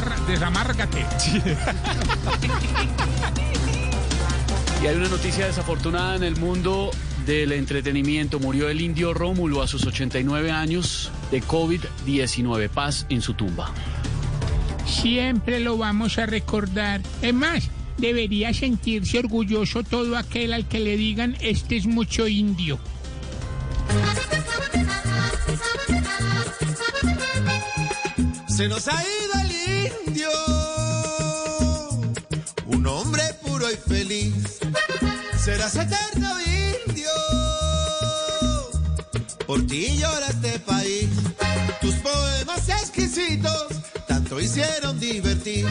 desamar, desamárgate. Y hay una noticia desafortunada en el mundo del entretenimiento. Murió el indio Rómulo a sus 89 años de COVID-19. Paz en su tumba. Siempre lo vamos a recordar. Es más, debería sentirse orgulloso todo aquel al que le digan este es mucho indio. Se nos ha ido Eterno indio, por ti llora este país. Tus poemas exquisitos tanto hicieron divertir.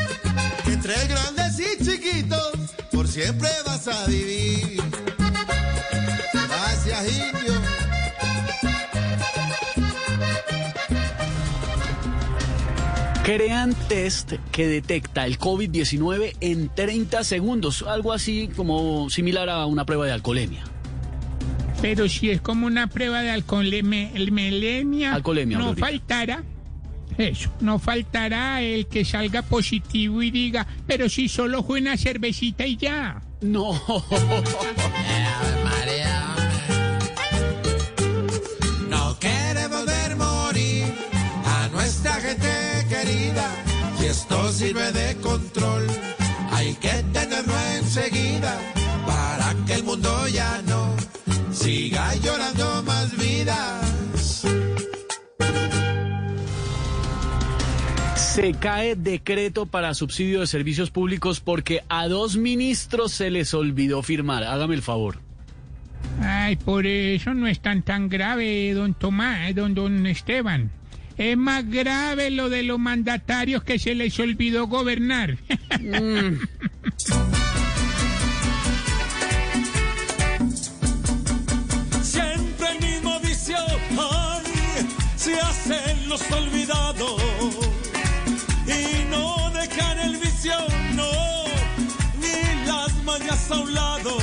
que Entre grandes y chiquitos, por siempre vas a vivir. Crean test que detecta el COVID-19 en 30 segundos, algo así como similar a una prueba de alcoholemia. Pero si es como una prueba de alcoholemia, Alcoholemia, no faltará. Eso, no faltará el que salga positivo y diga, pero si solo fue una cervecita y ya. No. No esto sirve de control. Hay que tenerlo enseguida para que el mundo ya no siga llorando más vidas. Se cae decreto para subsidio de servicios públicos porque a dos ministros se les olvidó firmar. Hágame el favor. Ay, por eso no es tan tan grave, don Tomás, don, don Esteban. Es más grave lo de los mandatarios que se les olvidó gobernar. Siempre el mismo vicio, ay, se hacen los olvidados y no dejan el vicio, no, ni las mañas a un lado.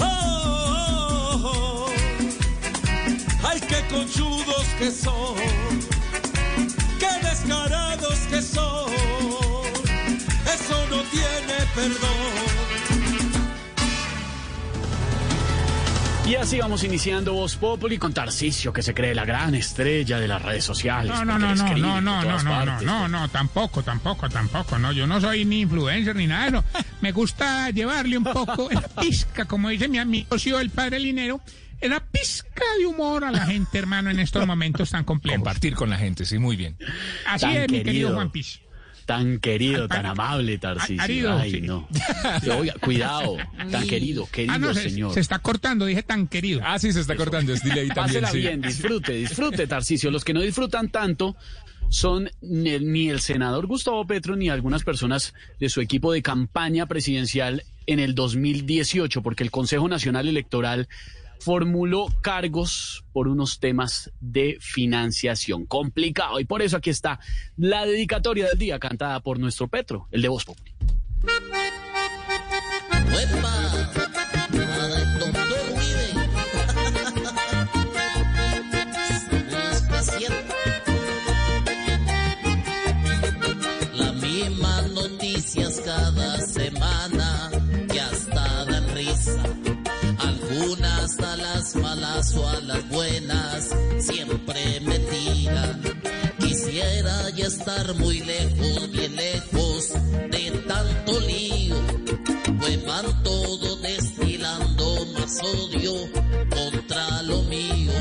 Oh, oh, oh. Ay, qué conchudos que son, descarados que son, eso no tiene perdón. Y así vamos iniciando Voz Populi con Tarcisio, que se cree la gran estrella de las redes sociales. No, no, no, no, no, no, no, no, no, no, no, tampoco, tampoco, tampoco, no, yo no soy ni influencer ni nada, de eso. me gusta llevarle un poco, la pizca, como dice mi amigo el padre Linero, la pizca de humor a la gente, hermano, en estos momentos tan complejos. Compartir con la gente, sí, muy bien. Así Tan es, mi querido querido. Juan Piz. Tan querido, Al- tan amable, Tarcisio. Arido, Ay, sí. no. Oiga, cuidado, tan querido, querido Ah, no, se, señor. se está cortando, dije tan querido. Ah, sí, se está cortando, es delay también, Pásela sí. bien, disfrute, disfrute, Tarcisio. Los que no disfrutan tanto son ni ni el senador Gustavo Petro ni algunas personas de su equipo de campaña presidencial en el 2018, porque el Consejo Nacional Electoral formuló cargos por unos temas de financiación. Complicado. Y por eso aquí está la dedicatoria del día cantada por nuestro Petro, el de Voz Populi. Quisiera ya estar muy lejos, bien lejos de tanto lío. Pues van todo destilando más odio contra lo mío.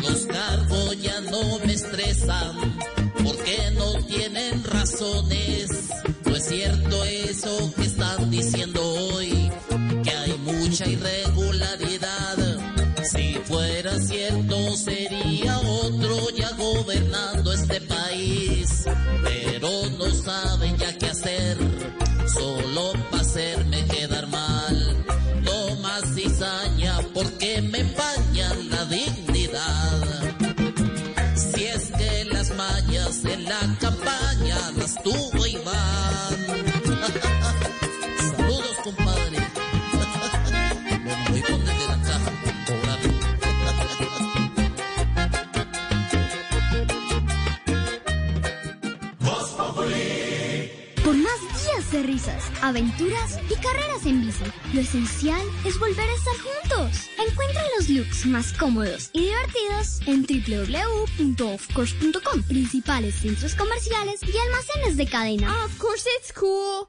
Los cargos ya no me estresan porque no tienen razones. No es cierto eso que están diciendo hoy, que hay mucha irregularidad. Si fuera cierto sería otro ya gobernando este país, pero no saben ya qué hacer, solo para hacerme quedar mal. No más cizaña porque me empañan la dignidad. Si es que las mallas en la campaña las tuvo Iván. aventuras y carreras en bici. Lo esencial es volver a estar juntos. Encuentra los looks más cómodos y divertidos en www.offcourse.com, principales centros comerciales y almacenes de cadena. Of course it's cool.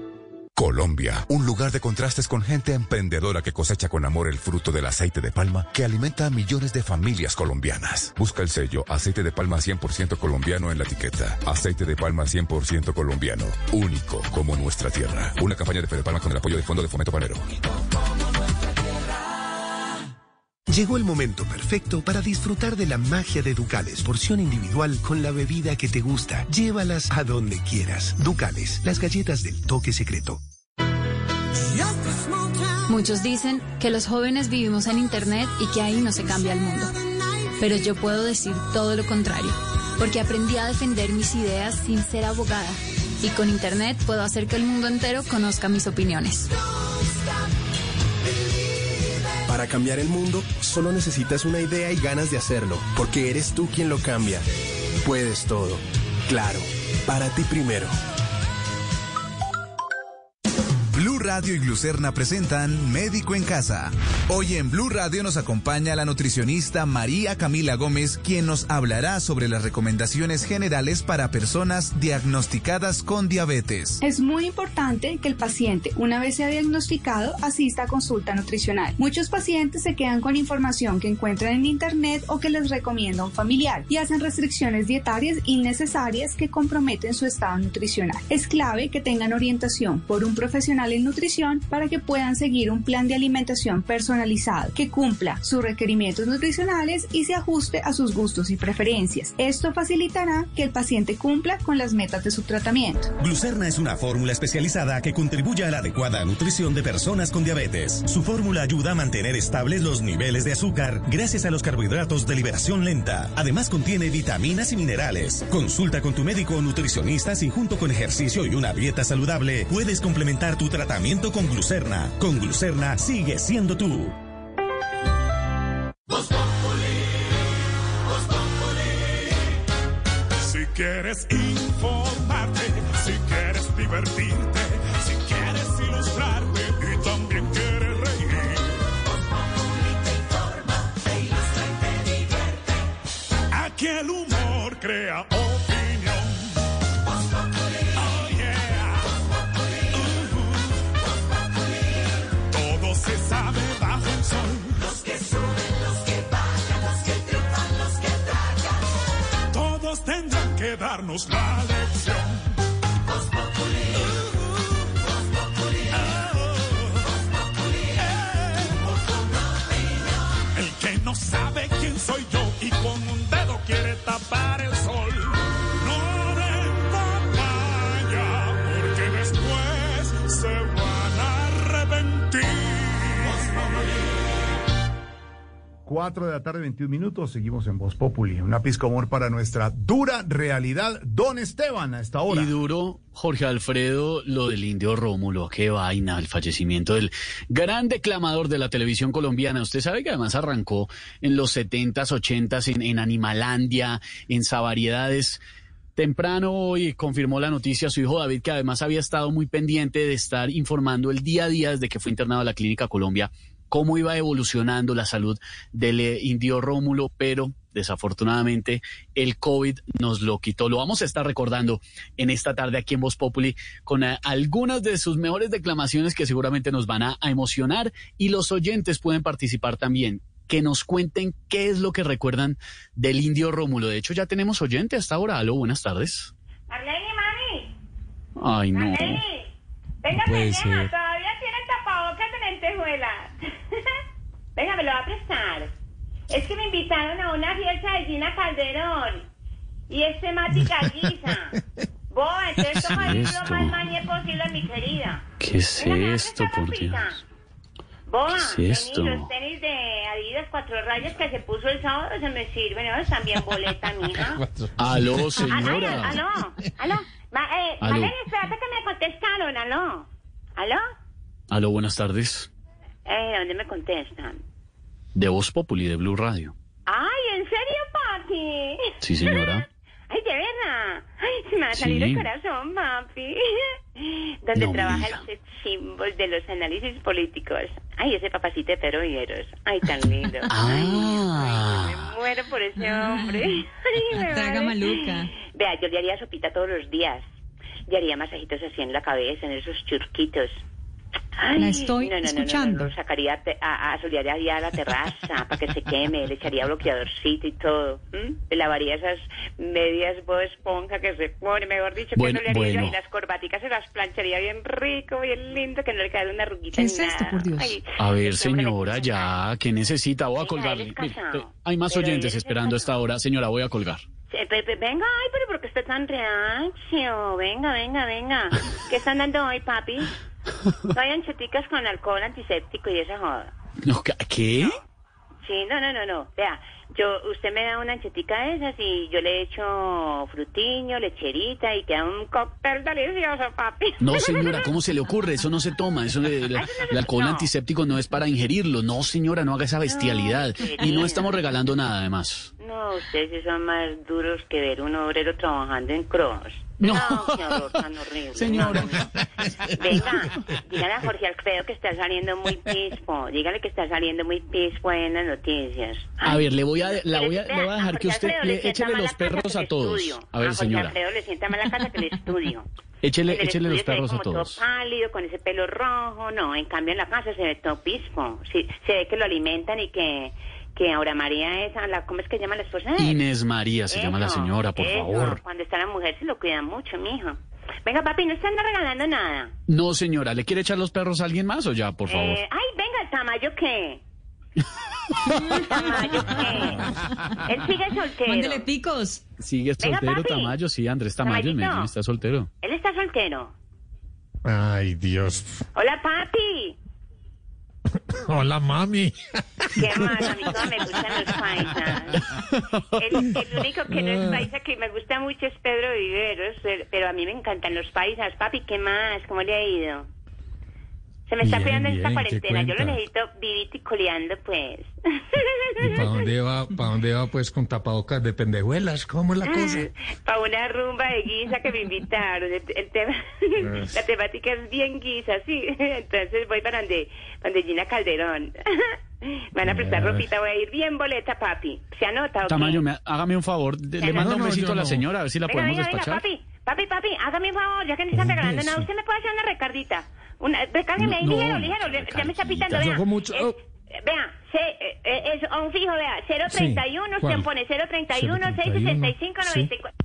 Colombia, un lugar de contrastes con gente emprendedora que cosecha con amor el fruto del aceite de palma que alimenta a millones de familias colombianas. Busca el sello aceite de palma 100% colombiano en la etiqueta. Aceite de palma 100% colombiano, único como nuestra tierra. Una campaña de Fede Palma con el apoyo del Fondo de Fomento Panero. Llegó el momento perfecto para disfrutar de la magia de Ducales, porción individual con la bebida que te gusta. Llévalas a donde quieras. Ducales, las galletas del toque secreto. Muchos dicen que los jóvenes vivimos en Internet y que ahí no se cambia el mundo. Pero yo puedo decir todo lo contrario, porque aprendí a defender mis ideas sin ser abogada. Y con Internet puedo hacer que el mundo entero conozca mis opiniones. Para cambiar el mundo, solo necesitas una idea y ganas de hacerlo, porque eres tú quien lo cambia. Puedes todo. Claro, para ti primero. Radio y Glucerna presentan Médico en Casa. Hoy en Blue Radio nos acompaña la nutricionista María Camila Gómez, quien nos hablará sobre las recomendaciones generales para personas diagnosticadas con diabetes. Es muy importante que el paciente, una vez sea diagnosticado, asista a consulta nutricional. Muchos pacientes se quedan con información que encuentran en Internet o que les recomienda un familiar y hacen restricciones dietarias innecesarias que comprometen su estado nutricional. Es clave que tengan orientación por un profesional en nutrición para que puedan seguir un plan de alimentación personalizado que cumpla sus requerimientos nutricionales y se ajuste a sus gustos y preferencias. Esto facilitará que el paciente cumpla con las metas de su tratamiento. Glucerna es una fórmula especializada que contribuye a la adecuada nutrición de personas con diabetes. Su fórmula ayuda a mantener estables los niveles de azúcar gracias a los carbohidratos de liberación lenta. Además contiene vitaminas y minerales. Consulta con tu médico o nutricionista si junto con ejercicio y una dieta saludable puedes complementar tu tratamiento con glucerna. Con glucerna sigue siendo tú. Si quieres informarte, si quieres divertirte, si quieres ilustrarte y también quieres reír. te informa, te ilustra y te divierte. Aquí el humor crea darnos la lección. 4 de la tarde, 21 minutos. Seguimos en Voz Populi. Una pizca para nuestra dura realidad. Don Esteban, a esta hora. Y duro, Jorge Alfredo, lo del indio Rómulo. Qué vaina, el fallecimiento del gran declamador de la televisión colombiana. Usted sabe que además arrancó en los 70s, 80s en, en Animalandia, en Savariedades. Temprano hoy confirmó la noticia su hijo David, que además había estado muy pendiente de estar informando el día a día desde que fue internado a la Clínica Colombia cómo iba evolucionando la salud del eh, indio Rómulo, pero desafortunadamente el COVID nos lo quitó. Lo vamos a estar recordando en esta tarde aquí en Voz Populi con eh, algunas de sus mejores declamaciones que seguramente nos van a, a emocionar y los oyentes pueden participar también. Que nos cuenten qué es lo que recuerdan del indio Rómulo. De hecho, ya tenemos oyente hasta ahora. Aló, buenas tardes. Marlene, mami. Ay, no. Marlene. Venga, No puede ser. todavía tiene tapabocas de lentejuelas. Me lo va a prestar. Es que me invitaron a una fiesta de Gina Calderón. Y es temática guisa. Boa, entonces toma ¿Qué el es lo esto? más mañe posible, mi querida. ¿Qué es Venga, esto, por ropita. Dios? Boa, ¿Qué es esto? los tenis de Adidas cuatro rayas que se puso el sábado se me sirven, ¿no? Están bien boleta, mija. Aló, señora. Aló, aló, aló. Ma, eh, Aló. Valeria, espérate que me contestaron, aló. ¿Aló? Aló, buenas tardes. Eh, ¿dónde me contestan? De Voz Populi, de Blue Radio. Ay, ¿en serio, papi? Sí, señora. Ay, de verdad. Ay, se me va a salir Sí. el corazón, papi. Donde No trabaja el symbol de los análisis políticos. Ay, ese papacito de Pedro Viveros. Ay, tan lindo. Ah. Me muero por ese hombre. Ay, me Traga vale. maluca. Vea, yo le haría sopita todos los días. Le haría masajitos así en la cabeza, en esos churquitos. Ay, La estoy no, no, no, no, escuchando. No, no, Sacaría a, a a la terraza para que se queme, le echaría bloqueadorcito y todo. ¿m? Le lavaría esas medias voz esponja que se pone, mejor dicho, Bueno, que no le haría yo, bueno. y las corbaticas se las plancharía bien rico, bien lindo, que no le quedara una arruguita ¿Qué es esto, nada. por Dios? Ay, A ver, señora, ya, ¿qué necesita? Voy a colgar. Hay más oyentes es esperando a esta hora. Señora, voy a colgar. Eh, pe- pe- Venga, ay, pero ¿por qué está tan reacio? Venga, venga, venga. ¿Qué están dando hoy, papi? No hay anchoticas con alcohol antiséptico y esa joda. No, ¿qué-. Sí, no, no, no, no. Vea, yo, usted me da una anchotica de esas y yo le echo frutiño, lecherita y queda un cóctel delicioso, papi. No, señora, ¿cómo se le ocurre? Eso no se toma. Eso la- el alcohol antiséptico no es para ingerirlo. No, señora, no haga esa bestialidad. Y no estamos regalando nada, además. No, ustedes son más duros que ver un obrero trabajando en cross. No. qué horror tan horrible. Señora. No, no, no. Venga, dígale a Jorge Alfredo que está saliendo muy pispo. Dígale que está saliendo muy pispo en las noticias. A ver, le voy a, la voy a, le voy a dejar que Jorge usted Alfredo le sienta échele los perros a todos. A ver, Jorge señora. Alfredo le sienta más la casa que el estudio. Échele, el échele los estudio se ve perros a como todos. Todo pálido, con ese pelo rojo, no. En cambio, en la casa se ve todo pispo. Sí, se ve que lo alimentan y que, que ahora María es, la, ¿cómo es que llama la esposa? de él? Inés María se llama la señora, por eso. favor. Cuando está la mujer se lo cuida mucho, mijo. Venga, papi, no están regalando nada. No, señora, ¿le quiere echar los perros a alguien más o ya, por favor? Eh, ay, venga, ¿Tamayo qué? ¿Tamayo qué? Él sigue soltero. Mándele picos. Sigue soltero. Tamayo, sí, Andrés Tamayo. Medellín está soltero. Él está soltero. Ay, Dios. Hola, papi. Hola, mami. ¿Qué más? A mí cómo me gustan los paisas. El, el único que no es paisa que me gusta mucho es Pedro Viveros, pero, pero a mí me encantan los paisas. Papi, ¿qué más? ¿Cómo le ha ido? Se me está Bien, cuidando en esta bien, ¿qué cuarentena. Yo lo necesito vivito y coleando, pues. ¿Y para dónde va? ¿Para dónde va pues con tapabocas de pendejuelas? ¿Cómo es la cosa? Para una rumba de guisa que me invitaron. El, el tema, la temática es bien guisa, sí. Entonces voy para donde, donde Gina Calderón. Me van a prestar ropita, voy a ir bien boleta, papi. ¿Se anota o qué? Tamayo, me- hágame un favor, de- le No, mando un besito a la no. señora, a ver si la Venga, podemos venga, venga, despachar. papi, papi, papi, hágame un favor, ya que me están regalando nada, usted me puede hacer una recardita. Una, recárgueme ahí, No, ligero, ligero, le- ya me está pitando, vea. mucho- Es- eh, vea, se, eh, eh, es un fijo, vea, 031, Sí, usted ¿cuál? pone 031, 665, 94.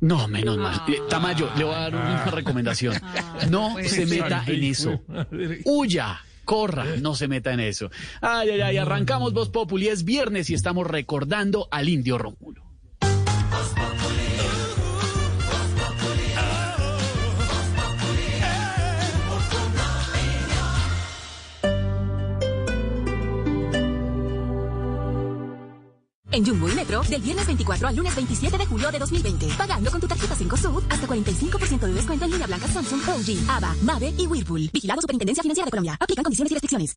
No, menos mal. Eh, Tamayo, le voy a dar una recomendación. No pues, se meta en eso. Huya, corra, no se meta en eso. Ay, ay, ay, arrancamos Voz Populi, es viernes y estamos recordando al indio Rómulo. En Jumbo y Metro, del viernes 24 al lunes 27 de julio de 2020. Pagando con tu tarjeta 5 Sud, hasta 45% de descuento en línea blanca Samsung, LG, ABA, Mave y Whirlpool. Vigilado Superintendencia Financiera de Colombia. Aplican condiciones y restricciones.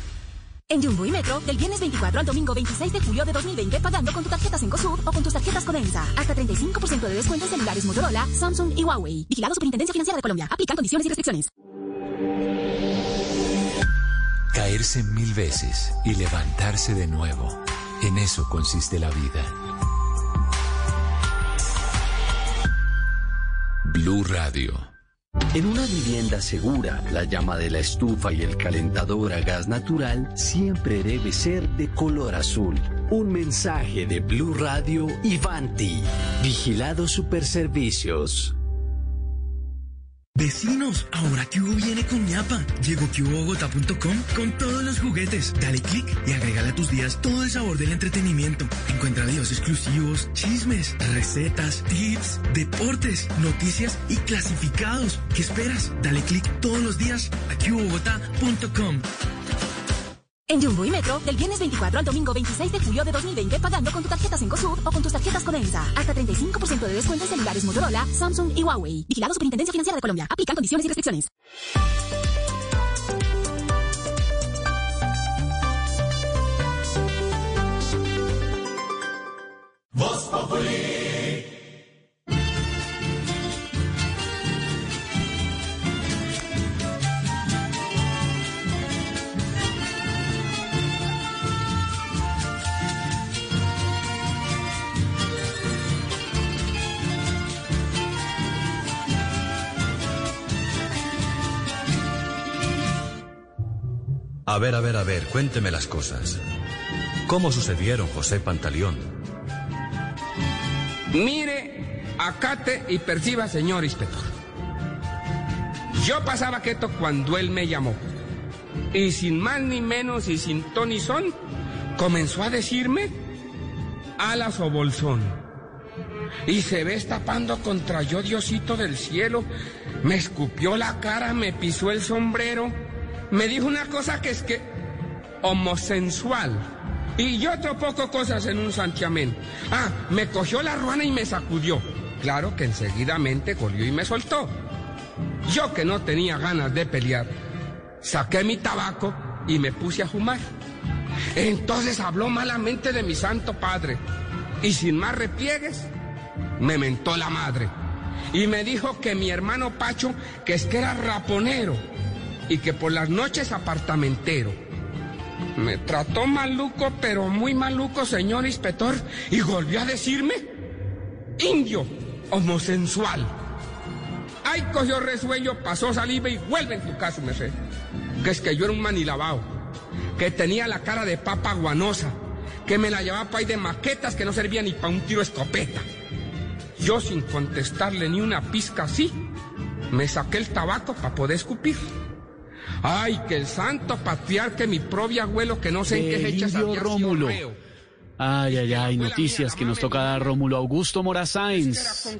En Jumbo y Metro, del viernes 24 al domingo 26 de julio de 2020, pagando con tu tarjeta 5 Sud o con tus tarjetas Codensa. Hasta 35% de descuento en celulares Motorola, Samsung y Huawei. Vigilado Superintendencia Financiera de Colombia. Aplican condiciones y restricciones. Caerse mil veces y levantarse de nuevo. En eso consiste la vida. Blue Radio. En una vivienda segura, la llama de la estufa y el calentador a gas natural siempre debe ser de color azul. Un mensaje de Blue Radio y Vanti. Vigilado Superservicios. Vecinos, ahora que viene con ñapa. Llegó QBogotá.com con todos los juguetes. Dale click y agrégale a tus días todo el sabor del entretenimiento. Encuentra videos exclusivos, chismes, recetas, tips, deportes, noticias y clasificados. ¿Qué esperas? Dale click todos los días a QBogotá.com. En Jumbo y Metro, del viernes 24 al domingo 26 de julio de 2020, pagando con tu tarjeta Cencosud o con tus tarjetas Codensa. Hasta 35% de descuento en celulares Motorola, Samsung y Huawei. Vigilado Superintendencia Financiera de Colombia. Aplican condiciones y restricciones. Voz Populi. A ver, a ver, a ver, cuénteme las cosas. ¿Cómo sucedieron, José Pantaleón? Mire, acate y perciba, señor inspector. Yo pasaba quieto cuando él me llamó. Y sin más ni menos y sin ton ni son, comenzó a decirme alas o bolsón. Y se ve tapando contra yo, Diosito del cielo. Me escupió la cara, me pisó el sombrero. Me dijo una cosa que es que homosensual. Y yo otro poco cosas en un santiamén. Ah, me cogió la ruana y me sacudió. Claro que enseguidamente corrió y me soltó. Yo que no tenía ganas de pelear, saqué mi tabaco y me puse a fumar. Entonces habló malamente de mi santo padre. Y sin más repliegues, me mentó la madre. Y me dijo que mi hermano Pacho, que es que era raponero y que por las noches apartamentero. Me trató maluco, pero muy maluco, señor inspector, y volvió a decirme, indio, homosensual. Ay, cogió resuello, pasó saliva y vuelve en tu caso, me sé. Que es que yo era un manilabao, que tenía la cara de papa guanosa, que me la llevaba para de maquetas que no servía ni para un tiro escopeta. Yo sin contestarle ni una pizca así, me saqué el tabaco para poder escupir. Ay, que el santo patriarca, mi propio abuelo, que no sé en qué El fecha indio sabía Rómulo. Ay, ay, ay, noticias que nos toca dar Rómulo Augusto Mora Sáenz.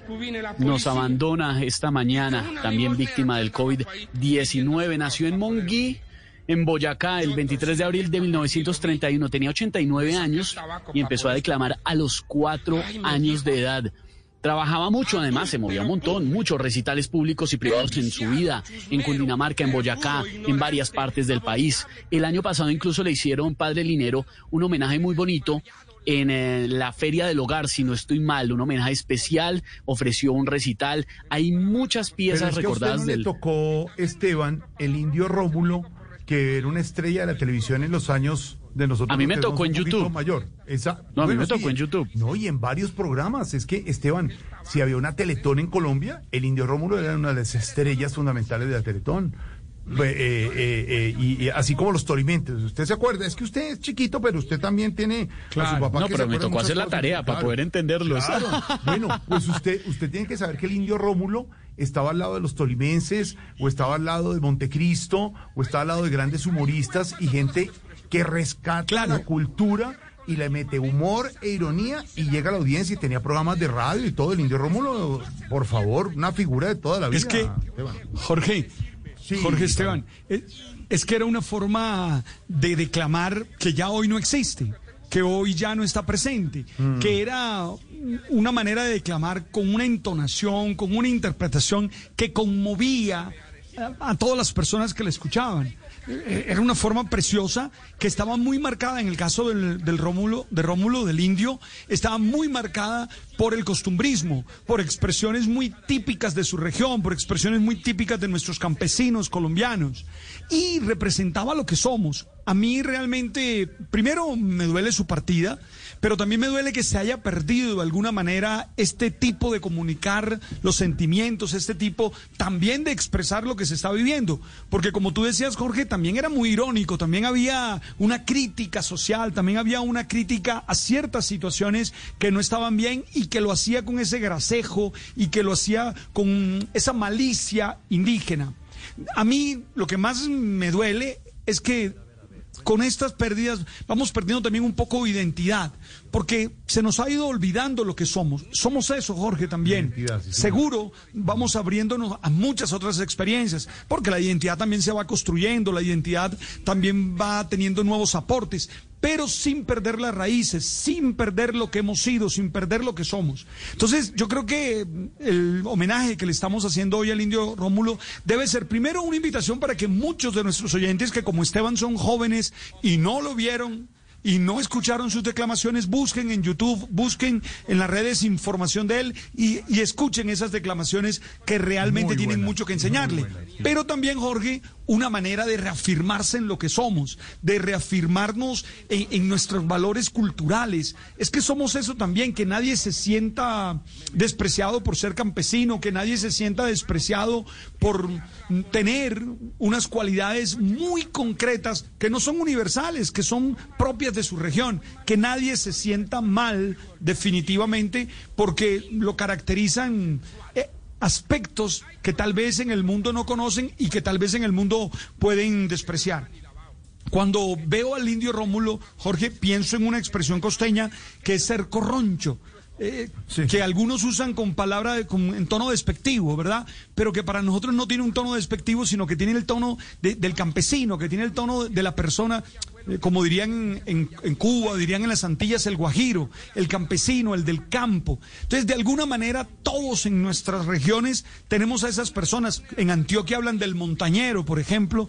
Nos abandona esta mañana, también víctima del COVID-19. Nació en Monguí, en Boyacá, el 23 de abril de 1931. Tenía 89 años y empezó a declamar a los cuatro años de edad. Trabajaba mucho, además, se movía un montón, muchos recitales públicos y privados en su vida, en Cundinamarca, en Boyacá, en varias partes del país. El año pasado incluso le hicieron, padre Linero, un homenaje muy bonito en eh, la Feria del Hogar, si no estoy mal, un homenaje especial, ofreció un recital. Hay muchas Pero piezas es que a usted recordadas no le tocó Esteban, el indio Rómulo, que era una estrella de la televisión en los años de nosotros. A mí me tocó en YouTube. Mayor. Esa, No, a mí me sí, tocó en YouTube. No, y en varios programas. Es que, Esteban, si había una Teletón en Colombia, el indio Rómulo era una de las estrellas fundamentales de la Teletón. Eh, eh, eh, y, y así como los torimentes. ¿Usted se acuerda? Es que usted es chiquito, pero usted también tiene a su Claro. papá No, que pero se me tocó hacer la tarea para poder entenderlos. Claro. Bueno, pues usted, usted tiene que saber que el indio Rómulo estaba al lado de los tolimenses, o estaba al lado de Montecristo, o estaba al lado de grandes humoristas y gente que rescata la cultura y le mete humor e ironía y llega a la audiencia y tenía programas de radio y todo. El indio Rómulo, por favor, una figura de toda la vida. Es que, Esteban. Jorge, Sí, Jorge Esteban, es, es que era una forma de declamar que ya hoy no existe, que hoy ya no está presente, Mm. que era una manera de declamar con una entonación, con una interpretación que conmovía a, a todas las personas que le escuchaban. Eh, era una forma preciosa que estaba muy marcada en el caso del, del Rómulo, de Rómulo del Indio, estaba muy marcada por el costumbrismo, por expresiones muy típicas de su región, por expresiones muy típicas de nuestros campesinos colombianos y representaba lo que somos. A mí realmente, primero me duele su partida, pero también me duele que se haya perdido de alguna manera este tipo de comunicar los sentimientos, este tipo también de expresar lo que se está viviendo. Porque como tú decías, Jorge, también era muy irónico, también había una crítica social, también había una crítica a ciertas situaciones que no estaban bien y que lo hacía con ese gracejo y que lo hacía con esa malicia indígena. A mí lo que más me duele es que con estas pérdidas vamos perdiendo también un poco de identidad, porque se nos ha ido olvidando lo que somos. Somos eso, Jorge, también. Seguro vamos abriéndonos a muchas otras experiencias, porque la identidad también se va construyendo, la identidad también va teniendo nuevos aportes, pero sin perder las raíces, sin perder lo que hemos sido, sin perder lo que somos. Entonces, yo creo que el homenaje que le estamos haciendo hoy al indio Rómulo debe ser primero una invitación para que muchos de nuestros oyentes que como Esteban son jóvenes y no lo vieron, y no escucharon sus declamaciones, busquen en YouTube, busquen en las redes información de él y, escuchen esas declamaciones que realmente tienen mucho que enseñarle. Pero también, Jorge, una manera de reafirmarse en lo que somos, de reafirmarnos en, nuestros valores culturales. Es que somos eso también, que nadie se sienta despreciado por ser campesino, que nadie se sienta despreciado por tener unas cualidades muy concretas que no son universales, que son propias de su región, que nadie se sienta mal definitivamente porque lo caracterizan eh, aspectos que tal vez en el mundo no conocen y que tal vez en el mundo pueden despreciar. Cuando veo al indio Rómulo, Jorge, pienso en una expresión costeña que es ser corroncho. Que algunos usan con palabra en tono despectivo, ¿verdad? Pero que para nosotros no tiene un tono despectivo, sino que tiene el tono del campesino, que tiene el tono de la persona, eh, como dirían en, Cuba, dirían en las Antillas, el guajiro, el campesino, el del campo. Entonces, de alguna manera, todos en nuestras regiones tenemos a esas personas. En Antioquia hablan del montañero, por ejemplo,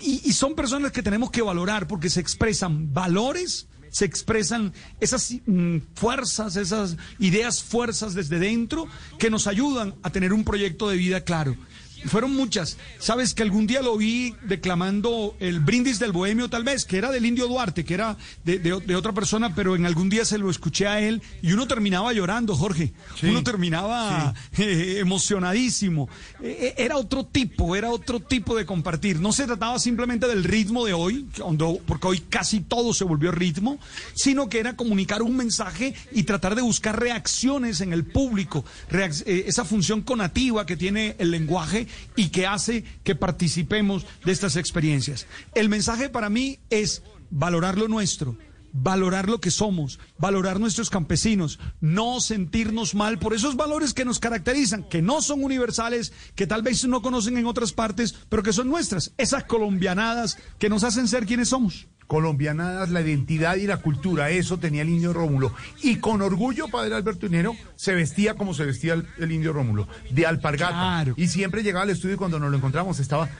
y son personas que tenemos que valorar porque se expresan valores se expresan esas mm, fuerzas, esas ideas fuerzas desde dentro que nos ayudan a tener un proyecto de vida claro. Fueron muchas. Sabes que algún día lo vi declamando el brindis del bohemio, tal vez, que era del indio Duarte, que era de, otra persona, pero en algún día se lo escuché a él y uno terminaba llorando, Jorge. Uno terminaba eh, emocionadísimo. Eh, era otro tipo, era otro tipo de compartir. No se trataba simplemente del ritmo de hoy, porque hoy casi todo se volvió ritmo, sino que era comunicar un mensaje y tratar de buscar reacciones en el público, eh, esa función conativa que tiene el lenguaje y que hace que participemos de estas experiencias. El mensaje para mí es valorar lo nuestro, valorar lo que somos, valorar nuestros campesinos, no sentirnos mal por esos valores que nos caracterizan, que no son universales, que tal vez no conocen en otras partes, pero que son nuestras, esas colombianadas que nos hacen ser quienes somos colombianadas, la identidad y la cultura. Eso tenía el indio Rómulo. Y con orgullo, padre Alberto Inero, se vestía como se vestía el, indio Rómulo, de alpargata. Y siempre llegaba al estudio y cuando nos lo encontramos estaba...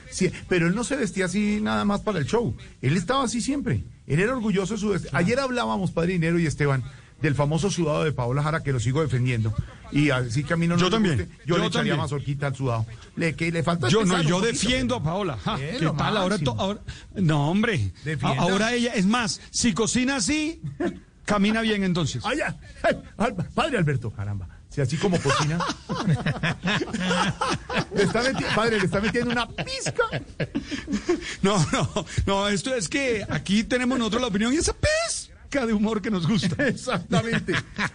Pero él no se vestía así nada más para el show. Él estaba así siempre. Él era orgulloso de su... Ayer hablábamos, padre Inero y Esteban, del famoso sudado de Paola Jara, que lo sigo defendiendo. Y así que a mí no Yo también. yo, le echaría más horquita al sudado. Le, que le falta Yo no, yo defiendo a Paola. ¿Qué tal? Ahora, no, hombre. Ahora ella, es más, si cocina así, camina bien entonces. Ay, padre Alberto, caramba. Si así como cocina. padre, le está metiendo una pizca. No, no, no, esto es que aquí tenemos nosotros la opinión y esa de humor que nos gusta. Exactamente.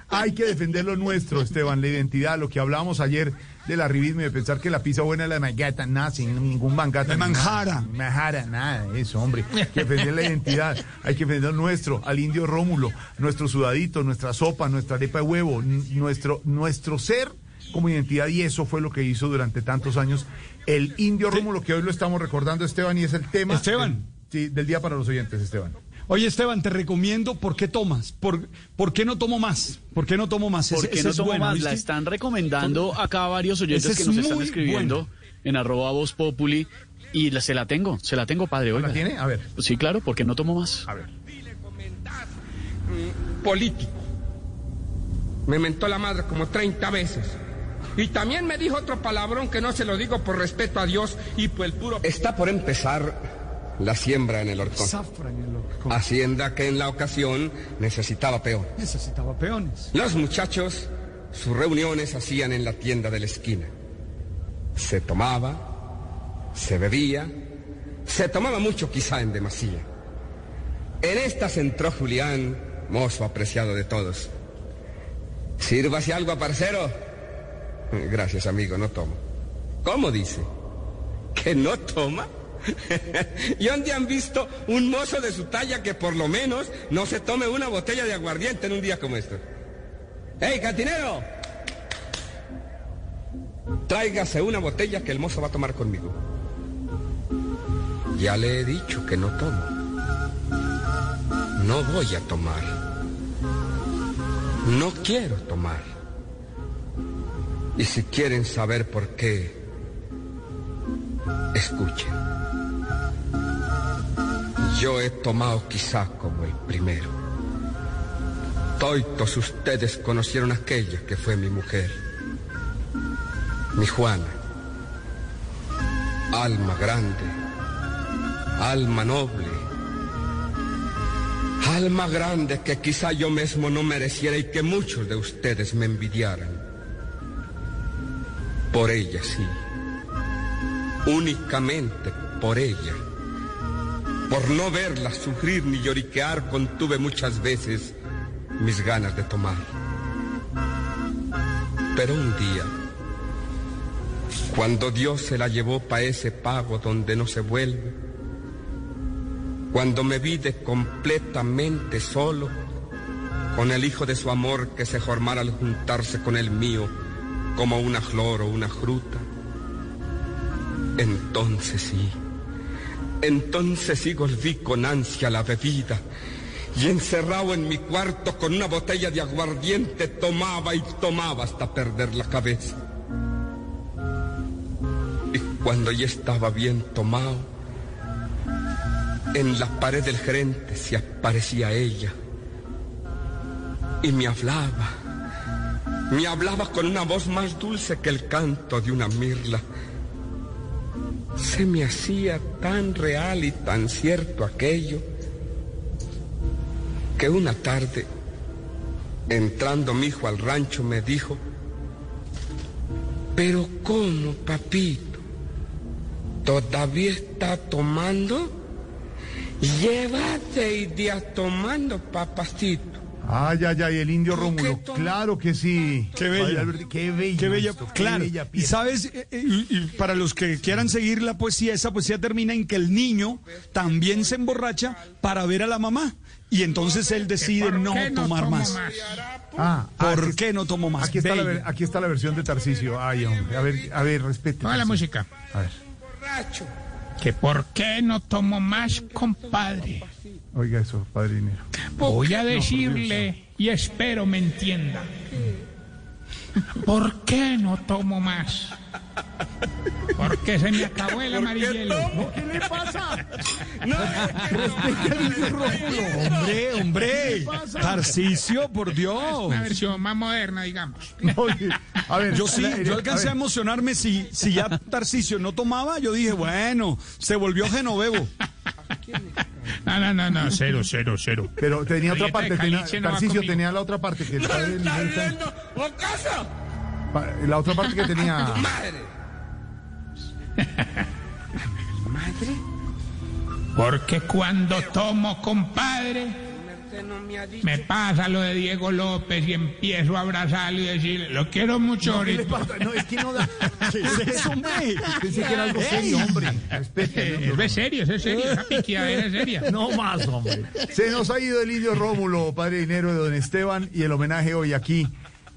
Hay que defender lo nuestro, Esteban, la identidad, lo que hablábamos ayer del arribismo y de pensar que la pizza buena es la de Mangata, nada, sin ningún mangata. De manjara. Manjara, nada eso, hombre. Hay que defender la identidad, hay que defender lo nuestro, al indio Rómulo, nuestro sudadito, nuestra sopa, nuestra arepa de huevo, nuestro, nuestro ser como identidad y eso fue lo que hizo durante tantos años el indio Rómulo, que hoy lo estamos recordando, Esteban, y es el tema Esteban. del día para los oyentes, Esteban. Oye, Esteban, te recomiendo por qué tomas. ¿Por, por qué no tomo más? ¿Por qué no tomo más? ¿Por qué no tomo más? La están recomendando acá varios oyentes que nos están escribiendo en arroba voz populi Y la- se la tengo, se la tengo, padre. Oiga. ¿La tiene? A ver. Sí, claro, porque no tomo más. A ver. político. Me mentó la madre como 30 veces. Y también me dijo otro palabrón que no se lo digo por respeto a Dios y por el puro... Está por empezar la siembra en el horcón. Zafra en el horcón. Hacienda que en la ocasión necesitaba peón. Necesitaba peones. Los muchachos sus reuniones hacían en la tienda de la esquina. Se tomaba, se bebía, se tomaba mucho quizá en demasía. En estas entró Julián, mozo apreciado de todos. Sírvase algo, parcero. Gracias, amigo, no tomo. ¿Cómo dice? ¿Que no toma? ¿Y dónde han visto un mozo de su talla que por lo menos no se tome una botella de aguardiente en un día como este? ¡Ey, cantinero! Tráigase una botella que el mozo va a tomar conmigo. Ya le he dicho que no tomo. No voy a tomar. No quiero tomar. Y si quieren saber por qué, escuchen. Yo he tomado quizá como el primero. Toitos ustedes conocieron aquella que fue mi mujer, mi Juana. Alma grande, alma noble, alma grande que quizá yo mismo no mereciera y que muchos de ustedes me envidiaran. Por ella sí, únicamente por ella. Por no verla sufrir ni lloriquear contuve muchas veces mis ganas de tomar. Pero un día, cuando Dios se la llevó para ese pago donde no se vuelve, cuando me vi de completamente solo, con el hijo de su amor que se formara al juntarse con el mío como una flor o una fruta, entonces sí, entonces volví con ansia la bebida y encerrado en mi cuarto con una botella de aguardiente tomaba y tomaba hasta perder la cabeza. Y cuando ya estaba bien tomado, en la pared del gerente se aparecía ella y me hablaba. Me hablaba con una voz más dulce que el canto de una mirla. Se me hacía tan real y tan cierto aquello que una tarde, entrando mi hijo al rancho, me dijo, pero ¿cómo, papito? ¿Todavía está tomando? Lleva seis días tomando, papacito. Ay, ay, ay, el indio Rómulo. Claro que sí. Qué bella. Qué bella. Qué bella, esto, qué claro. bella y sabes, Eh, eh, y, y para los que quieran seguir la poesía, esa poesía termina en que el niño también se emborracha para ver a la mamá. Y entonces él decide no, tomar más. más? Ah, ¿Por aquí- qué no tomo más? Aquí está, la, aquí está la versión de Tarcisio. Ay, hombre. A ver, a ver, respete. Toda la música. A ver. Que por qué no tomo más, compadre. Oiga eso. Voy a decirle y espero me entienda. ¿Por qué no tomo más? Porque se me acabó el amarillelo. ¿Qué le pasa? Hombre, hombre. Tarcicio, por Dios. Una versión más moderna, digamos. Oye, a ver, Yo sí, yo alcancé a, emocionarme si, si ya Tarcicio no tomaba, yo dije, bueno, se volvió genovevo. No, no, no, no, cero, cero, cero. Pero tenía otra Galleta parte, tenía, no conmigo. tenía la otra parte que ¿Está está- viendo? ¿O casa? La otra parte que tenía. Madre. Madre. Porque cuando tomo, compadre, no me pasa lo de Diego López y empiezo a abrazarlo y decirle, lo quiero mucho ¿Qué le ahorita. No, es que no da. ¿Qué es eso, hombre? Pensé que era algo serio, hombre. Es serio, es serio, esa es seria. No más, hombre. Se nos ha ido el indio Rómulo, padre dinero de don Esteban, y el homenaje hoy aquí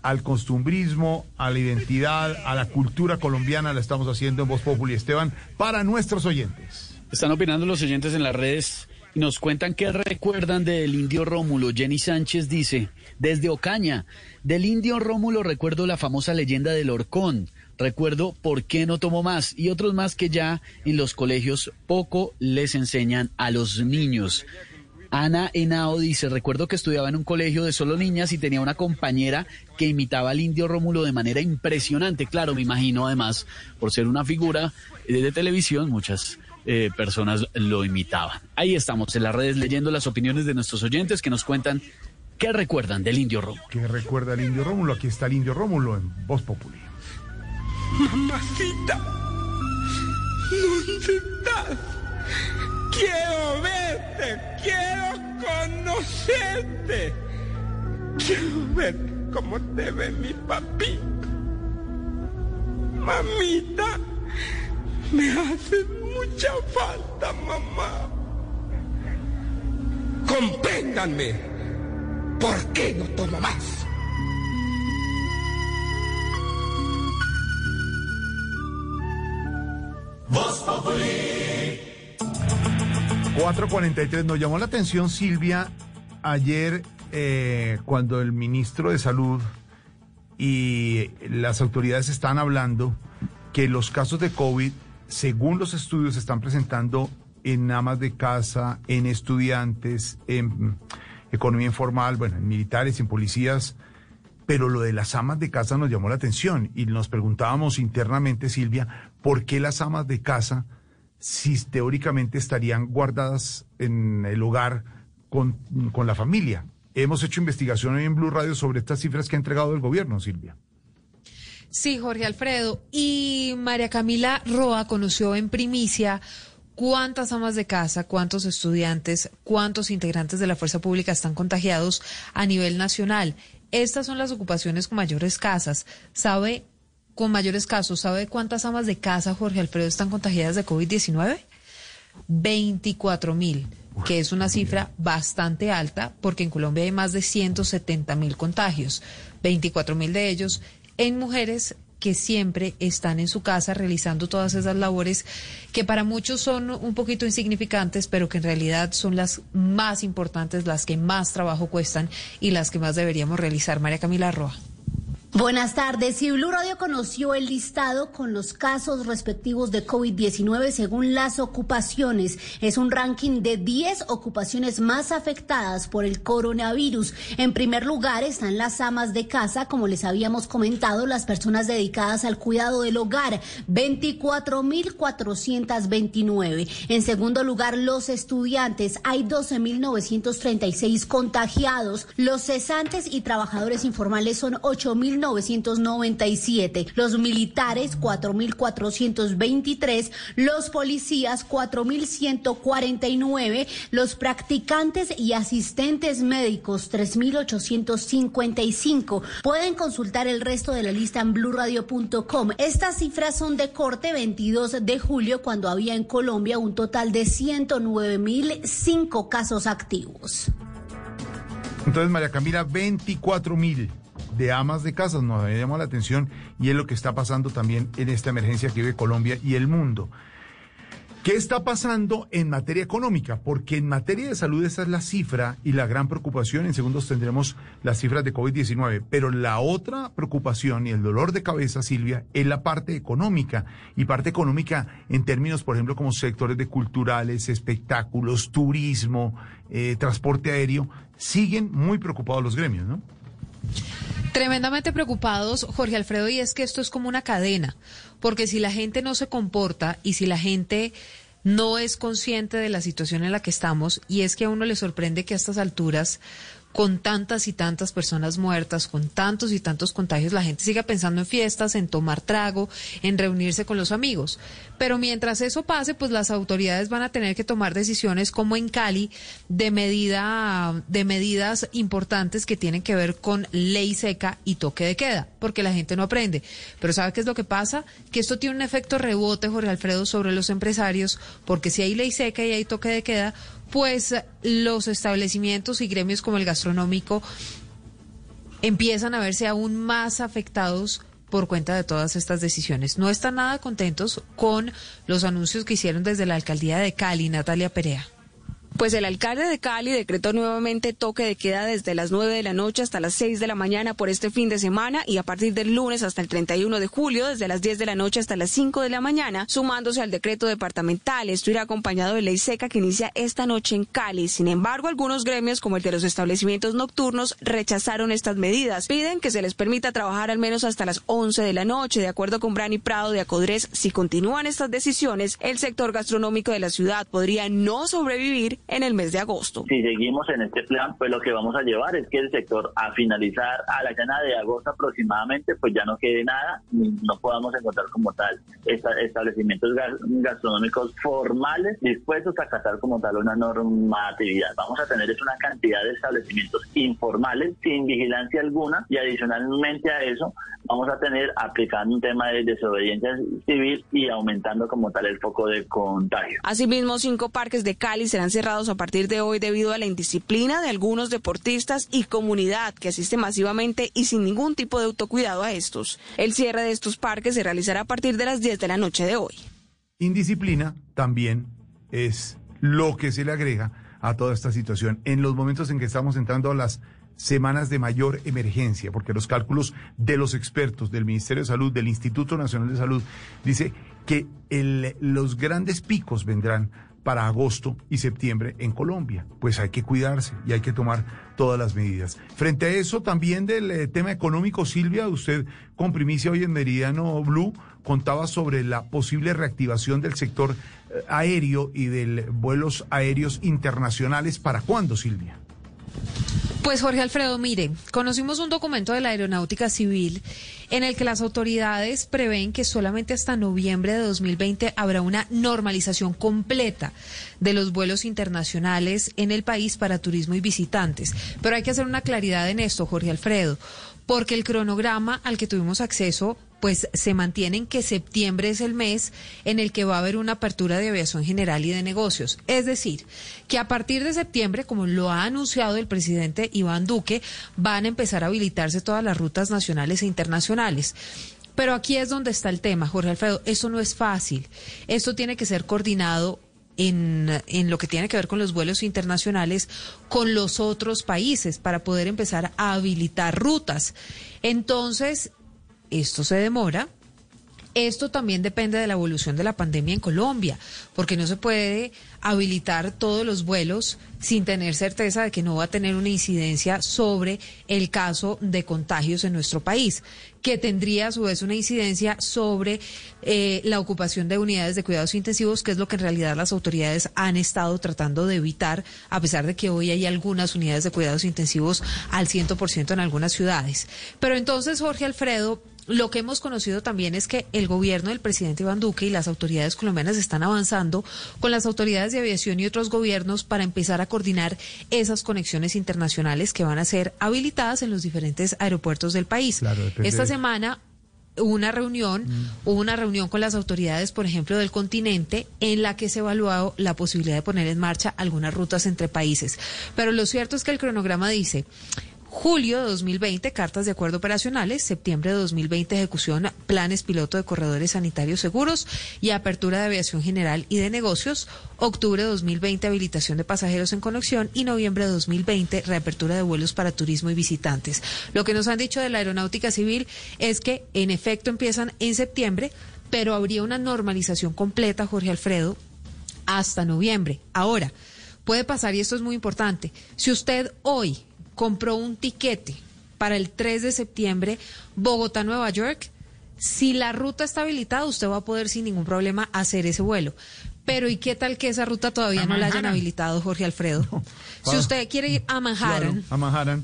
al costumbrismo, a la identidad, a la cultura colombiana, la estamos haciendo en Voz Populi Esteban para nuestros oyentes. Están opinando los oyentes en las redes y nos cuentan que recuerdan del indio Rómulo. Jenny Sánchez dice, desde Ocaña, del indio Rómulo recuerdo la famosa leyenda del Horcón. recuerdo por qué no tomo más y otros más que ya en los colegios poco les enseñan a los niños. Ana Henao dice, recuerdo que estudiaba en un colegio de solo niñas y tenía una compañera que imitaba al indio Rómulo de manera impresionante. Claro, me imagino además, por ser una figura de televisión, muchas eh, personas lo imitaban. Ahí estamos en las redes leyendo las opiniones de nuestros oyentes que nos cuentan qué recuerdan del indio Rómulo. ¿Qué recuerda el indio Rómulo? Aquí está el indio Rómulo en Voz Populi. Mamacita, ¿dónde estás? Quiero verte, quiero conocerte. Quiero ver cómo te ve mi papito. Mamita, me hace mucha falta, mamá. Compréndanme. ¿Por qué no tomo más? Voz Populi. 443. Nos llamó la atención, Silvia, ayer eh, cuando el ministro de Salud y las autoridades están hablando que los casos de COVID, según los estudios, se están presentando en amas de casa, en estudiantes, en economía informal, bueno, en militares, en policías, pero lo de las amas de casa nos llamó la atención y nos preguntábamos internamente, Silvia, ¿por qué las amas de casa, si teóricamente estarían guardadas en el hogar con, con la familia? Hemos hecho investigación hoy en Blue Radio sobre estas cifras que ha entregado el gobierno, Silvia. Sí, Jorge Alfredo. Y María Camila Roa conoció en primicia cuántas amas de casa, cuántos estudiantes, cuántos integrantes de la fuerza pública están contagiados a nivel nacional. Estas son las ocupaciones con mayores casas. ¿Sabe, con mayores casos, sabe cuántas amas de casa, Jorge Alfredo, están contagiadas de COVID-19? 24 mil, que es una cifra bastante alta porque en Colombia hay más de 170 mil contagios. 24 mil de ellos en mujeres que siempre están en su casa realizando todas esas labores que para muchos son un poquito insignificantes, pero que en realidad son las más importantes, las que más trabajo cuestan y las que más deberíamos realizar. María Camila Roa. Buenas tardes. Y Blue Radio conoció el listado con los casos respectivos de COVID-19 según las ocupaciones. Es un ranking de 10 ocupaciones más afectadas por el coronavirus. En primer lugar están las amas de casa, como les habíamos comentado, las personas dedicadas al cuidado del hogar, 24.429. En segundo lugar, los estudiantes, hay 12.936 contagiados. Los cesantes y trabajadores informales son 8.000 997, los militares 4.423, los policías 4.149, los practicantes y asistentes médicos 3.855. Pueden consultar el resto de la lista en blurradio.com. Estas cifras son de corte 22 de julio cuando había en Colombia un total de 109.005 casos activos. Entonces, María Camila, 24 mil de amas de casas nos había llamado la atención y es lo que está pasando también en esta emergencia que vive Colombia y el mundo. ¿Qué está pasando en materia económica? Porque en materia de salud esa es la cifra y la gran preocupación. En segundos tendremos las cifras de COVID-19. Pero la otra preocupación y el dolor de cabeza, Silvia, es la parte económica. Y parte económica en términos, por ejemplo, como sectores de culturales, espectáculos, turismo, eh, transporte aéreo. Siguen muy preocupados los gremios, ¿no? Tremendamente preocupados, Jorge Alfredo, y es que esto es como una cadena, porque si la gente no se comporta y si la gente no es consciente de la situación en la que estamos, y es que a uno le sorprende que a estas alturas con tantas y tantas personas muertas, con tantos y tantos contagios, la gente siga pensando en fiestas, en tomar trago, en reunirse con los amigos. Pero mientras eso pase, pues las autoridades van a tener que tomar decisiones como en Cali de medida de medidas importantes que tienen que ver con ley seca y toque de queda, porque la gente no aprende. Pero ¿sabe qué es lo que pasa? Que esto tiene un efecto rebote, Jorge Alfredo, sobre los empresarios, porque si hay ley seca y hay toque de queda, pues los establecimientos y gremios como el gastronómico empiezan a verse aún más afectados por cuenta de todas estas decisiones. No están nada contentos con los anuncios que hicieron desde la alcaldía de Cali, Natalia Perea. Pues el alcalde de Cali decretó nuevamente toque de queda desde las 9 de la noche hasta las 6 de la mañana por este fin de semana y a partir del lunes hasta el 31 de julio desde las 10 de la noche hasta las 5 de la mañana, sumándose al decreto departamental. Esto irá acompañado de ley seca que inicia esta noche en Cali. Sin embargo, algunos gremios como el de los establecimientos nocturnos rechazaron estas medidas. Piden que se les permita trabajar al menos hasta las 11 de la noche. De acuerdo con Brani Prado de Acodres, si continúan estas decisiones, el sector gastronómico de la ciudad podría no sobrevivir en el mes de agosto. Si seguimos en este plan, pues lo que vamos a llevar es que el sector a finalizar a la cana de agosto aproximadamente, pues ya no quede nada, no podamos encontrar como tal establecimientos gastronómicos formales dispuestos a acatar como tal una normatividad. Vamos a tener es una cantidad de establecimientos informales sin vigilancia alguna y adicionalmente a eso vamos a tener aplicando un tema de desobediencia civil y aumentando como tal el foco de contagio. Asimismo, cinco parques de Cali serán cerrados a partir de hoy debido a la indisciplina de algunos deportistas y comunidad que asiste masivamente y sin ningún tipo de autocuidado a estos. El cierre de estos parques se realizará a partir de las 10 de la noche de hoy. Indisciplina también es lo que se le agrega a toda esta situación en los momentos en que estamos entrando a las semanas de mayor emergencia, porque los cálculos de los expertos del Ministerio de Salud, del Instituto Nacional de Salud, dice que los grandes picos vendrán para agosto y septiembre en Colombia. Pues hay que cuidarse y hay que tomar todas las medidas. Frente a eso, también del eh, tema económico, Silvia, usted con primicia hoy en Meridiano Blue contaba sobre la posible reactivación del sector eh, aéreo y de vuelos aéreos internacionales. ¿Para cuándo, Silvia? Pues Jorge Alfredo, mire, conocimos un documento de la Aeronáutica Civil en el que las autoridades prevén que solamente hasta noviembre de 2020 habrá una normalización completa de los vuelos internacionales en el país para turismo y visitantes. Pero hay que hacer una claridad en esto, Jorge Alfredo, porque el cronograma al que tuvimos acceso pues se mantienen que septiembre es el mes en el que va a haber una apertura de aviación general y de negocios. Es decir, que a partir de septiembre, como lo ha anunciado el presidente Iván Duque, van a empezar a habilitarse todas las rutas nacionales e internacionales. Pero aquí es donde está el tema, Jorge Alfredo. Esto no es fácil. Esto tiene que ser coordinado en, en, lo que tiene que ver con los vuelos internacionales con los otros países para poder empezar a habilitar rutas. Entonces, esto se demora. Esto también depende de la evolución de la pandemia en Colombia, porque no se puede habilitar todos los vuelos sin tener certeza de que no va a tener una incidencia sobre el caso de contagios en nuestro país, que tendría a su vez una incidencia sobre eh, la ocupación de unidades de cuidados intensivos, que es lo que en realidad las autoridades han estado tratando de evitar, a pesar de que hoy hay algunas unidades de cuidados intensivos al 100% en algunas ciudades. Pero entonces, Jorge Alfredo, lo que hemos conocido también es que el gobierno del presidente Iván Duque y las autoridades colombianas están avanzando con las autoridades de aviación y otros gobiernos para empezar a coordinar esas conexiones internacionales que van a ser habilitadas en los diferentes aeropuertos del país. Esta semana hubo una reunión, mm. hubo una reunión con las autoridades, por ejemplo, del continente, en la que se evaluó la posibilidad de poner en marcha algunas rutas entre países. Pero lo cierto es que el cronograma dice Julio de 2020, cartas de acuerdo operacionales. Septiembre de 2020, ejecución, planes piloto de corredores sanitarios seguros y apertura de aviación general y de negocios. Octubre de 2020, habilitación de pasajeros en conexión. Y noviembre de 2020, reapertura de vuelos para turismo y visitantes. Lo que nos han dicho de la aeronáutica civil es que, en efecto, empiezan en septiembre, pero habría una normalización completa, Jorge Alfredo, hasta noviembre. Ahora, puede pasar, y esto es muy importante, si usted hoy compró un tiquete para el 3 de septiembre Bogotá-Nueva York, si la ruta está habilitada, usted va a poder sin ningún problema hacer ese vuelo. Pero ¿y qué tal que esa ruta todavía no la hayan habilitado, Jorge Alfredo? Si usted quiere ir a Manhattan, a Manhattan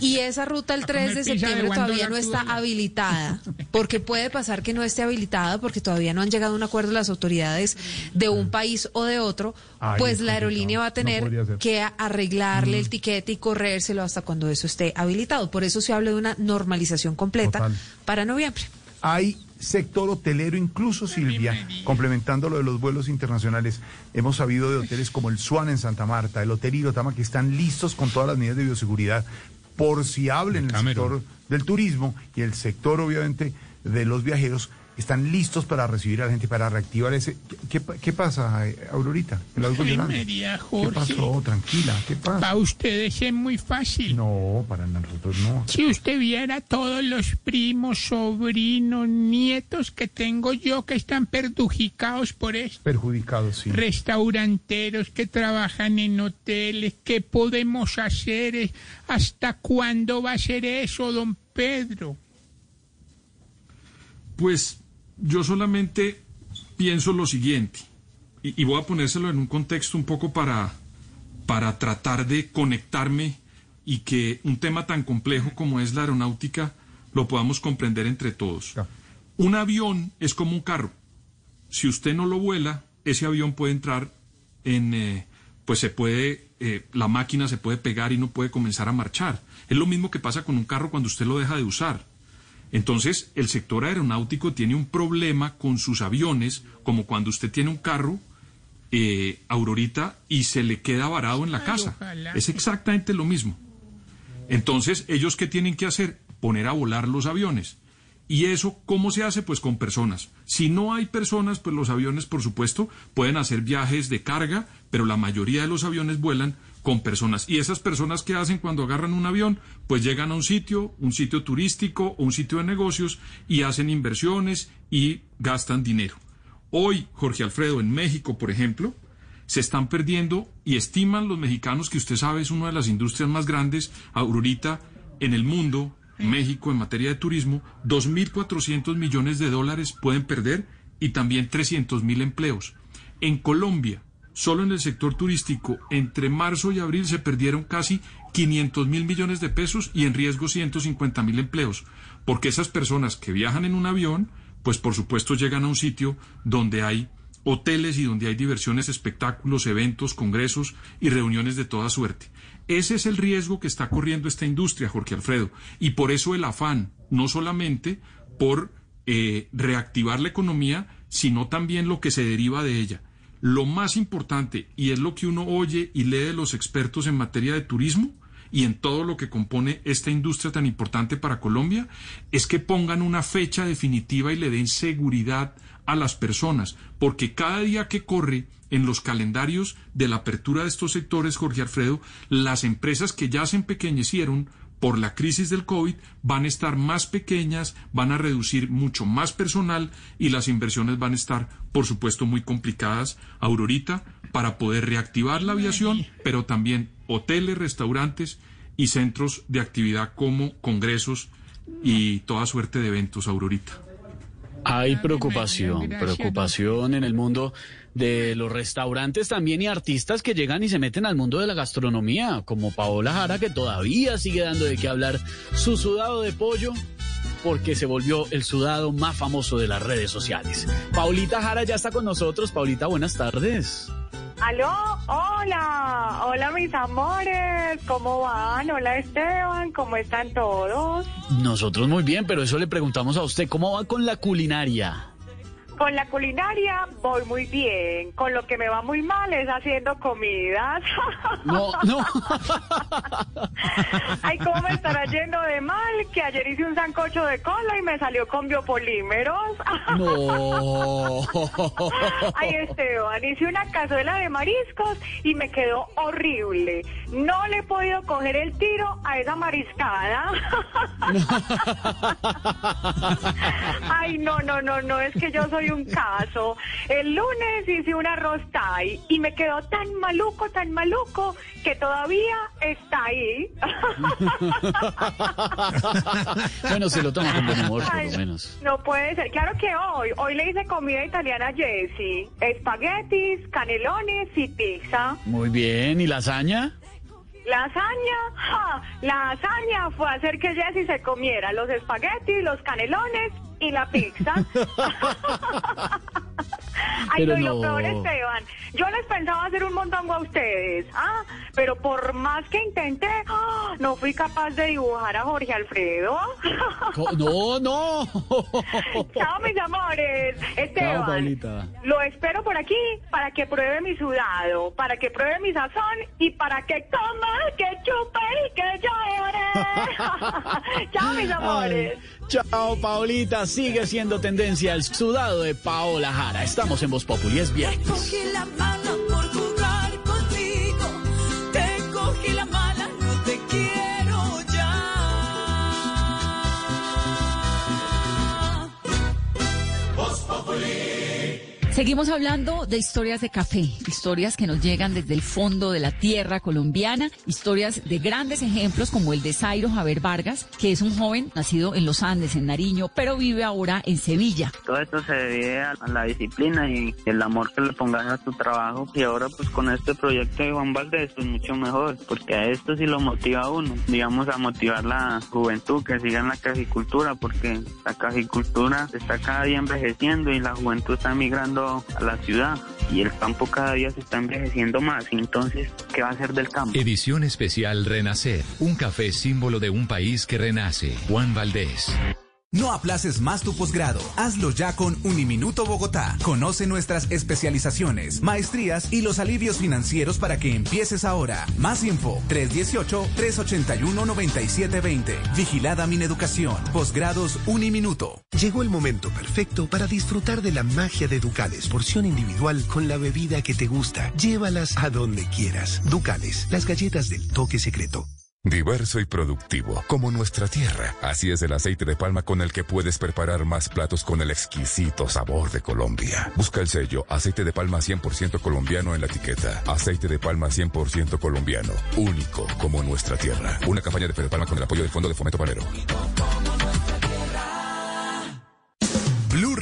y esa ruta el 3 de septiembre todavía no está habilitada, porque puede pasar que no esté habilitada porque todavía no han llegado a un acuerdo las autoridades de un país o de otro, pues la aerolínea va a tener que arreglarle el mm. tiquete y corrérselo hasta cuando eso esté habilitado. Por eso se habla de una normalización completa para noviembre. Hay sector hotelero, incluso Silvia, complementando lo de los vuelos internacionales, hemos sabido de hoteles como el Swan en Santa Marta, el Hotel Irotama, que están listos con todas las medidas de bioseguridad por si hablen el, sector del turismo y el sector, obviamente, de los viajeros están listos para recibir a la gente, para reactivar ese... ¿Qué, qué- qué pasa, Aurorita? ¿La oigo Ay? María ¿Qué Jorge. pasó? Tranquila, ¿qué pasa? Para ustedes es muy fácil. No, para nosotros no. Si usted viera todos los primos, sobrinos, nietos que tengo yo que están perjudicados por esto. Perjudicados, sí. Restauranteros que trabajan en hoteles, ¿qué podemos hacer? ¿Hasta cuándo va a ser eso, don Pedro? Pues yo solamente pienso lo siguiente, y, y voy a ponérselo en un contexto un poco para, para tratar de conectarme y que un tema tan complejo como es la aeronáutica lo podamos comprender entre todos. Un avión es como un carro. Si usted no lo vuela, ese avión puede entrar en, eh, pues se puede, eh, la máquina se puede pegar y no puede comenzar a marchar. Es lo mismo que pasa con un carro cuando usted lo deja de usar. Entonces, el sector aeronáutico tiene un problema con sus aviones, como cuando usted tiene un carro, eh, Aurorita, y se le queda varado en la casa. Es exactamente lo mismo. Entonces, ¿ellos qué tienen que hacer? Poner a volar los aviones. ¿Y eso cómo se hace? Pues con personas. Si no hay personas, pues los aviones, por supuesto, pueden hacer viajes de carga, pero la mayoría de los aviones vuelan con personas. Y esas personas que hacen cuando agarran un avión, pues llegan a un sitio, un sitio turístico o un sitio de negocios y hacen inversiones y gastan dinero. Hoy, Jorge Alfredo, en México, por ejemplo, se están perdiendo y estiman los mexicanos que usted sabe es una de las industrias más grandes, Aurorita, en el mundo, México, en materia de turismo, 2.400 millones de dólares pueden perder y también 300.000 empleos. En Colombia, solo en el sector turístico, entre marzo y abril se perdieron casi 500 mil millones de pesos y en riesgo 150 mil empleos, porque esas personas que viajan en un avión, pues por supuesto llegan a un sitio donde hay hoteles y donde hay diversiones, espectáculos, eventos, congresos y reuniones de toda suerte. Ese es el riesgo que está corriendo esta industria, Jorge Alfredo, y por eso el afán, no solamente por eh, reactivar la economía, sino también lo que se deriva de ella. Lo más importante, y es lo que uno oye y lee de los expertos en materia de turismo y en todo lo que compone esta industria tan importante para Colombia, es que pongan una fecha definitiva y le den seguridad a las personas, porque cada día que corre en los calendarios de la apertura de estos sectores, Jorge Alfredo, las empresas que ya se empequeñecieron por la crisis del COVID van a estar más pequeñas, van a reducir mucho más personal y las inversiones van a estar, por supuesto, muy complicadas, Aurorita, para poder reactivar la aviación, pero también hoteles, restaurantes y centros de actividad como congresos y toda suerte de eventos, Aurorita. Hay preocupación, preocupación en el mundo de los restaurantes también y artistas que llegan y se meten al mundo de la gastronomía, como Paola Jara, que todavía sigue dando de qué hablar su sudado de pollo, porque se volvió el sudado más famoso de las redes sociales. Paulita Jara ya está con nosotros. Paulita, buenas tardes. Aló, hola, hola mis amores, ¿cómo van? Hola Esteban, ¿cómo están todos? Nosotros muy bien, pero eso le preguntamos a usted, ¿cómo va con la culinaria? Con la culinaria voy muy bien, con lo que me va muy mal es haciendo comidas. No, no. Ay, ¿cómo me estará yendo de mal? Que ayer hice un sancocho de cola y me salió con biopolímeros. No. Ay, Esteban, hice una cazuela de mariscos y me quedó horrible. No le he podido coger el tiro a esa mariscada. Ay, no, no, no, no, es que yo soy un caso. El lunes hice un arroz thai y me quedó tan maluco, tan maluco, que todavía está ahí. bueno, se lo toma con buen humor, por lo menos. No puede ser. Claro que hoy, hoy le hice comida italiana a Jessie. Espaguetis, canelones y pizza. Muy bien, ¿y lasaña? Lasaña, ja, la lasaña fue hacer que Jessie se comiera los espaguetis, los canelones y la pizza. Ay, Pero no, y lo peor, Esteban, yo les pensaba hacer un montongo a ustedes, ah, pero por más que intenté, ah, no fui capaz de dibujar a Jorge Alfredo. No, no. Chao, mis amores. Esteban, Chao, lo espero por aquí para que pruebe mi sudado, para que pruebe mi sazón y para que coma, que chupe y que llore. Chao, mis amores. Chao, Paolita. Sigue siendo tendencia el sudado de Paola Jara. Estamos en Voz Populi, es viernes. Seguimos hablando de historias de café, historias que nos llegan desde el fondo de la tierra colombiana, historias de grandes ejemplos como el de Zairo Javier Vargas, que es un joven nacido en los Andes, en Nariño, pero vive ahora en Sevilla. Todo esto se debe a la disciplina y el amor que le pongas a tu trabajo. Y ahora pues con este proyecto de Juan Valdés pues mucho mejor, porque a esto sí lo motiva a uno, digamos a motivar la juventud que siga en la cajicultura, porque la cajicultura está cada día envejeciendo y la juventud está migrando a la ciudad y el campo cada día se está envejeciendo más. Entonces, ¿qué va a hacer del campo? Edición especial Renacer. Un café símbolo de un país que renace. Juan Valdés. No aplaces más tu posgrado. Hazlo ya con Uniminuto Bogotá. Conoce nuestras especializaciones, maestrías y los alivios financieros para que empieces ahora. Más info 318-381-9720. Vigilada Mineducación. Posgrados Uniminuto. Llegó el momento perfecto para disfrutar de la magia de Ducales, porción individual con la bebida que te gusta. Llévalas a donde quieras. Ducales, las galletas del toque secreto. Diverso y productivo, como nuestra tierra. Así es el aceite de palma con el que puedes preparar más platos con el exquisito sabor de Colombia. Busca el sello aceite de palma 100% colombiano en la etiqueta. Aceite de palma 100% colombiano, único como nuestra tierra. Una campaña de Fede Palma con el apoyo del Fondo de Fomento Panero.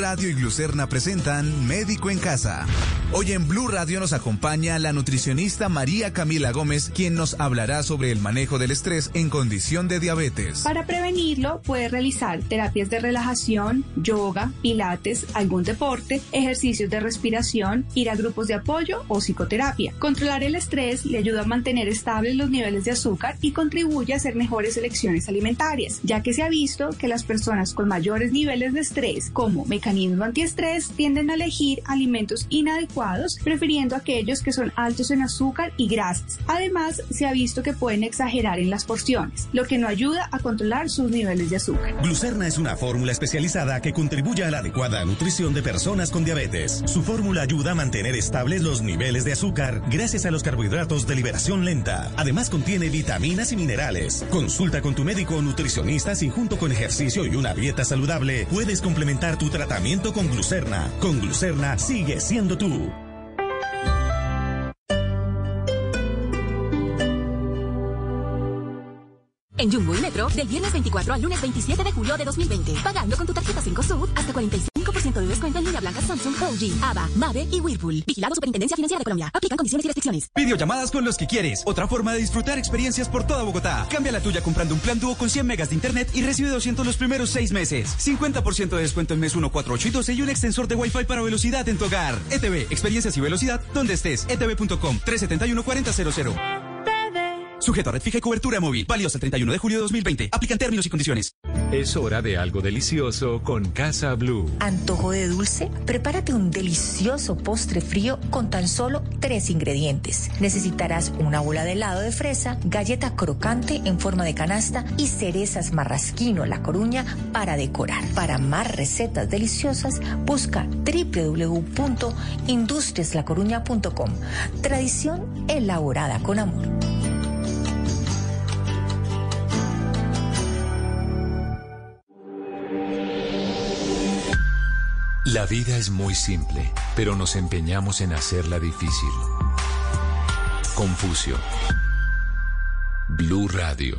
Radio y Glucerna presentan Médico en Casa. Hoy en Blue Radio nos acompaña la nutricionista María Camila Gómez, quien nos hablará sobre el manejo del estrés en condición de diabetes. Para prevenirlo, puede realizar terapias de relajación, yoga, pilates, algún deporte, ejercicios de respiración, ir a grupos de apoyo o psicoterapia. Controlar el estrés le ayuda a mantener estables los niveles de azúcar y contribuye a hacer mejores elecciones alimentarias, ya que se ha visto que las personas con mayores niveles de estrés, como mecanismo antiestrés, tienden a elegir alimentos inadecuados, prefiriendo aquellos que son altos en azúcar y grasas. Además, se ha visto que pueden exagerar en las porciones, lo que no ayuda a controlar sus niveles de azúcar. Glucerna es una fórmula especializada que contribuye a la adecuada nutrición de personas con diabetes. Su fórmula ayuda a mantener estables los niveles de azúcar gracias a los carbohidratos de liberación lenta. Además contiene vitaminas y minerales. Consulta con tu médico o nutricionista si junto con ejercicio y una dieta saludable puedes complementar tu tratamiento con glucerna. Con glucerna sigue siendo tú. En Jumbo y Metro, del viernes 24 al lunes 27 de julio de 2020. Pagando con tu tarjeta 5 Sud hasta 45% de descuento en línea blanca Samsung, LG, ABA, Mave y Whirlpool. Vigilado Superintendencia Financiera de Colombia. Aplican condiciones y restricciones. Videollamadas con los que quieres. Otra forma de disfrutar experiencias por toda Bogotá. Cambia la tuya comprando un plan dúo con 100 megas de internet y recibe 200 los primeros 6 meses. 50% de descuento en mes 1, 4, 8 y 12 y un extensor de Wi-Fi para velocidad en tu hogar. ETV, experiencias y velocidad donde estés. etv.com 371 4000. Sujeto a red fija y cobertura móvil. Válido hasta el 31 de julio de 2020. Aplican términos y condiciones. Es hora de algo delicioso con Casa Blue. ¿Antojo de dulce? Prepárate un delicioso postre frío con tan solo tres ingredientes. Necesitarás una bola de helado de fresa, galleta crocante en forma de canasta y cerezas marrasquino La Coruña para decorar. Para más recetas deliciosas, busca www.industriaslacoruña.com. Tradición elaborada con amor. La vida es muy simple, pero nos empeñamos en hacerla difícil. Confucio. Blue Radio.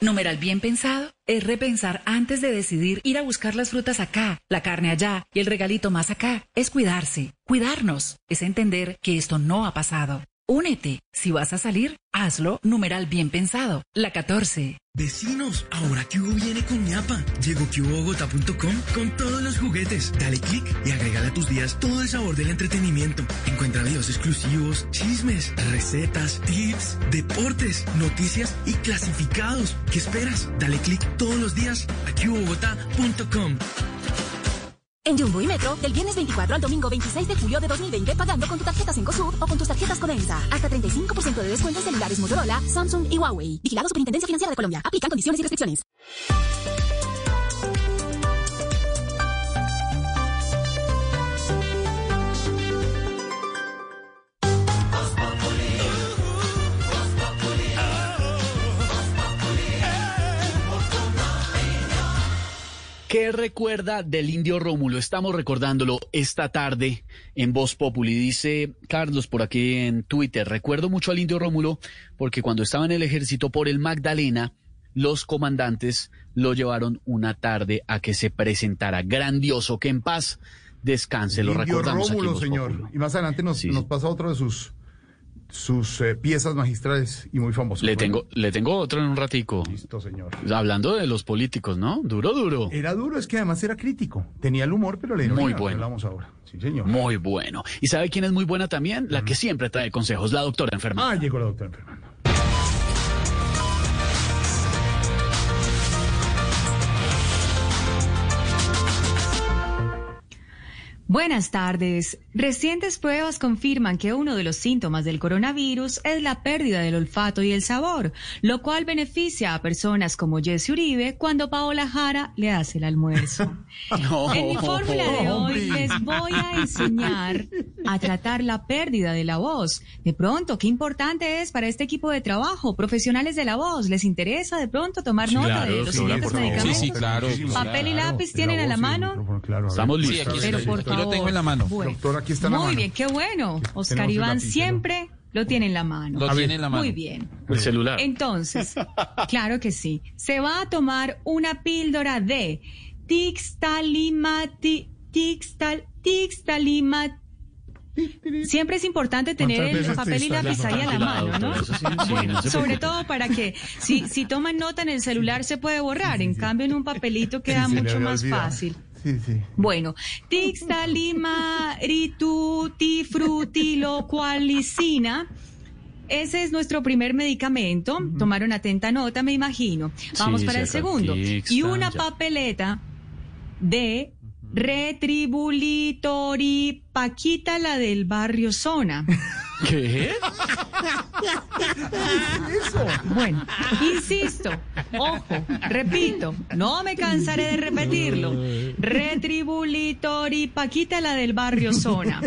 Numeral bien pensado es repensar antes de decidir ir a buscar las frutas acá, la carne allá y el regalito más acá. Es cuidarse, cuidarnos, es entender que esto no ha pasado. Únete. Si vas a salir, hazlo numeral bien pensado. La 14. Vecinos, ahora que viene con ñapa. Llegó Bogotá.com con todos los juguetes. Dale click y agrégale a tus días todo el sabor del entretenimiento. Encuentra videos exclusivos, chismes, recetas, tips, deportes, noticias y clasificados. ¿Qué esperas? Dale click todos los días a Bogotá.com. En Jumbo y Metro, del viernes 24 al domingo 26 de julio de 2020, pagando con tu tarjeta Cencosud o con tus tarjetas Codensa. Hasta 35% de descuento en celulares Motorola, Samsung y Huawei. Vigilado Superintendencia Financiera de Colombia. Aplican condiciones y restricciones. ¿Qué recuerda del indio Rómulo? Estamos recordándolo esta tarde en Voz Populi. Dice Carlos por aquí en Twitter, recuerdo mucho al indio Rómulo porque cuando estaba en el ejército por el Magdalena, los comandantes lo llevaron una tarde a que se presentara. Grandioso, que en paz descanse. Lo Indio recordamos aquí en Rómulo, Voz señor. Populi. Y más adelante nos, nos pasa otro de sus sus eh, piezas magistrales y muy famosos. Le tengo, le tengo otro en un ratico. Listo, señor. Hablando de los políticos, ¿no? Duro, duro. Era duro, es que además era crítico. Tenía el humor, pero le Muy bueno. Hablamos ahora. Sí, señor. Muy bueno. ¿Y sabe quién es muy buena también? La que siempre trae consejos, la doctora enferma. Ah, llegó la doctora enferma. Buenas tardes. Recientes pruebas confirman que uno de los síntomas del coronavirus es la pérdida del olfato y el sabor, lo cual beneficia a personas como Jesse Uribe cuando Paola Jara le hace el almuerzo. En mi fórmula de hoy les voy a enseñar a tratar la pérdida de la voz. De pronto, qué importante es para este equipo de trabajo, profesionales de la voz. ¿Les interesa de pronto tomar Sí, nota claro, de los siguientes medicamentos? Sí, sí, claro, Papel y claro. lápiz tienen la a la voz, sí, mano. Estamos Sí, listos. Pero por lo tengo en la mano. Bueno. Doctora, aquí está en la Muy mano. bien, qué bueno. Oscar Iván siempre lo tiene en la mano. Lo tiene en la mano. Muy bien. El celular. Entonces, claro que sí. Se va a tomar una píldora de tixtalimati, tixtal, tixtalimat. Siempre es importante tener ¿Cuántas el papel y lápiz ahí a la mano, ¿no? sí, sí, no sobre todo para que si, si toman nota en el celular se puede borrar, en cambio en un papelito queda mucho más olvidado. fácil. Sí, sí. Bueno, tixtalima rituti frutiloqualicina. Ese es nuestro primer medicamento. Tomaron atenta nota, me imagino. Vamos Sí, para el segundo. Tixta, Y una ya. papeleta de retribulitori Paquita, la del barrio Zona. ¿Qué? Eso. Bueno, insisto, ojo, repito, no me cansaré de repetirlo. Retribulitori Paquita, la del barrio Zona.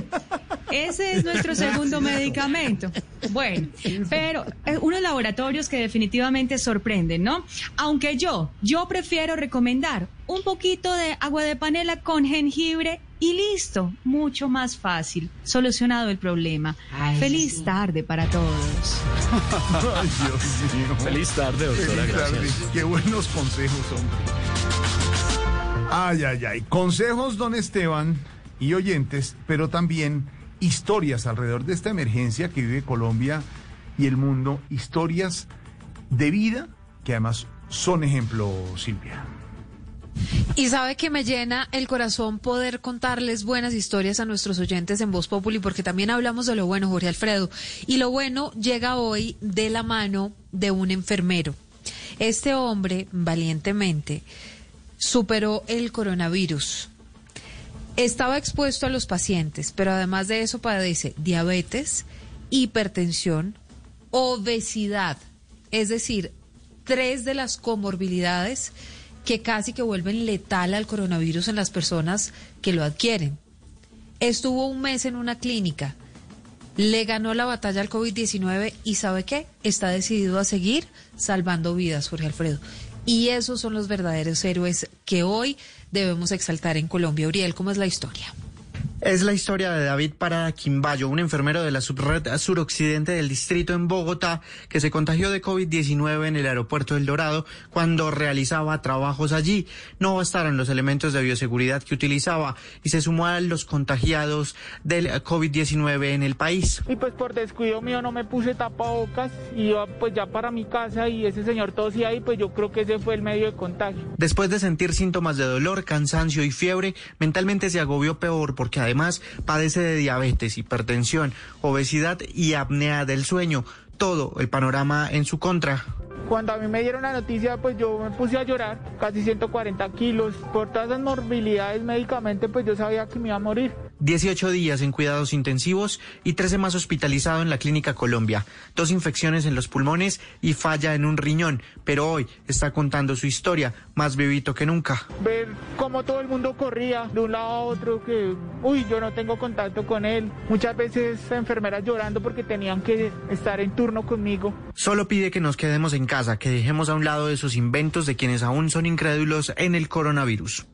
Ese es nuestro segundo medicamento. Bueno, pero eh, unos laboratorios que definitivamente sorprenden, ¿no? Aunque yo, yo prefiero recomendar un poquito de agua de panela con jengibre y listo, mucho más fácil, solucionado el problema. Feliz tarde para todos. Ay, Dios mío. Feliz tarde, doctora, Feliz tarde. gracias. Qué buenos consejos, hombre. Ay, ay, ay. Consejos, don Esteban, y oyentes, pero también historias alrededor de esta emergencia que vive Colombia y el mundo. Historias de vida que además son ejemplo, Silvia. Y sabe que me llena el corazón poder contarles buenas historias a nuestros oyentes en Voz Populi, porque también hablamos de lo bueno, Jorge Alfredo. Y lo bueno llega hoy de la mano de un enfermero. Este hombre, valientemente, superó el coronavirus. Estaba expuesto a los pacientes, pero además de eso padece diabetes, hipertensión, obesidad, es decir, tres de las comorbilidades que casi que vuelven letal al coronavirus en las personas que lo adquieren. Estuvo un mes en una clínica, le ganó la batalla al COVID-19 y ¿sabe qué? Está decidido a seguir salvando vidas, Jorge Alfredo. Y esos son los verdaderos héroes que hoy debemos exaltar en Colombia. Uriel, ¿cómo es la historia? Es la historia de David Parada Quimbayo, un enfermero de la subred suroccidente del distrito en Bogotá que se contagió de COVID-19 en el aeropuerto del Dorado cuando realizaba trabajos allí. No bastaron los elementos de bioseguridad que utilizaba y se sumó a los contagiados del COVID-19 en el país. Y pues por descuido mío no me puse tapabocas y iba pues ya para mi casa y ese señor tosía y pues yo creo que ese fue el medio de contagio. Después de sentir síntomas de dolor, cansancio y fiebre, mentalmente se agobió peor porque además padece de diabetes, hipertensión, obesidad y apnea del sueño. Todo el panorama en su contra. Cuando a mí me dieron la noticia, pues yo me puse a llorar, casi 140 kilos. Por todas las morbilidades médicamente, pues yo sabía que me iba a morir. 18 días en cuidados intensivos y 13 más hospitalizado en la Clínica Colombia. Dos infecciones en los pulmones y falla en un riñón. Pero hoy está contando su historia, más vivito que nunca. Ver cómo todo el mundo corría de un lado a otro, que, uy, yo no tengo contacto con él. Muchas veces enfermeras llorando porque tenían que estar en turno conmigo. Solo pide que nos quedemos en casa, que dejemos a un lado esos inventos de quienes aún son incrédulos en el coronavirus.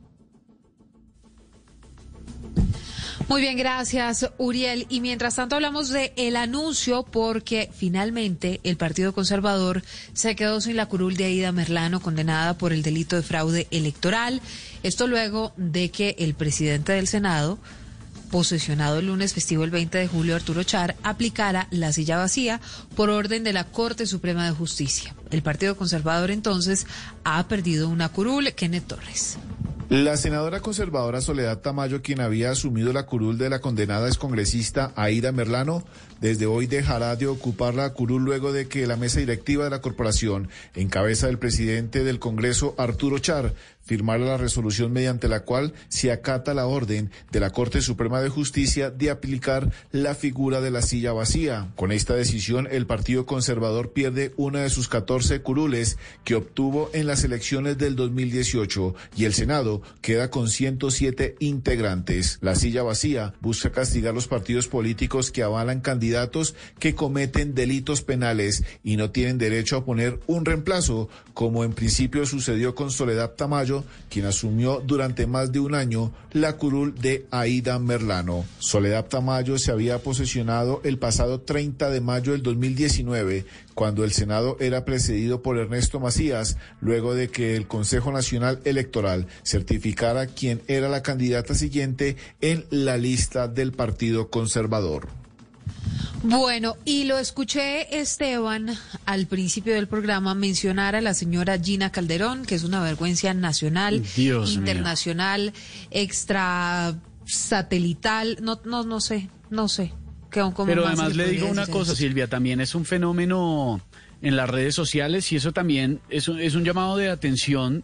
Muy bien, gracias, Uriel. Y mientras tanto hablamos de el anuncio porque finalmente el Partido Conservador se quedó sin la curul de Aida Merlano condenada por el delito de fraude electoral. Esto luego de que el presidente del Senado, posesionado el lunes festivo el 20 de julio, Arturo Char, aplicara la silla vacía por orden de la Corte Suprema de Justicia. El Partido Conservador entonces ha perdido una curul. Kenneth Torres. La senadora conservadora Soledad Tamayo, quien había asumido la curul de la condenada excongresista Aida Merlano, desde hoy dejará de ocupar la curul luego de que la mesa directiva de la corporación, en cabeza del presidente del Congreso, Arturo Char, firmara la resolución mediante la cual se acata la orden de la Corte Suprema de Justicia de aplicar la figura de la silla vacía. Con esta decisión, el Partido Conservador pierde una de sus 14 curules que obtuvo en las elecciones del 2018 y el Senado queda con 107 integrantes. La silla vacía busca castigar los partidos políticos que avalan candidatos que cometen delitos penales y no tienen derecho a poner un reemplazo, como en principio sucedió con Soledad Tamayo, quien asumió durante más de un año la curul de Aida Merlano. Soledad Tamayo se había posesionado el pasado 30 de mayo del 2019, cuando el Senado era precedido por Ernesto Macías, luego de que el Consejo Nacional Electoral certificara quién era la candidata siguiente en la lista del Partido Conservador. Bueno, y lo escuché, Esteban, al principio del programa mencionar a la señora Gina Calderón, que es una vergüenza nacional, Dios mío. internacional, extra satelital, no, no, no sé, no sé. ¿Qué- cómo Pero además le digo una cosa, eso? Silvia, también es un fenómeno en las redes sociales y eso también es un, es un llamado de atención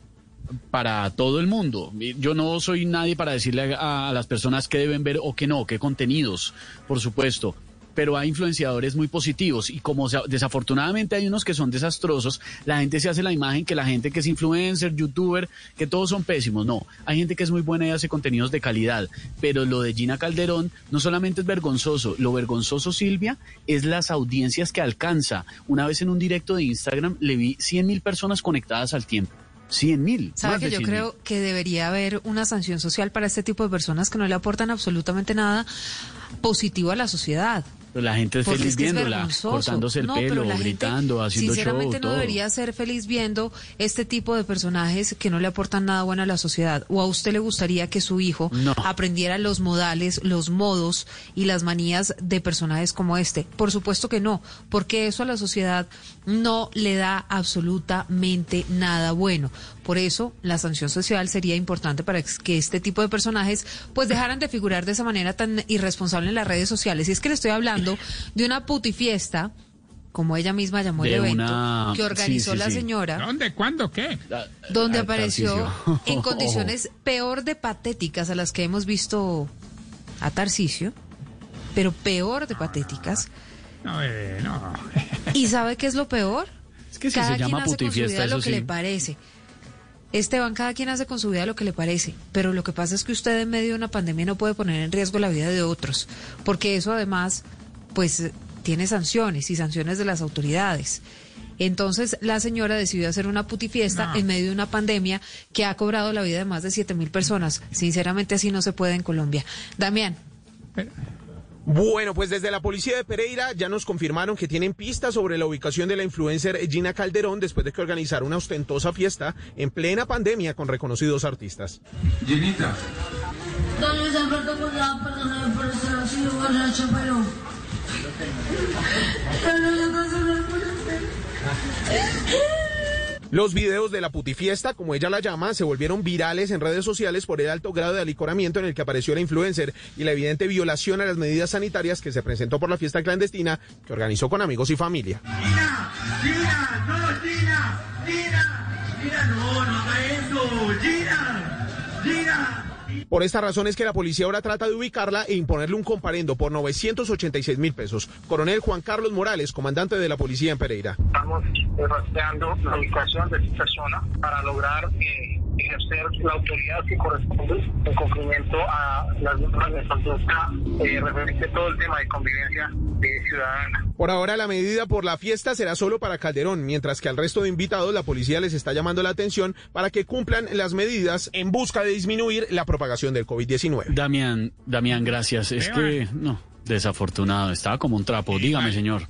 para todo el mundo. Yo no soy nadie para decirle a, a las personas qué deben ver o qué no, qué contenidos, por supuesto. Pero hay influenciadores muy positivos y como se- desafortunadamente hay unos que son desastrosos, la gente se hace la imagen que la gente que es influencer, youtuber, que todos son pésimos. No, hay gente que es muy buena y hace contenidos de calidad. Pero lo de Gina Calderón no solamente es vergonzoso, lo vergonzoso, Silvia, es las audiencias que alcanza. Una vez en un directo de Instagram le vi 100 mil personas conectadas al tiempo. 100 mil. ¿Sabe que yo 100.000. creo que debería haber una sanción social para este tipo de personas que no le aportan absolutamente nada positivo a la sociedad? Pero la gente es Porque feliz es que viéndola, cortándose el No, pelo, la gente, gritando, haciendo show, Sinceramente no todo. debería ser feliz viendo este tipo de personajes que no le aportan nada bueno a la sociedad. ¿O a usted le gustaría que su hijo No. aprendiera los modales, los modos y las manías de personajes como este? Por supuesto que no, porque eso a la sociedad no le da absolutamente nada bueno. Por eso la sanción social sería importante para que este tipo de personajes pues dejaran de figurar de esa manera tan irresponsable en las redes sociales. Y es que le estoy hablando de una putifiesta, como ella misma llamó el evento, una- que organizó sí, sí, la sí. señora. ¿Dónde? ¿Cuándo? ¿Qué? Donde apareció en condiciones peor de patéticas a las que hemos visto a Tarcisio, pero peor de patéticas. No, bebé, no. ¿Y sabe qué es lo peor? Es que si cada se llama quien hace con su vida lo que sí. le parece. Esteban, cada quien hace con su vida lo que le parece, pero lo que pasa es que usted en medio de una pandemia no puede poner en riesgo la vida de otros, porque eso además, pues, tiene sanciones y sanciones de las autoridades. Entonces, la señora decidió hacer una putifiesta No. en medio de una pandemia que ha cobrado la vida de más de siete mil personas. Sinceramente, así no se puede en Colombia. Damián. Bueno, pues desde la policía de Pereira ya nos confirmaron que tienen pistas sobre la ubicación de la influencer Gina Calderón después de que organizara una ostentosa fiesta en plena pandemia con reconocidos artistas. Ginita. Los videos de la putifiesta, como ella la llama, se volvieron virales en redes sociales por el alto grado de alicoramiento en el que apareció la influencer y la evidente violación a las medidas sanitarias que se presentó por la fiesta clandestina que organizó con amigos y familia. Por esta razón es que la policía ahora trata de ubicarla e imponerle un comparendo por 986 mil pesos. Coronel Juan Carlos Morales, comandante de la policía en Pereira. Estamos rastreando la ubicación de esta persona para lograr eh, ejercer la autoridad que corresponde en cumplimiento a las normas de conducta eh, referente a todo el tema de convivencia eh, ciudadana. Por ahora la medida por la fiesta será solo para Calderón, mientras que al resto de invitados la policía les está llamando la atención para que cumplan las medidas en busca de disminuir la propagación del COVID-19. Damián, Damián, gracias. Es que, no, desafortunado, estaba como un trapo. Dígame, señor.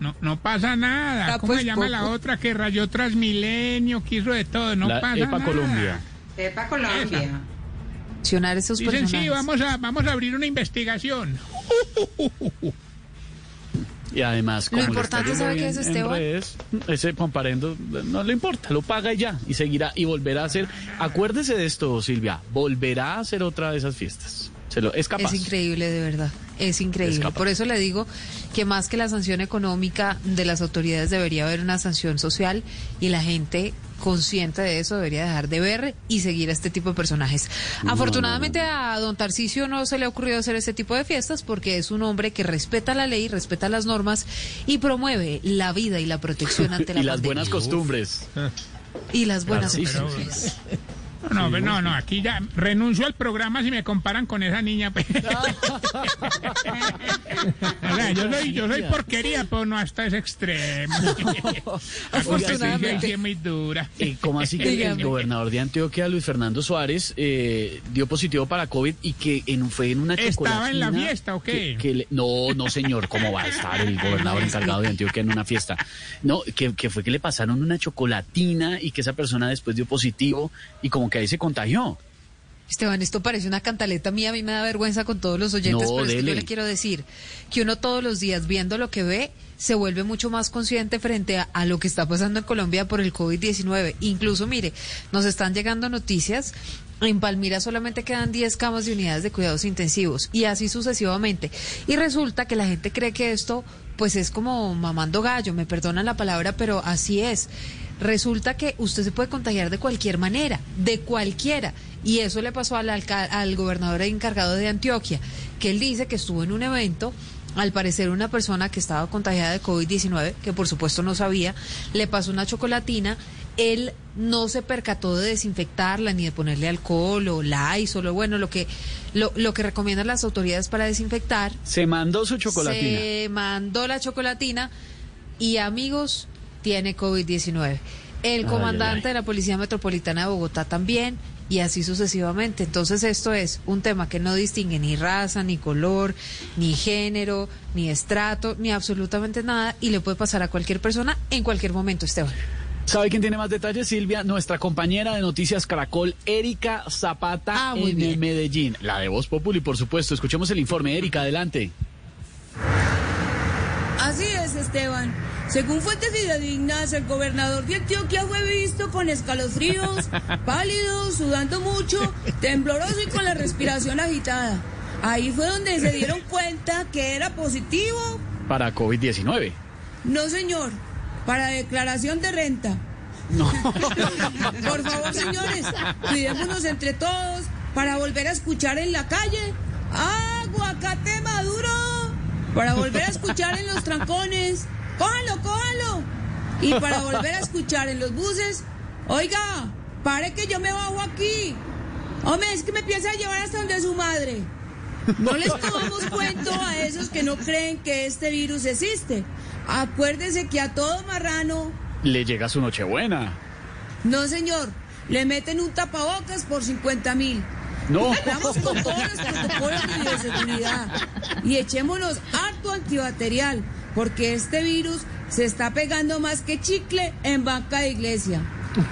No, no pasa nada. Ah, ¿Cómo pues se llama la poco. otra que rayó Transmilenio, que hizo de todo? No La pasa EPA nada. Colombia. Epa Colombia. Mencionar esos Dicen, personajes. sí, vamos a, vamos a abrir una investigación. Y además, Lo como le importante, ¿sabe qué es, Esteban? redes, ese comparendo no le importa, lo paga y ya, y seguirá y volverá a hacer. Acuérdese de esto, Silvia, volverá a hacer otra de esas fiestas. Se lo, es capaz. Es increíble, de verdad. Es increíble. Es. Por eso le digo que más que la sanción económica de las autoridades debería haber una sanción social y la gente consciente de eso debería dejar de ver y seguir a este tipo de personajes. No, Afortunadamente a don Tarcisio no se le ha ocurrido hacer este tipo de fiestas porque es un hombre que respeta la ley, respeta las normas y promueve la vida y la protección ante la y las buenas costumbres. Y las buenas costumbres. No, no, no, no, aquí ya renuncio al programa si me comparan con esa niña. pues. o sea, yo soy, yo soy porquería, pero no hasta ese extremo. Afortunadamente. Es muy dura. Eh, ¿Cómo así que el gobernador de Antioquia, Luis Fernando Suárez, eh, dio positivo para COVID y que en, fue en una ¿Estaba en la fiesta o qué? que- que le- no, no, señor, ¿cómo va a estar el gobernador encargado de Antioquia en una fiesta? No, que, que fue que le pasaron una chocolatina y que esa persona después dio positivo y como que ahí se contagió. Esteban, esto parece una cantaleta mía, a mí me da vergüenza con todos los oyentes, No, pero es que yo le quiero decir que uno todos los días viendo lo que ve se vuelve mucho más consciente frente a, a lo que está pasando en Colombia por el COVID-19. Incluso, mire, nos están llegando noticias. En Palmira solamente quedan 10 camas de unidades de cuidados intensivos y así sucesivamente. Y resulta que la gente cree que esto pues es como mamando gallo, me perdonan la palabra, pero así es. Resulta que usted se puede contagiar de cualquier manera, de cualquiera. Y eso le pasó al, al gobernador encargado de Antioquia, que él dice que estuvo en un evento, al parecer una persona que estaba contagiada de COVID-19, que por supuesto no sabía, le pasó una chocolatina, él no se percató de desinfectarla ni de ponerle alcohol o Lysol o bueno, lo que, lo, lo que recomiendan las autoridades para desinfectar. Se mandó su chocolatina. Se mandó la chocolatina y amigos, tiene COVID-19. El Ay, comandante ay, ay. de la Policía Metropolitana de Bogotá también y así sucesivamente. Entonces esto es un tema que no distingue ni raza, ni color, ni género, ni estrato, ni absolutamente nada y le puede pasar a cualquier persona en cualquier momento, Esteban. ¿Sabe quién tiene más detalles, Silvia? Nuestra compañera de Noticias Caracol, Erika Zapata, Ah, muy en bien. Medellín. La de Voz Populi, por supuesto. Escuchemos el informe. Erika, adelante. Así es, Esteban. Según fuentes fidedignas, el gobernador de Antioquia fue visto con escalofríos, pálido, sudando mucho, tembloroso y con la respiración agitada. Ahí fue donde se dieron cuenta que era positivo. Para COVID-19. No, señor, para declaración de renta. No. Por favor, señores, cuidémonos entre todos para volver a escuchar en la calle aguacate maduro. Para volver a escuchar en los trancones. Cójalo, cójalo. Y para volver a escuchar en los buses. Oiga, pare que yo me bajo aquí. Hombre, es que me piensa llevar hasta donde su madre. No les tomamos cuento a esos que no creen que este virus existe. Acuérdense que a todo marrano Le llega su Nochebuena. no, señor. Le meten un tapabocas por 50 mil. No. Vamos con todos los protocolos de bioseguridad. Y echémonos harto antibacterial, porque este virus se está pegando más que chicle en banca de iglesia.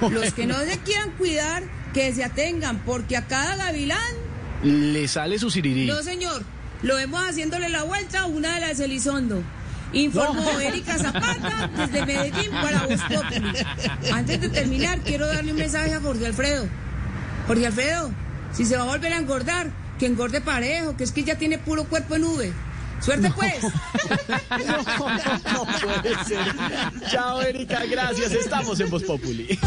Los que no se quieran cuidar, que se atengan, porque a cada gavilán... Le sale su sirirí. No, señor. Lo vemos haciéndole la vuelta a una de las Elizondo. Informó No. Erika Zapata desde Medellín para Voz. Antes de terminar, quiero darle un mensaje a Jorge Alfredo. Jorge Alfredo, si se va a volver a engordar, que engorde parejo, que es que ya tiene puro cuerpo en nube. Suerte pues. No puede ser. Chao, Erika, gracias. Estamos en Voz Populi.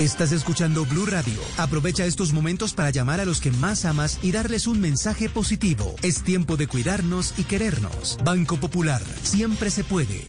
Estás escuchando Blue Radio. Aprovecha estos momentos para llamar a los que más amas y darles un mensaje positivo. Es tiempo de cuidarnos y querernos. Banco Popular, siempre se puede.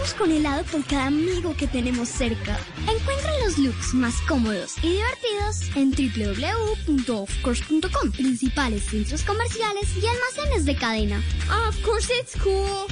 Brindemos con helado por cada amigo que tenemos cerca. Encuentra los looks más cómodos y divertidos en www.offcourse.com, principales centros comerciales y almacenes de cadena. Of course it's cool.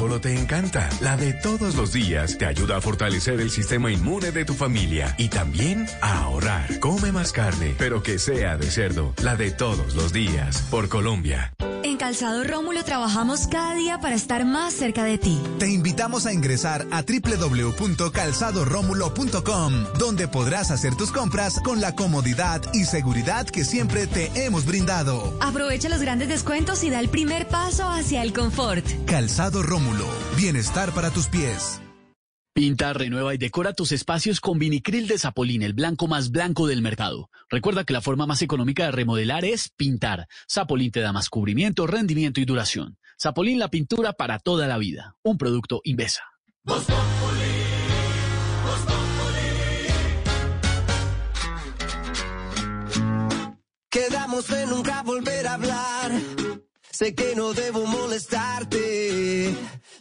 Solo te encanta, la de todos los días te ayuda a fortalecer el sistema inmune de tu familia y también a ahorrar. Come más carne, pero que sea de cerdo, la de todos los días, por Colombia. En Calzado Rómulo trabajamos cada día para estar más cerca de ti. Te invitamos a ingresar a www.calzadoromulo.com, donde podrás hacer tus compras con la comodidad y seguridad que siempre te hemos brindado. Aprovecha los grandes descuentos y da el primer paso hacia el confort. Calzado Rómulo, bienestar para tus pies. Pinta, renueva y decora tus espacios con vinicril de Zapolín, el blanco más blanco del mercado. Recuerda que la forma más económica de remodelar es pintar. Zapolín te da más cubrimiento, rendimiento y duración. Zapolín, la pintura para toda la vida. Un producto Invesa. Quedamos de nunca volver a hablar. Sé que no debo molestarte.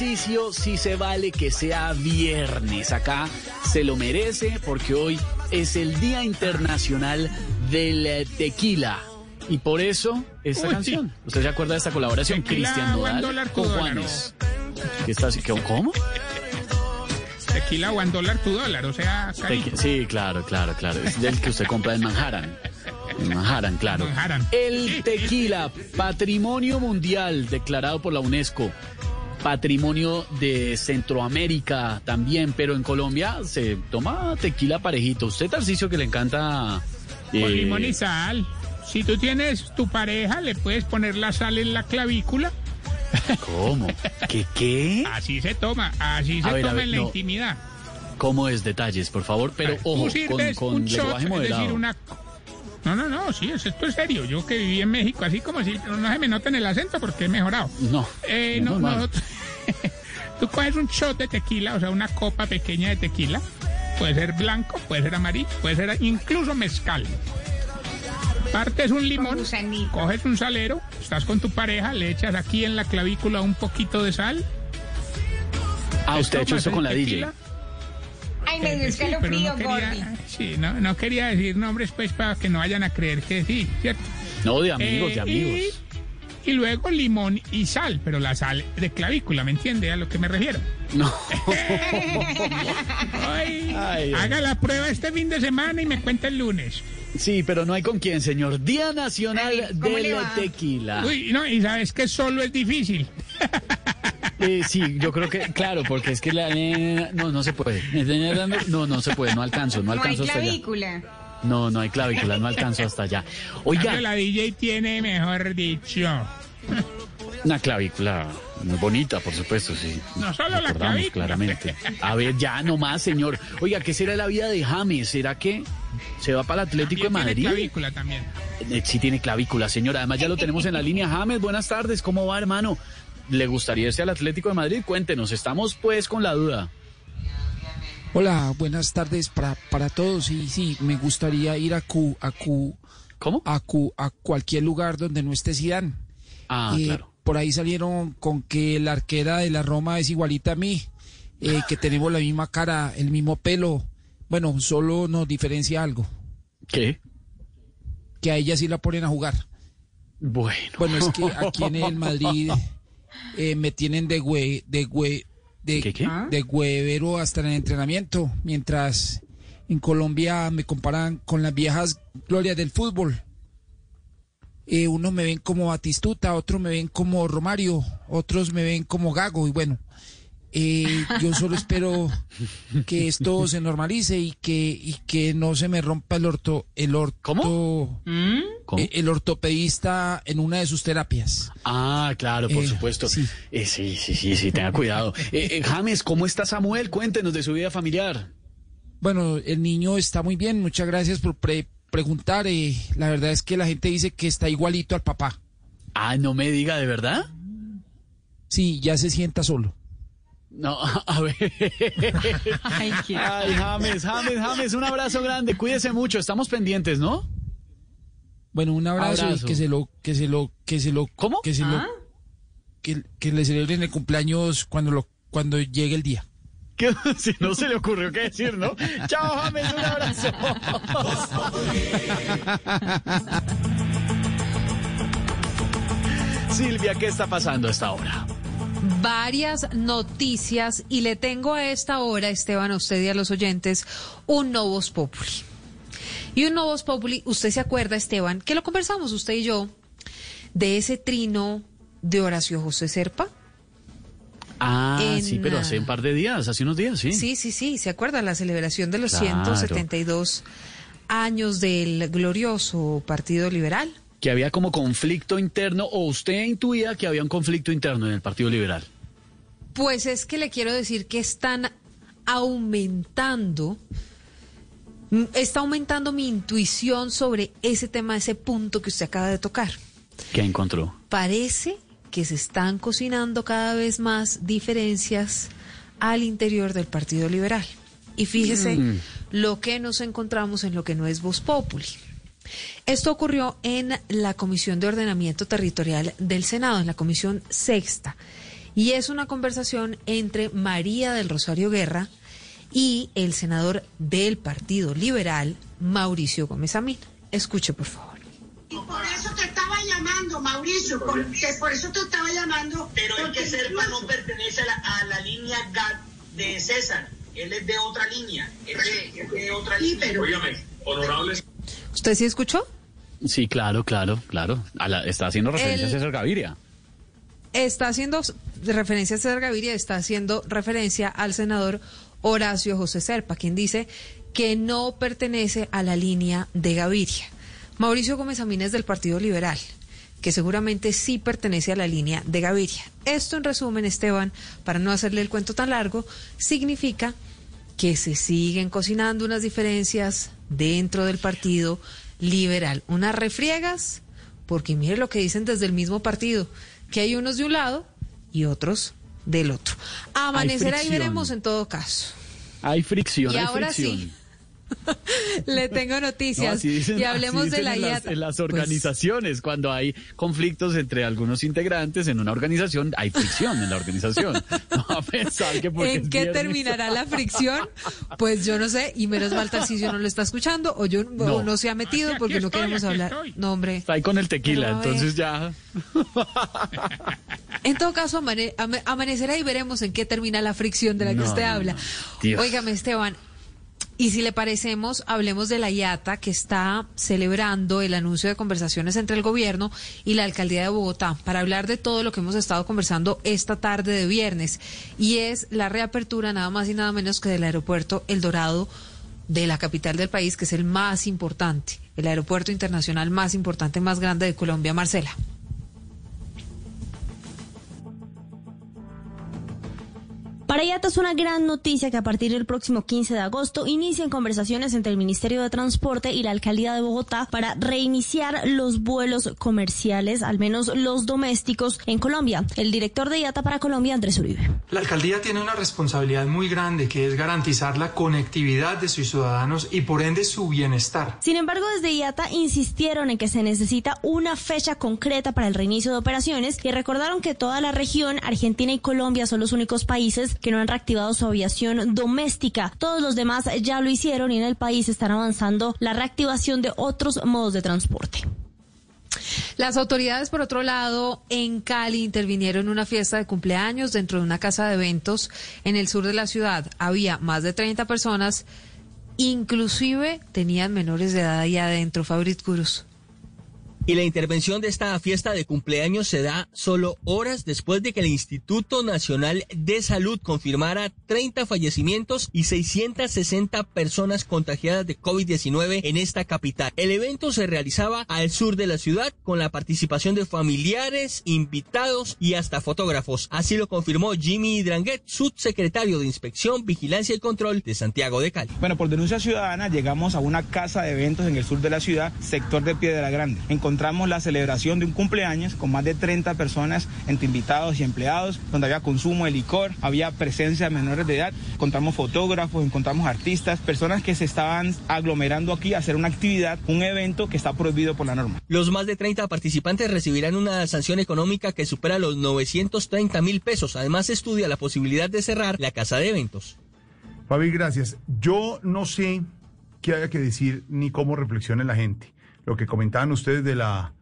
Tarcisio sí se vale que sea viernes. Acá se lo merece porque hoy es el Día Internacional del eh, Tequila. Y por eso esta Uy. canción. ¿Usted se acuerda de esta colaboración? Cristian Nodal con Juanes. ¿Qué está? ¿Qué- ¿Cómo? Tequila one dólar, tu dólar, o sea, Sí, claro, claro, claro. Es del que usted compra en Manhattan. En Manhattan, claro. Manhattan. El tequila, patrimonio mundial declarado por la UNESCO. Patrimonio de Centroamérica también, pero en Colombia se toma tequila parejito. Usted, Tarcicio, que le encanta... Con eh, limón y sal. Si tú tienes tu pareja, le puedes poner la sal en la clavícula. ¿Cómo? ¿Qué qué? Así se toma, así se a toma ver, en la no. intimidad. ¿Cómo es detalles, por favor? Pero ojo, con, con un shot, lenguaje es moderado. decir, una... No, no, no, sí, es- esto es serio. Yo que viví en México, así como si no se me nota en el acento porque he mejorado. No, Eh, no, no, tú coges un shot de tequila, o sea, una copa pequeña de tequila. Puede ser blanco, puede ser amarillo, puede ser incluso mezcal. Partes un limón, coges un salero, estás con tu pareja, le echas aquí en la clavícula un poquito de sal. Ah, te usted ha hecho el con la DJ. Ay, me dio Eh, sí, pero escalofrío, no quería, Gordy. sí, no, no quería decir nombres pues para que no vayan a creer que sí, ¿cierto? No, de amigos, Eh, de amigos. Y, y luego limón y sal, pero la sal de clavícula, ¿me entiende a lo que me refiero? No. Ay, Ay, haga la prueba este fin de semana y me cuenta el lunes. Sí, pero no hay con quién, señor. Día Nacional ¿cómo le del va? Tequila. Uy, no, y sabes que solo es difícil. Eh, sí, yo creo que, claro, porque es que la... eh, no, no se puede. No, no se puede, no alcanzo, no No hay alcanzo hasta allá. clavícula. No, no hay clavícula, no alcanzo hasta allá. Oiga. La DJ tiene, mejor dicho. Una clavícula muy bonita, por supuesto, sí. No solo la clavícula. claramente. A ver, ya nomás, señor. Oiga, ¿qué será la vida de James? ¿Será que se va para el Atlético de Madrid? Tiene clavícula también. Eh, sí tiene clavícula, señor. Además ya lo tenemos en la línea. James, buenas tardes. ¿Cómo va, hermano? ¿Le gustaría irse al Atlético de Madrid? Cuéntenos. Estamos pues con la duda. Hola, buenas tardes para, para todos. Y sí, me gustaría ir a Q, a Q, ¿Cómo? A Q, a cualquier lugar donde no esté Zidane. Ah, Eh, claro. Por ahí salieron con que la arquera de la Roma es igualita a mí, eh, que tenemos la misma cara, el mismo pelo. Bueno, solo nos diferencia algo, ¿Qué? que a ella sí la ponen a jugar. Bueno. Bueno, es que aquí en el Madrid eh, me tienen de hue, de de, ¿Qué, qué? de huevero hasta en el entrenamiento, mientras en Colombia me comparan con las viejas glorias del fútbol. Eh, unos me ven como Batistuta, otros me ven como Romario, otros me ven como Gago y bueno, eh, yo solo espero que esto se normalice y que y que no se me rompa el orto el orto ¿Cómo? eh, el ortopedista en una de sus terapias. Ah, claro, por Eh, supuesto. sí. Eh, sí, sí, sí, sí, tenga cuidado. James, ¿cómo está Samuel? Cuéntenos de su vida familiar. Bueno, el niño está muy bien, muchas gracias por pre- preguntar. la verdad es que la gente dice que está igualito al papá. Ah, no me diga, ¿de verdad? Sí, ya se sienta solo. No, a ver. Ay, qué- Ay, James, James, James, un abrazo grande. Cuídese mucho, estamos pendientes, ¿no? Bueno, un abrazo, Abrazo. y que se lo, que se lo, que se lo, ¿Cómo? que se ¿Ah? lo, que, que le celebren el cumpleaños cuando lo, cuando llegue el día. Que si no se le ocurrió qué decir, ¿no? Chao, James, un abrazo. Silvia, ¿qué está pasando a esta hora? Varias noticias y le tengo a esta hora, Esteban, a usted y a los oyentes, un Novos Populi. Y un Novos Populi, usted se acuerda, Esteban, que lo conversamos usted y yo, de ese trino de Horacio José Serpa. Ah, En, sí, pero hace un par de días, hace unos días, sí. Sí, sí, sí, se acuerda la celebración de los Claro. 172 años del glorioso Partido Liberal. Que había como conflicto interno, o usted intuía que había un conflicto interno en el Partido Liberal. Pues es que le quiero decir que están aumentando, está aumentando mi intuición sobre ese tema, ese punto que usted acaba de tocar. ¿Qué encontró? Parece que se están cocinando cada vez más diferencias al interior del Partido Liberal. Y fíjese Mm. lo que nos encontramos en lo que no es Voz Populi. Esto ocurrió en la Comisión de Ordenamiento Territorial del Senado, en la Comisión Sexta. Y es una conversación entre María del Rosario Guerra y el senador del Partido Liberal, Mauricio Gómez Amín. Escuche, por favor. Y por eso te estaba llamando, Mauricio, por, que por eso te estaba llamando. Pero porque que Serpa no pertenece a la, a la línea GAT de César. Él es de otra línea. Él es de otra Sí, línea. pero- Óigame, honorables. ¿Usted sí escuchó? Sí, claro, claro, claro. A la- está haciendo referencia El- a César Gaviria. Está haciendo referencia a César Gaviria, está haciendo referencia al senador Horacio José Serpa, quien dice que no pertenece a la línea de Gaviria. Mauricio Gómez Amín es del Partido Liberal, que seguramente sí pertenece a la línea de Gaviria. Esto, en resumen, Esteban, para no hacerle el cuento tan largo, significa que se siguen cocinando unas diferencias dentro del Partido Liberal. Unas refriegas, porque mire lo que dicen desde el mismo partido, que hay unos de un lado y otros del otro. Amanecerá y veremos en todo caso. Hay fricción, Y hay ahora fricción. sí, Le tengo No, noticias así dicen- y así hablemos de la en las, IATA. en las Pues, organizaciones, cuando hay conflictos entre algunos integrantes en una organización, hay fricción en la organización. No a pensar que porque ¿En es qué viernes- terminará la fricción? Pues yo no sé, y menos mal Tarcisio no lo está escuchando, o yo No. o no se ha metido porque no queremos hablar. estoy. No, hombre. Está ahí con el tequila, entonces ya. En todo caso, amane- amanecerá y veremos en qué termina la fricción de la que usted no, habla. no. Dios. Óigame, Esteban, y si le parecemos, hablemos de la IATA que está celebrando el anuncio de conversaciones entre el gobierno y la alcaldía de Bogotá para hablar de todo lo que hemos estado conversando esta tarde de viernes. Y es la reapertura nada más y nada menos que del aeropuerto El Dorado de la capital del país, que es el más importante, el aeropuerto internacional más importante, más grande de Colombia, Marcela. Para IATA es una gran noticia que a partir del próximo 15 de agosto inician conversaciones entre el Ministerio de Transporte y la Alcaldía de Bogotá para reiniciar los vuelos comerciales, al menos los domésticos, en Colombia. El director de IATA para Colombia, Andrés Uribe. La alcaldía tiene una responsabilidad muy grande que es garantizar la conectividad de sus ciudadanos y por ende su bienestar. Sin embargo, desde IATA insistieron en que se necesita una fecha concreta para el reinicio de operaciones y recordaron que toda la región, Argentina y Colombia son los únicos países que no han reactivado su aviación doméstica. Todos los demás ya lo hicieron y en el país están avanzando la reactivación de otros modos de transporte. Las autoridades, por otro lado, en Cali intervinieron en una fiesta de cumpleaños dentro de una casa de eventos en el sur de la ciudad. Había más de 30 personas, inclusive tenían menores de edad ahí adentro. Fabrit Cruz. Y la intervención de esta fiesta de cumpleaños se da solo horas después de que el Instituto Nacional de Salud confirmara 30 fallecimientos y 660 personas contagiadas de COVID-19 en esta capital. El evento se realizaba al sur de la ciudad con la participación de familiares, invitados y hasta fotógrafos. Así lo confirmó Jimmy Dranguet, subsecretario de Inspección, Vigilancia y Control de Santiago de Cali. Bueno, por denuncia ciudadana llegamos a una casa de eventos en el sur de la ciudad, sector de Piedra Grande encontramos la celebración de un cumpleaños con más de 30 personas entre invitados y empleados, donde había consumo de licor, había presencia de menores de edad, encontramos fotógrafos, encontramos artistas, personas que se estaban aglomerando aquí a hacer una actividad, un evento que está prohibido por la norma. Los más de 30 participantes recibirán una sanción económica que supera los 930 mil pesos. Además, estudia la posibilidad de cerrar la casa de eventos. Fabi, gracias. Yo no sé qué haya que decir ni cómo reflexione la gente lo que comentaban ustedes de la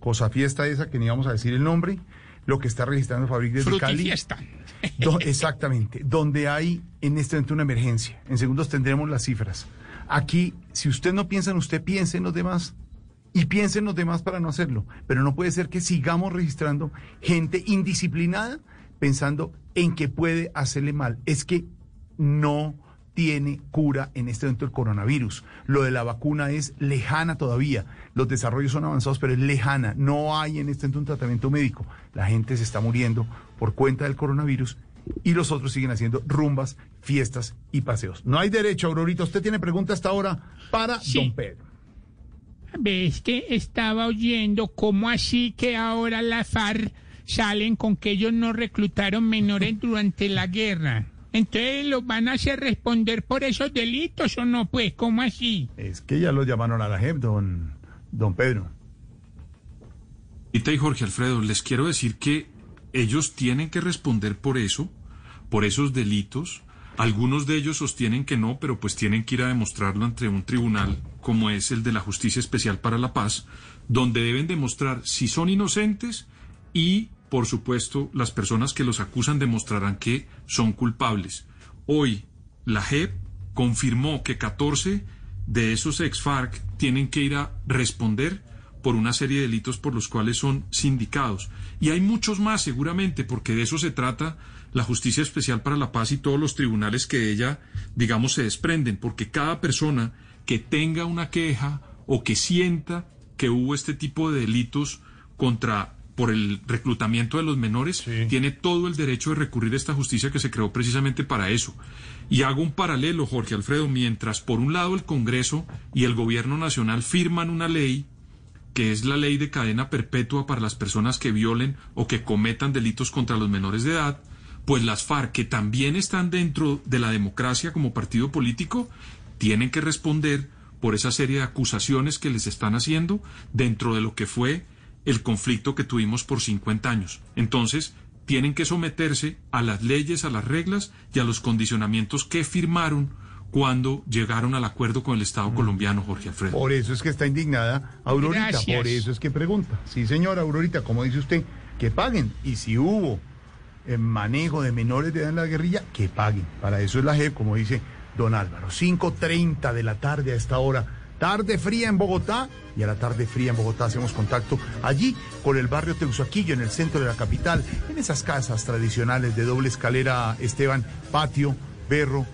cosa fiesta esa, que ni vamos a decir el nombre, lo que está registrando Fabric desde Cali. exactamente, donde hay en este momento una emergencia. En segundos tendremos las cifras. Aquí, si usted no piensa en usted, piense en los demás. Y piense en los demás para no hacerlo. Pero no puede ser que sigamos registrando gente indisciplinada pensando en que puede hacerle mal. Es que no tiene cura en este momento el coronavirus. Lo de la vacuna es lejana todavía. Los desarrollos son avanzados, pero es lejana. No hay en este momento un tratamiento médico. La gente se está muriendo por cuenta del coronavirus y los otros siguen haciendo rumbas, fiestas y paseos. No hay derecho, Aurorita. Usted tiene pregunta hasta ahora para don Pedro. Ves que estaba oyendo cómo así que ahora la FARC salen con que ellos no reclutaron menores durante la guerra. Entonces los van a hacer responder por esos delitos o no, pues, ¿cómo así? Es que ya los llamaron a la JEP, don, don Pedro. y Jorge Alfredo, les quiero decir que ellos tienen que responder por eso, por esos delitos. Algunos de ellos sostienen que no, pero pues tienen que ir a demostrarlo ante un tribunal como es el de la Justicia Especial para la Paz, donde deben demostrar si son inocentes y por supuesto, las personas que los acusan demostrarán que son culpables. Hoy, la JEP confirmó que 14 de esos ex-FARC tienen que ir a responder por una serie de delitos por los cuales son sindicados. Y hay muchos más, seguramente, porque de eso se trata la Justicia Especial para la Paz y todos los tribunales que de ella, digamos, se desprenden, porque cada persona que tenga una queja o que sienta que hubo este tipo de delitos contra por el reclutamiento de los menores, tiene todo el derecho de recurrir a esta justicia que se creó precisamente para eso. Y hago un paralelo, Jorge Alfredo, mientras por un lado el Congreso y el Gobierno Nacional firman una ley que es la ley de cadena perpetua para las personas que violen o que cometan delitos contra los menores de edad, pues las FARC, que también están dentro de la democracia como partido político, tienen que responder por esa serie de acusaciones que les están haciendo dentro de lo que fue el conflicto que tuvimos por 50 años. Entonces, tienen que someterse a las leyes, a las reglas y a los condicionamientos que firmaron cuando llegaron al acuerdo con el Estado mm. colombiano, Jorge Alfredo. Por eso es que está indignada Aurorita, por eso es que pregunta. Sí, señora Aurorita, como dice usted, que paguen. Y si hubo eh, manejo de menores de edad en la guerrilla, que paguen. Para eso es la JEP, como dice don Álvaro. 5.30 de la tarde a esta hora tarde fría en Bogotá y a la tarde fría en Bogotá hacemos contacto allí con el barrio Teusaquillo en el centro de la capital, en esas casas tradicionales de doble escalera, Esteban, patio, berro,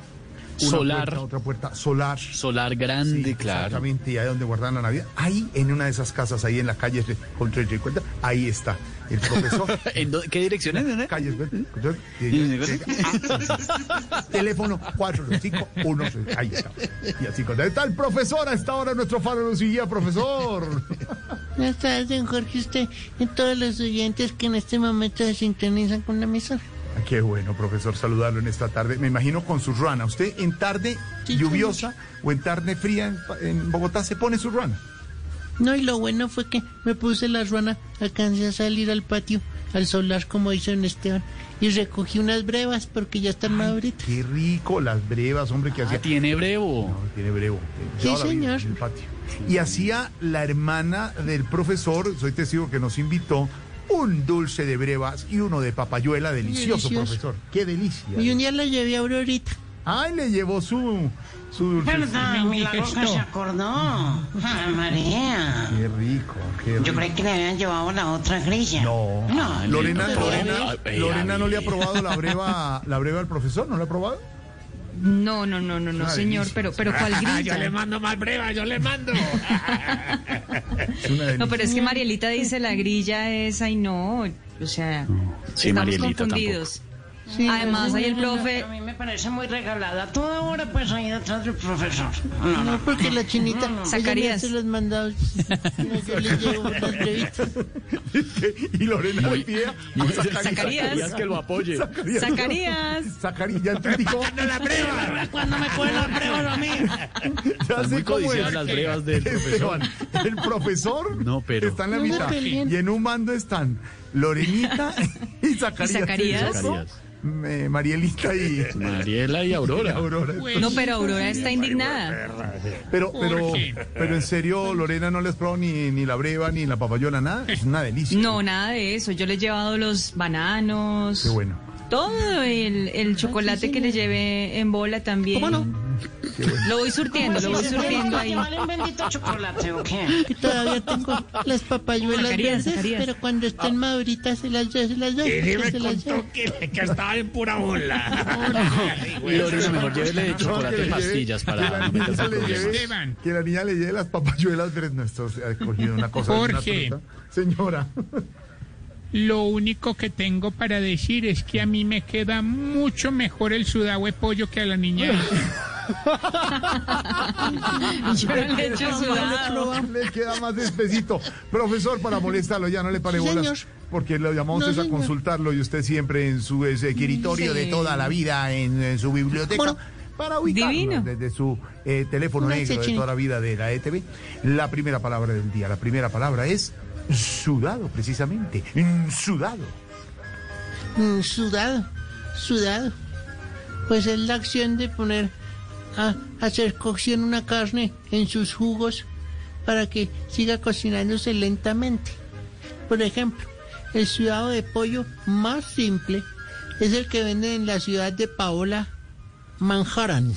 una Solar. puerta, otra puerta, solar. Solar grande, Sí, claro. Exactamente, y ahí donde guardan la Navidad. Ahí, en una de esas casas, ahí en la calle con 30 ahí está el profesor. ¿En qué dirección es? eh? Calles, Teléfono 451. Ahí está. Y así con está el profesor a esta hora, nuestro faro nos guía, profesor. Buenas tardes, don Jorge, usted y todos los oyentes que en este momento se sintonizan con la emisora. Ah, Qué bueno, profesor, saludarlo en esta tarde. Me imagino con su ruana. ¿Usted en tarde Sí, lluviosa o en tarde fría en, en Bogotá se pone su ruana? No, y lo bueno fue que me puse la ruana, alcancé a salir al patio, al solar, como dice don Esteban, y recogí unas brevas porque ya están maduritas. Qué rico las brevas, hombre, que hacía. Tiene brevo. No, tiene brevo. Sí, señor. en el patio. Y hacía la hermana del profesor, soy testigo que nos invitó, un dulce de brevas y uno de papayuela delicioso, Delicioso. profesor. Qué delicia. Y un día la llevé a Aurorita. Ay, le llevó su, su dulce. ¿Verdad? Milagro que se acordó. Ay, María. Qué rico, qué rico. Yo creí que le habían llevado la otra grilla. No. No. Lorena, no, Lorena, Ay, Lorena no le ha ay. probado la breva, la breva al profesor, ¿no la ha probado? No, no, no, no, no, señor, pero, pero ¿cuál yo le grilla? mando más breva, yo le mando. Es. No, pero es que Marielita dice la grilla esa y no, o sea, Sí, estamos Marielita confundidos. Sí, Además, ahí el No, profe, A mí me parece muy regalada. Toda hora pues ahí detrás del profesor. No, No, porque la chinita No, no. Zacarías. los mandados. No, yo le llevo y Lorena de pie a Zacarías. Zacarías. que lo apoye. Zacarías. Zacarías. Ya entendí cómo- la breva. Cuando me cogen las brevas a mí. Ya Están sé muy cómo es. las brevas del profesor. Esteban, el profesor No, pero- está en la No mitad. Y en un mando están Lorenita y Zacarías. ¿Y Zacarías? Eh, Marielita y Mariela y Aurora. Aurora. no, pero Aurora está indignada. Pero, pero, pero en serio, Lorena, ¿no les probó ni, ni la breva ni la papayola, nada? Es una delicia. No, nada de eso. Yo le he llevado los bananos, Qué bueno. Todo el, el chocolate que le llevé en bola también. ¿Cómo no? Lo voy surtiendo, lo voy surtiendo ahí. ¿Llevar un bendito chocolate o qué? Que todavía tengo las papayuelas Zacarías, verdes, Zacarías. pero cuando estén maduritas se las doy, se las doy. Y me se las doy. contó que, que estaba en pura bola. Lorena, mejor llévele de chocolate lleve- pastillas para meterse lleve- Esteban. Que la niña le lleve las papayuelas verdes. No, esto se ha cogido una cosa. una Jorge. Señora. Lo único que tengo para decir es que a mí me queda mucho mejor el sudado de pollo que a la niña. Yo no le he hecho sudado. Le queda más despacito. Profesor, para molestarlo, ya no le pare bolas. señor. Porque lo llamamos No, a señor. consultarlo y usted siempre en su escritorio de toda la vida, en, en su biblioteca. Bueno. Para ubicarlo Divino. desde su eh, teléfono negro de toda la vida de la ETV. La primera palabra del día, la primera palabra es sudado, precisamente. Sudado. Mm, sudado, sudado. Pues es la acción de poner a hacer cocción una carne en sus jugos para que siga cocinándose lentamente. Por ejemplo, el sudado de pollo más simple es el que venden en la ciudad de Paola, Manhattan.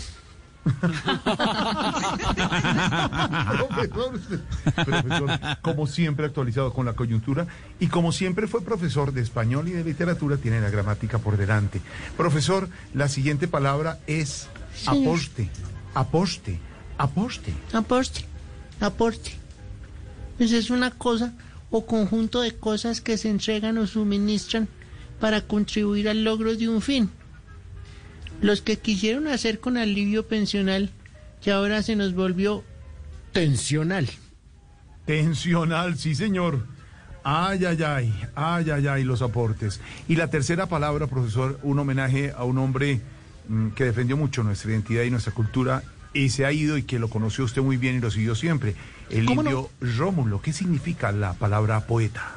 Profesor, usted- profesor, como siempre actualizado con la coyuntura y como siempre fue profesor de español y de literatura, tiene la gramática por delante. Profesor, la siguiente palabra es Señor. aposte, aposte, aposte. Aporte, aporte. Pues es una cosa o conjunto de cosas que se entregan o suministran para contribuir al logro de un fin. Los que quisieron hacer con alivio pensional, que ahora se nos volvió tensional. Tensional, sí señor. Ay, ay, ay, ay, ay, ay, los aportes. Y la tercera palabra, profesor, un homenaje a un hombre mm, que defendió mucho nuestra identidad y nuestra cultura y se ha ido y que lo conoció usted muy bien y lo siguió siempre. El indio Rómulo. ¿Qué significa la palabra poeta?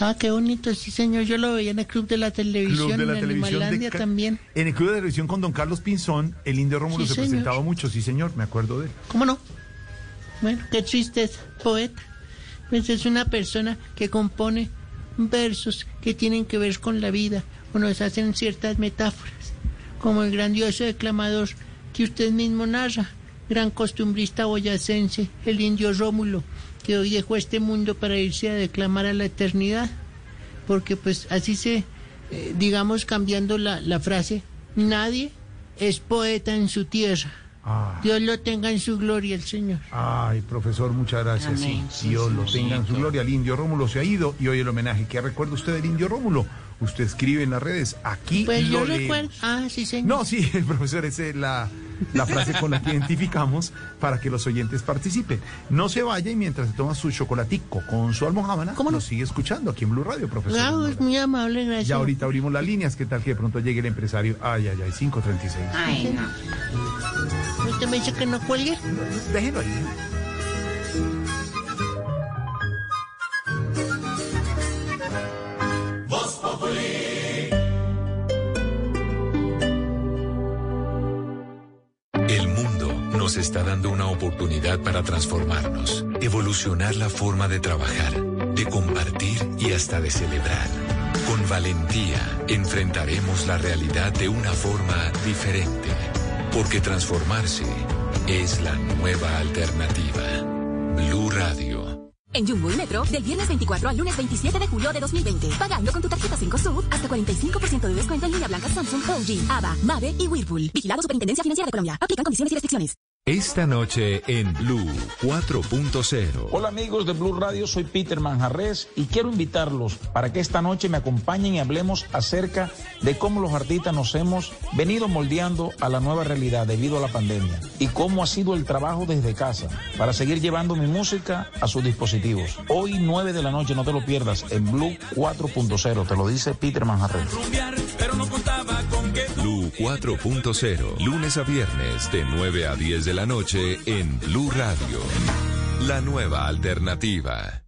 Ah, qué bonito, sí señor, yo lo veía en el Club de la Televisión, de la en televisión de también. En el Club de la Televisión con don Carlos Pinzón, el indio Rómulo Sí, se señor. presentaba mucho, sí señor, me acuerdo de él. ¿Cómo no? Bueno, qué tristeza, poeta. Pues es una persona que compone versos que tienen que ver con la vida o nos hacen ciertas metáforas, como el grandioso declamador que usted mismo narra, gran costumbrista boyacense, el indio Rómulo, que hoy dejó este mundo para irse a declamar a la eternidad, porque pues así se, eh, digamos cambiando la, la frase, nadie es poeta en su tierra. Ah. Dios lo tenga en su gloria el Señor. Ay, profesor, muchas gracias. Amén. Sí, Dios lo tenga en su gloria. El indio Rómulo se ha ido y hoy el homenaje. ¿Qué recuerda usted del indio Rómulo? Usted escribe en las redes. Aquí Pues lo yo recuerdo. Ah, sí, señor. No, sí, el profesor, esa es la, la frase con la que identificamos para que los oyentes participen. No se vaya y mientras se toma su chocolatico con su almohábana, nos sigue escuchando aquí en Blue Radio, profesor. Ah, es muy amable, gracias. Ya ahorita abrimos las líneas. ¿Qué tal que de pronto llegue el empresario? Ay, ay, ay, 536. Ay, no. ¿Usted me dice que no cuelgue? Déjelo ahí. Nos está dando una oportunidad para transformarnos, evolucionar la forma de trabajar, de compartir y hasta de celebrar. Con valentía enfrentaremos la realidad de una forma diferente, porque transformarse es la nueva alternativa. Blue Radio. En Jumbo y Metro, del viernes 24 al lunes 27 de julio de 2020. Pagando con tu tarjeta 5 Sud, hasta 45% de descuento en línea blanca Samsung, LG, ABA, Mave y Whirlpool. Vigilado Superintendencia Financiera de Colombia. Aplican condiciones y restricciones. Esta noche en Blue 4.0. Hola amigos de Blue Radio, soy Peter Manjarres y quiero invitarlos para que esta noche me acompañen y hablemos acerca de cómo los artistas nos hemos venido moldeando a la nueva realidad debido a la pandemia y cómo ha sido el trabajo desde casa para seguir llevando mi música a sus dispositivos. Hoy 9 de la noche, no te lo pierdas, en Blue 4.0, te lo dice Peter Manjarres. Blue 4.0, lunes a viernes de 9 a 10 de la noche en Blue Radio. La nueva alternativa.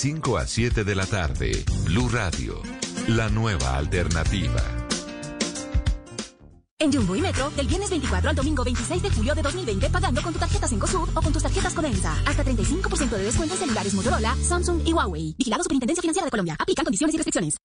5 a 7 de la tarde, Blue Radio, la nueva alternativa. En Jumbo y Metro, del viernes 24 al domingo 26 de julio de 2020, pagando con tu tarjeta 5 Sud o con tus tarjetas Codensa. Hasta 35% de descuento en celulares Motorola, Samsung y Huawei. Vigilado Superintendencia Financiera de Colombia. Aplican condiciones y restricciones.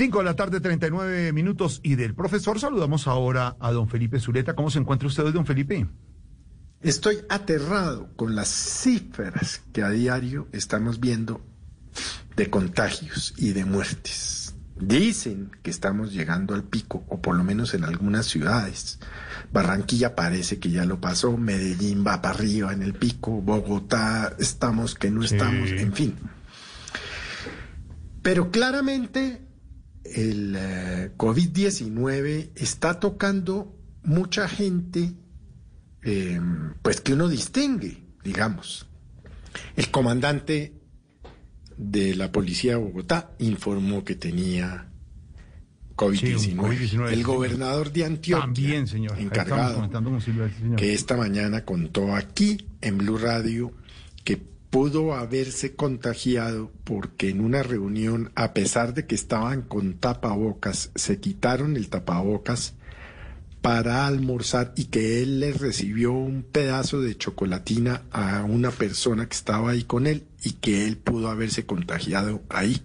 Cinco de la tarde, 39 minutos. Y del profesor saludamos ahora a don Felipe Zuleta. ¿Cómo se encuentra usted hoy, don Felipe? Estoy aterrado con las cifras que a diario estamos viendo de contagios y de muertes. Dicen que estamos llegando al pico, o por lo menos en algunas ciudades. Barranquilla parece que ya lo pasó, Medellín va para arriba en el pico, Bogotá estamos que no estamos, en fin. Pero claramente el eh, COVID-19 está tocando mucha gente, eh, pues que uno distingue, digamos. El comandante de la policía de Bogotá informó que tenía COVID-19. Sí, un COVID-19, el gobernador de Antioquia, También, señor. Encargado, comentando con Silvia, sí, señor. que esta mañana contó aquí en Blue Radio que pudo haberse contagiado porque en una reunión, a pesar de que estaban con tapabocas, se quitaron el tapabocas para almorzar y que él le recibió un pedazo de chocolatina a una persona que estaba ahí con él y que él pudo haberse contagiado ahí.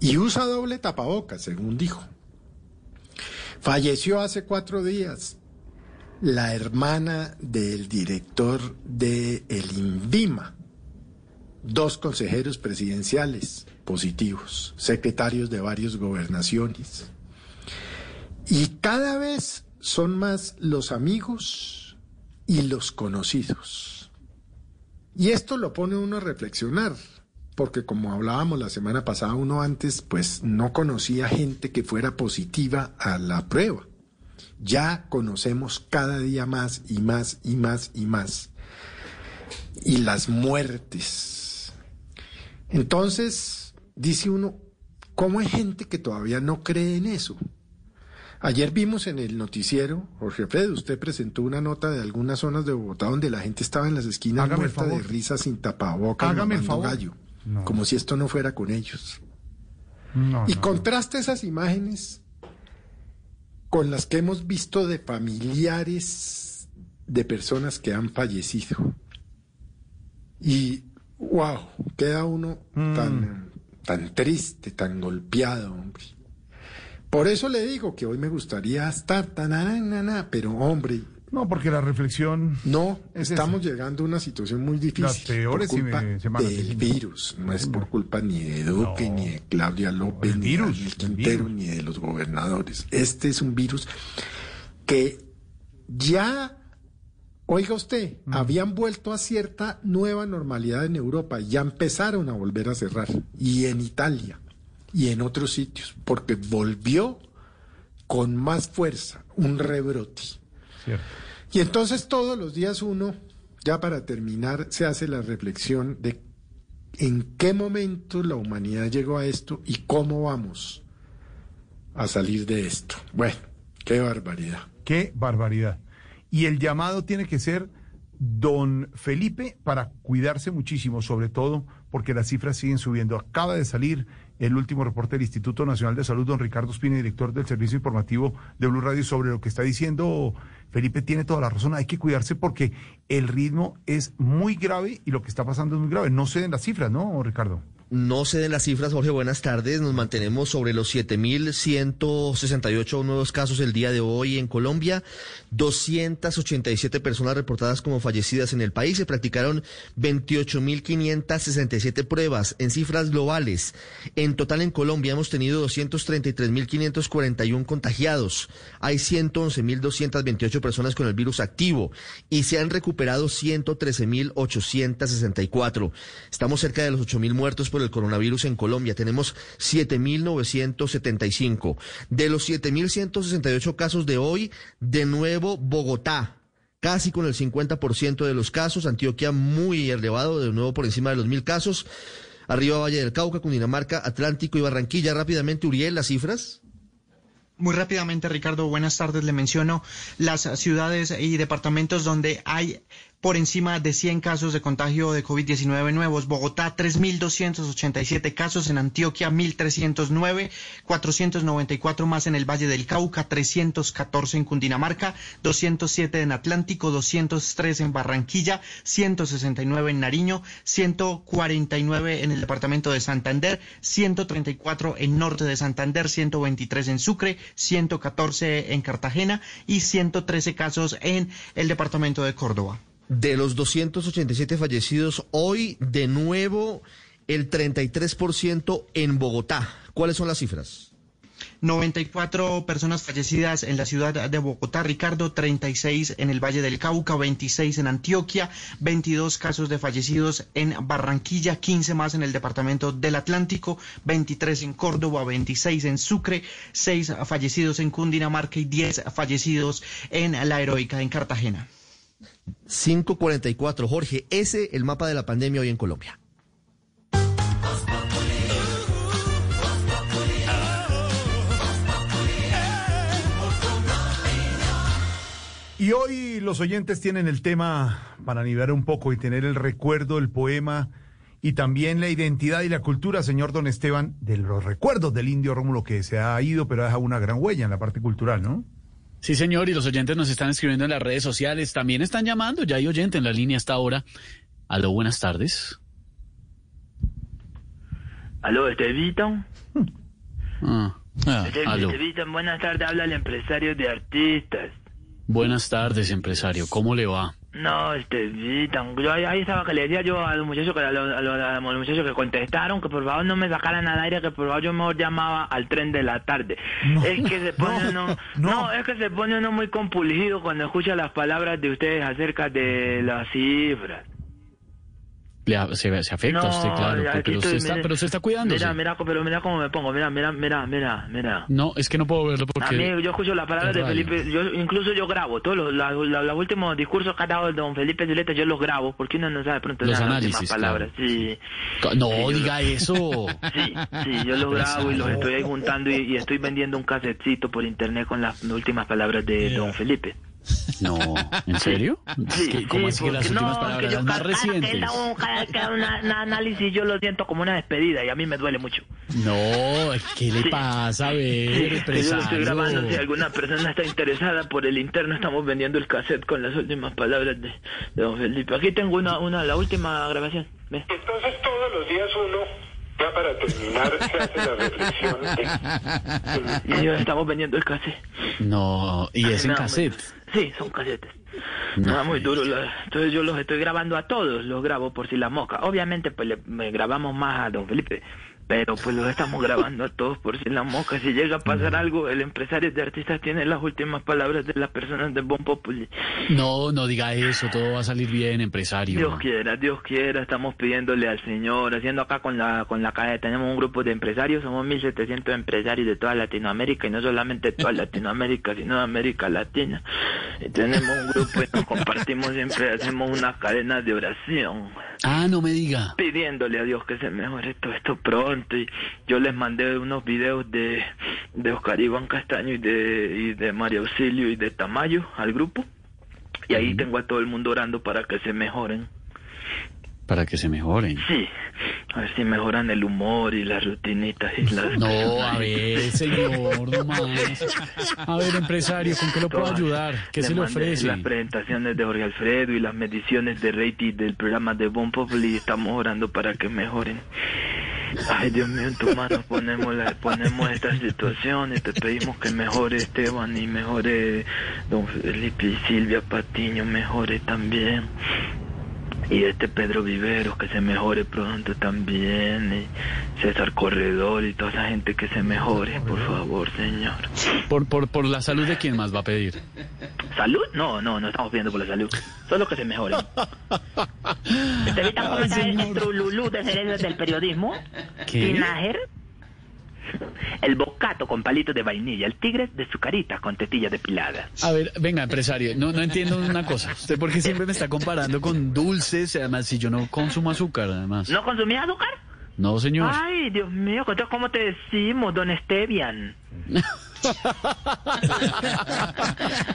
Y usa doble tapabocas, según dijo. Falleció hace cuatro días la hermana del director de el INVIMA, dos consejeros presidenciales positivos, secretarios de varias gobernaciones. Y cada vez son más los amigos y los conocidos. Y esto lo pone uno a reflexionar, porque como hablábamos la semana pasada, uno antes pues no conocía gente que fuera positiva a la prueba. Ya conocemos cada día más y más y más y más. Y las muertes. Entonces, dice uno, ¿cómo hay gente que todavía no cree en eso? Ayer vimos en el noticiero, Jorge Fred, usted presentó una nota de algunas zonas de Bogotá donde la gente estaba en las esquinas Hágame muerta de risa sin tapabocas, Hágame el favor. gallo, No. como si esto no fuera con ellos. No, y no. contrasta esas imágenes con las que hemos visto de familiares de personas que han fallecido. Y, wow, queda uno Mm. tan, tan triste, tan golpeado, hombre. Por eso le digo que hoy me gustaría estar tan, pero hombre. No, porque la reflexión. No, es estamos llegando a una situación muy difícil. Las peores por culpa del virus. No es por culpa ni de Duque, ni de Claudia López, ni virus, de Daniel Quintero, virus. ni de los gobernadores. Este es un virus que ya, oiga usted, Mm. habían vuelto a cierta nueva normalidad en Europa. Ya empezaron a volver a cerrar. Y en Italia y en otros sitios. Porque volvió con más fuerza un rebrote. Cierto. Y entonces todos los días uno, ya para terminar, se hace la reflexión de en qué momento la humanidad llegó a esto y cómo vamos a salir de esto. Bueno, qué barbaridad. Qué barbaridad. Y el llamado tiene que ser don Felipe para cuidarse muchísimo, sobre todo porque las cifras siguen subiendo. Acaba de salir el último reporte del Instituto Nacional de Salud, don Ricardo Espina, director del Servicio Informativo de Blue Radio, sobre lo que está diciendo Felipe. Tiene toda la razón, hay que cuidarse porque el ritmo es muy grave y lo que está pasando es muy grave. No ceden las cifras, ¿no, Ricardo? No ceden las cifras, Jorge. Buenas tardes. Nos mantenemos sobre los 7.168 nuevos casos el día de hoy en Colombia. 287 personas reportadas como fallecidas en el país. Se practicaron 28.567 pruebas en cifras globales. En total en Colombia hemos tenido 233.541 contagiados. Hay 111.228 personas con el virus activo y se han recuperado 113.864. Estamos cerca de los 8.000 muertos por el coronavirus en Colombia. Tenemos 7.975. De los 7.168 casos de hoy, de nuevo Bogotá. Casi con el 50% de los casos, Antioquia muy elevado, de nuevo por encima de los mil casos. Arriba Valle del Cauca, Cundinamarca, Atlántico y Barranquilla. Rápidamente, Uriel, las cifras. Muy rápidamente, Ricardo, buenas tardes. Le menciono las ciudades y departamentos donde hay por encima de 100 casos de contagio de COVID-19 nuevos. Bogotá, 3.287 casos. En Antioquia, 1.309. 494 más en el Valle del Cauca. 314 en Cundinamarca. 207 en Atlántico. 203 en Barranquilla. 169 en Nariño. 149 en el departamento de Santander. 134 en norte de Santander. 123 en Sucre. 114 en Cartagena. Y 113 casos en el departamento de Córdoba. De los 287 fallecidos, hoy de nuevo el 33% en Bogotá. ¿Cuáles son las cifras? 94 personas fallecidas en la ciudad de Bogotá, Ricardo, 36 en el Valle del Cauca, 26 en Antioquia, 22 casos de fallecidos en Barranquilla, 15 más en el departamento del Atlántico, 23 en Córdoba, 26 en Sucre, 6 fallecidos en Cundinamarca y 10 fallecidos en la Heroica en Cartagena. 544. Jorge, ese el mapa de la pandemia hoy en Colombia. Y hoy los oyentes tienen el tema para animar un poco y tener el recuerdo, el poema y también la identidad y la cultura, señor don Esteban, de los recuerdos del indio Rómulo que se ha ido, pero ha dejado una gran huella en la parte cultural, ¿no? Sí, señor, y los oyentes nos están escribiendo en las redes sociales, también están llamando, ya hay oyente en la línea hasta ahora. Aló, buenas tardes. Aló, Estevita. Ah, ah, Este- aló. Buenas tardes, habla el empresario de artistas. Buenas tardes, empresario, ¿cómo le va? No, Estevita, yo ahí, ahí estaba que le decía yo a los muchachos que, a los, a los- a los muchachos que contestaron que por favor no me sacaran al aire, que por favor yo mejor llamaba al tren de la tarde. es que se pone uno, no, es que se pone uno muy compulsivo cuando escucha las palabras de ustedes acerca de las cifras. Le se, se afecta a usted, claro, porque aquí usted está, mire. pero usted está cuidándose. Mira, mira, pero mira cómo me pongo. Mira, mira, mira, mira, mira. No, es que no puedo verlo A porque... mí, yo escucho las palabras de. Felipe, yo incluso yo grabo todos los, la- los últimos discursos que ha dado don Felipe Zuleta, yo los grabo, porque uno no sabe pronto Los las análisis, últimas palabras. Sí, No, Sí, diga eso. sí, sí, yo los grabo y los estoy ahí juntando y, y estoy vendiendo un casetcito por internet con las últimas palabras de don Felipe. No, ¿en serio? Sí, ¿Qué- ¿Cómo sí, es que las últimas no, palabras, que yo las más cada- cada que recientes? un- cada que da una- un análisis yo lo siento como una despedida y a mí me duele mucho. No, ¿qué le Sí. pasa? A ver, Sí, que yo estoy grabando. Si alguna persona está interesada por el interno, estamos vendiendo el cassette con las últimas palabras de, de don Felipe. Aquí tengo una, una, la última grabación. ¿Ve? Entonces todos los días uno, ya para terminar, se hace la reflexión de... Y estamos vendiendo el cassette. No, y es en No, cassette. Sí, son casetes. No, muy duro. entonces yo los estoy grabando a todos, los grabo por si la mosca. Obviamente, pues le me grabamos más a don Felipe, pero pues los estamos grabando a todos por si la mosca. Si llega a pasar algo, el empresario de artistas tiene las últimas palabras de las personas de Bon Populi. No, no diga eso, todo va a salir bien, empresario. Dios quiera, Dios quiera, estamos pidiéndole al Señor, haciendo acá con la con la calle, tenemos un grupo de empresarios, somos 1700 empresarios de toda Latinoamérica y no solamente toda Latinoamérica, sino de América Latina. Y tenemos un grupo y nos compartimos siempre, hacemos una cadena de oración Ah, no me diga. pidiéndole a Dios que se mejore todo esto pronto yo les mandé unos videos de, de Oscar Iván Castaño y de, y de María Auxilio y de Tamayo al grupo y ahí tengo a todo el mundo orando para que se mejoren. Para que se mejoren. Sí, a ver si mejoran el humor y las rutinitas y las... No, a ver, señor, no más. A ver, empresario, ¿con qué lo puedo ayudar? ¿Qué se le ofrece? Las presentaciones de Jorge Alfredo y las mediciones de rating del programa de Bon Populi estamos orando para que mejoren. Ay, Dios mío, en tu mano ponemos, la, ponemos esta situación y te pedimos que mejore Esteban y mejore Don Felipe y Silvia Patiño, mejore también. Y este Pedro Viveros que se mejore pronto también. Y César Corredor y toda esa gente que se mejore, por favor, señor. Por, por, por la salud de quién más va a pedir. ¿Salud? No, no, no estamos pidiendo por la salud. Solo que se. ¿Te evitan cómo está el trululú de cerebros del periodismo? ¿Qué? Tinajer. El bocato con palitos de vainilla. El tigre de sucarita con tetilla depilada. A ver, venga, empresario, no, no entiendo una cosa. ¿Usted por qué siempre me está comparando con dulces? Además, si yo no consumo azúcar, además. ¿No consumías azúcar? No, señor. Ay, Dios mío, ¿cómo te decimos, don Esteban?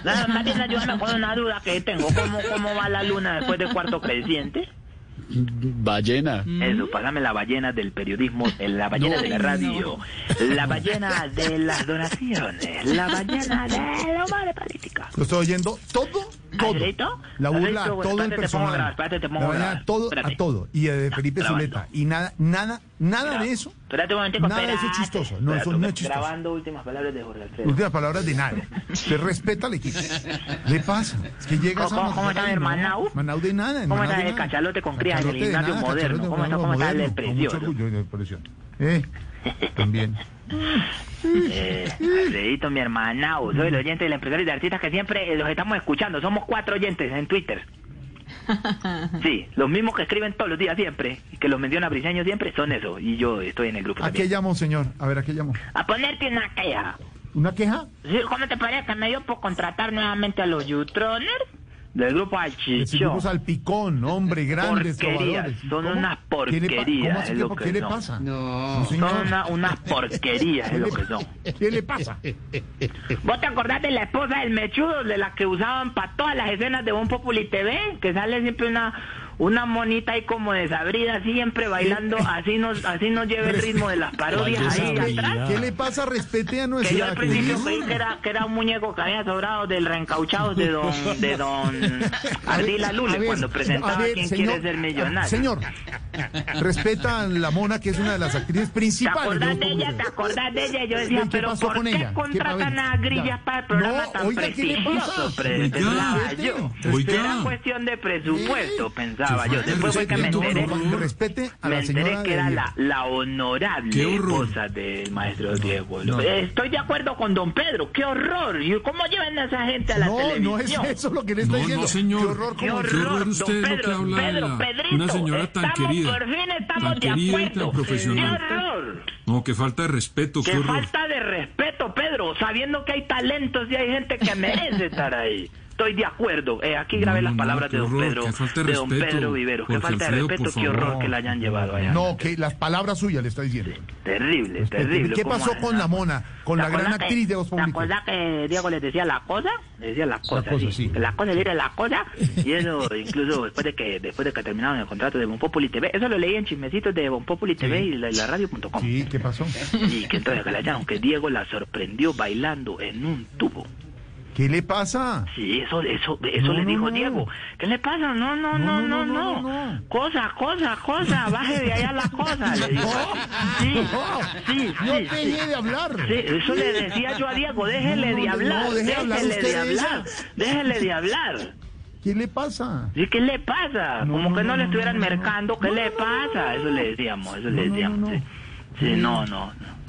Nada más bien ayúdame con una duda que tengo. ¿Cómo, ¿Cómo va la luna después del cuarto creciente? Ballena. Eso, pásame la ballena del periodismo, la ballena No, de la radio, la ballena de las donaciones, la ballena de la humor política. Lo estoy oyendo todo, todo. ¿Alfredito? La burla a Alfredito, todo el espérate, a personal. espérate, te pongo a vaina grabar. a todo, a Espérate. todo. Y de Felipe grabando. Zuleta. Y nada, nada, nada de eso. Espérate un momentico, Nada de eso es espérate. chistoso. No, eso Espérate, no es chistoso. Grabando últimas palabras de Jorge Alfredo. Últimas palabras de nada. Usted respeta al equipo. ¿Le pasa? Es que llega ¿Cómo- cómo- cómo está mi hermanao? Manau de nada. ¿Cómo está de el cachalote con crías en el Cachalote de gimnasio moderno? ¿Cómo está, el moderno, con mucho orgullo y depresión. Eh, también. Eh, Alfredito, mi hermanao, soy el oyente del empresario de artistas que siempre eh, los estamos escuchando. Somos cuatro oyentes en Twitter. Sí, los mismos que escriben todos los días siempre, y que los menciona Briseño siempre, son eso. Y yo estoy en el grupo ¿A qué también. llamó, señor? A ver, ¿a qué llamó? A ponerte una queja. ¿Una queja? Sí, ¿Cómo te parece? Me dio por contratar nuevamente a los Jutroners del grupo Alchichón. grupo salpicón, hombre, grandes Porquerías, son ¿Cómo? unas ¿Qué le pa- porquerías, ¿Cómo así es que lo por que qué le son. pasa? No, son una- unas porquerías, es ¿Qué lo que son. ¿Qué le pasa? ¿Vos te acordás de la esposa del mechudo, de la que usaban para todas las escenas de Un Populi TV? Que sale siempre una una monita ahí como desabrida, siempre bailando, así nos así nos lleva el ritmo de las parodias ahí atrás. ¿Qué le pasa? Respete a Que yo nuestra al principio creí que era, que era un muñeco que había sobrado del reencauchado de don, de don Ardila A Lule ver, cuando presentaba a ver, Quién señor, quiere ser millonario. Señor, respeta a la mona que es una de las actrices ¿Te principales. acordás Grupo de ella? ¿Te acordás de ella? Yo decía, ¿Qué pero ¿por con qué ella? ¿Qué- a contratan ver, a grillas para el programa No, tan oiga, ¿qué le prestigioso? pasa? Oiga. yo. Oiga. Era cuestión de presupuesto, pensaba estaba yo. Después fue que me No, no, enteré. no, respete a Me la enteré señora que era la, la honorable Qué horror. esposa del maestro Diego. no. Estoy de acuerdo con don Pedro. ¡Qué horror! ¿Y ¿Cómo llevan a esa gente a la No, televisión? no es eso lo que le está No, diciendo. no, señor. Qué horror, ¡Qué horror! usted don lo que Pedro, habla Pedro, la- Pedrito, una señora tan estamos, querida, por fin estamos tan de querida y tan profesional. ¡Qué horror! No, qué falta de respeto, qué falta de respeto, Pedro, sabiendo que hay talentos y hay gente que merece estar ahí. Estoy de acuerdo. Eh, aquí grabé No, las no, palabras de don horror, Pedro, de de don Pedro Vivero. Qué falta de respeto, qué horror que la hayan llevado allá. No, que las palabras suyas le está diciendo. Terrible, terrible. ¿Qué ¿Cómo pasó con la mona? Con ¿Te la gran que- actriz de Voz ¿Te Pública. acuerdas que Diego les decía la cosa? Le decía la cosa, cosa, sí. sí. La cosa, le era la cosa. Y eso, incluso después de que después de que terminaron el contrato de Bon Populi TV, eso lo leí en chismecitos de Bon Populi TV y la, la radio.com. Sí, ¿qué pasó? Y que entonces que le hallaron que Diego la sorprendió bailando en un tubo. ¿Qué le pasa? Sí, eso, eso, eso No, dijo no. Diego. ¿Qué le pasa? No, no, no, no, no. Cosa, cosa, cosa, baje de allá la cosa, le dijo. Sí, sí, No sí, deje sí. de hablar. Sí, eso le decía yo a Diego, déjele de hablar, déjele de hablar, déjele de hablar. ¿Qué le pasa? ¿Y qué le pasa? Como que no le estuvieran mercando, ¿qué le pasa? Eso le decíamos, eso le decíamos. Sí, sí no, no, no.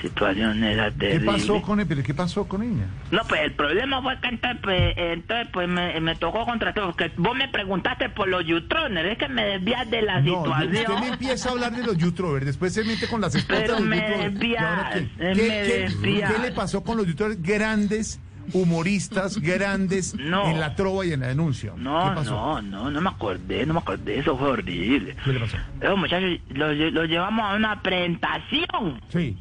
Situación era ¿Qué pasó con él? ¿Pero qué pasó con ella? No, pues el problema fue que entonces, pues, eh, entonces, pues me, me tocó contratar, porque vos me preguntaste por los Jutroners, es que me desvías de la No, situación. usted me empieza a hablar de los YouTubers, después se mete con las esposas Pero de los me desvías, ¿Y ahora qué? eh, ¿Qué, me qué- desvías. qué le pasó con los YouTubers grandes, humoristas grandes No. en la trova y en la denuncia? No, no, no, no me acordé, no me acordé, eso fue horrible. ¿Qué le pasó? Esos muchachos los, lle- los llevamos a una presentación. Sí.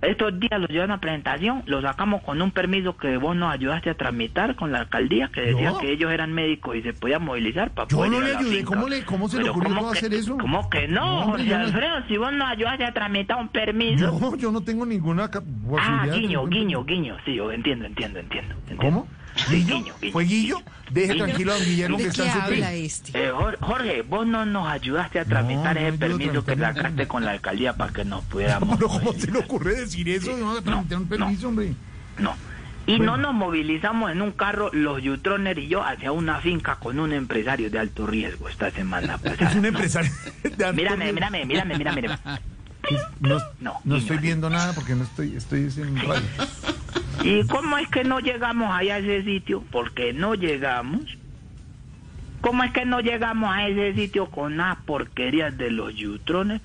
Estos días los llevamos a presentación, los sacamos con un permiso que vos nos ayudaste a tramitar con la alcaldía, que decía ¿Yo? que ellos eran médicos y se podían movilizar para Yo poder no ir a le ayudé. ¿cómo, le, cómo se le ocurrió ¿cómo no hacer eso? ¿Cómo que no, No, yo no- Alfredo? Si vos nos ayudaste a tramitar un permiso. No, yo no tengo ninguna ah, guiño, guiño, guiño. Sí, yo entiendo, entiendo, entiendo. entiendo. ¿Cómo? Guiño. ¿Fue Guillo? Deje Guiño. tranquilo a don Guillermo que está en su tren. Eh, Jor- Jorge, vos no nos ayudaste a tramitar no ese ayudo a permiso que sacaste con la alcaldía para que nos pudiéramos... Pero ¿cómo se le ocurre decir eso? No, a tramitar un permiso, hombre. No. Y no nos movilizamos en un carro, los Yutroner y yo, hacia una finca con un empresario de alto riesgo esta semana pasada. Es un empresario de alto Mírame, riesgo. mírame, mírame, mírame, mírame. No, No, no estoy viendo nada porque no estoy, estoy en radio. ¿Y cómo es que no llegamos allá a ese sitio? Porque no llegamos. ¿Cómo es que no llegamos a ese sitio con las porquerías de los Yutrones?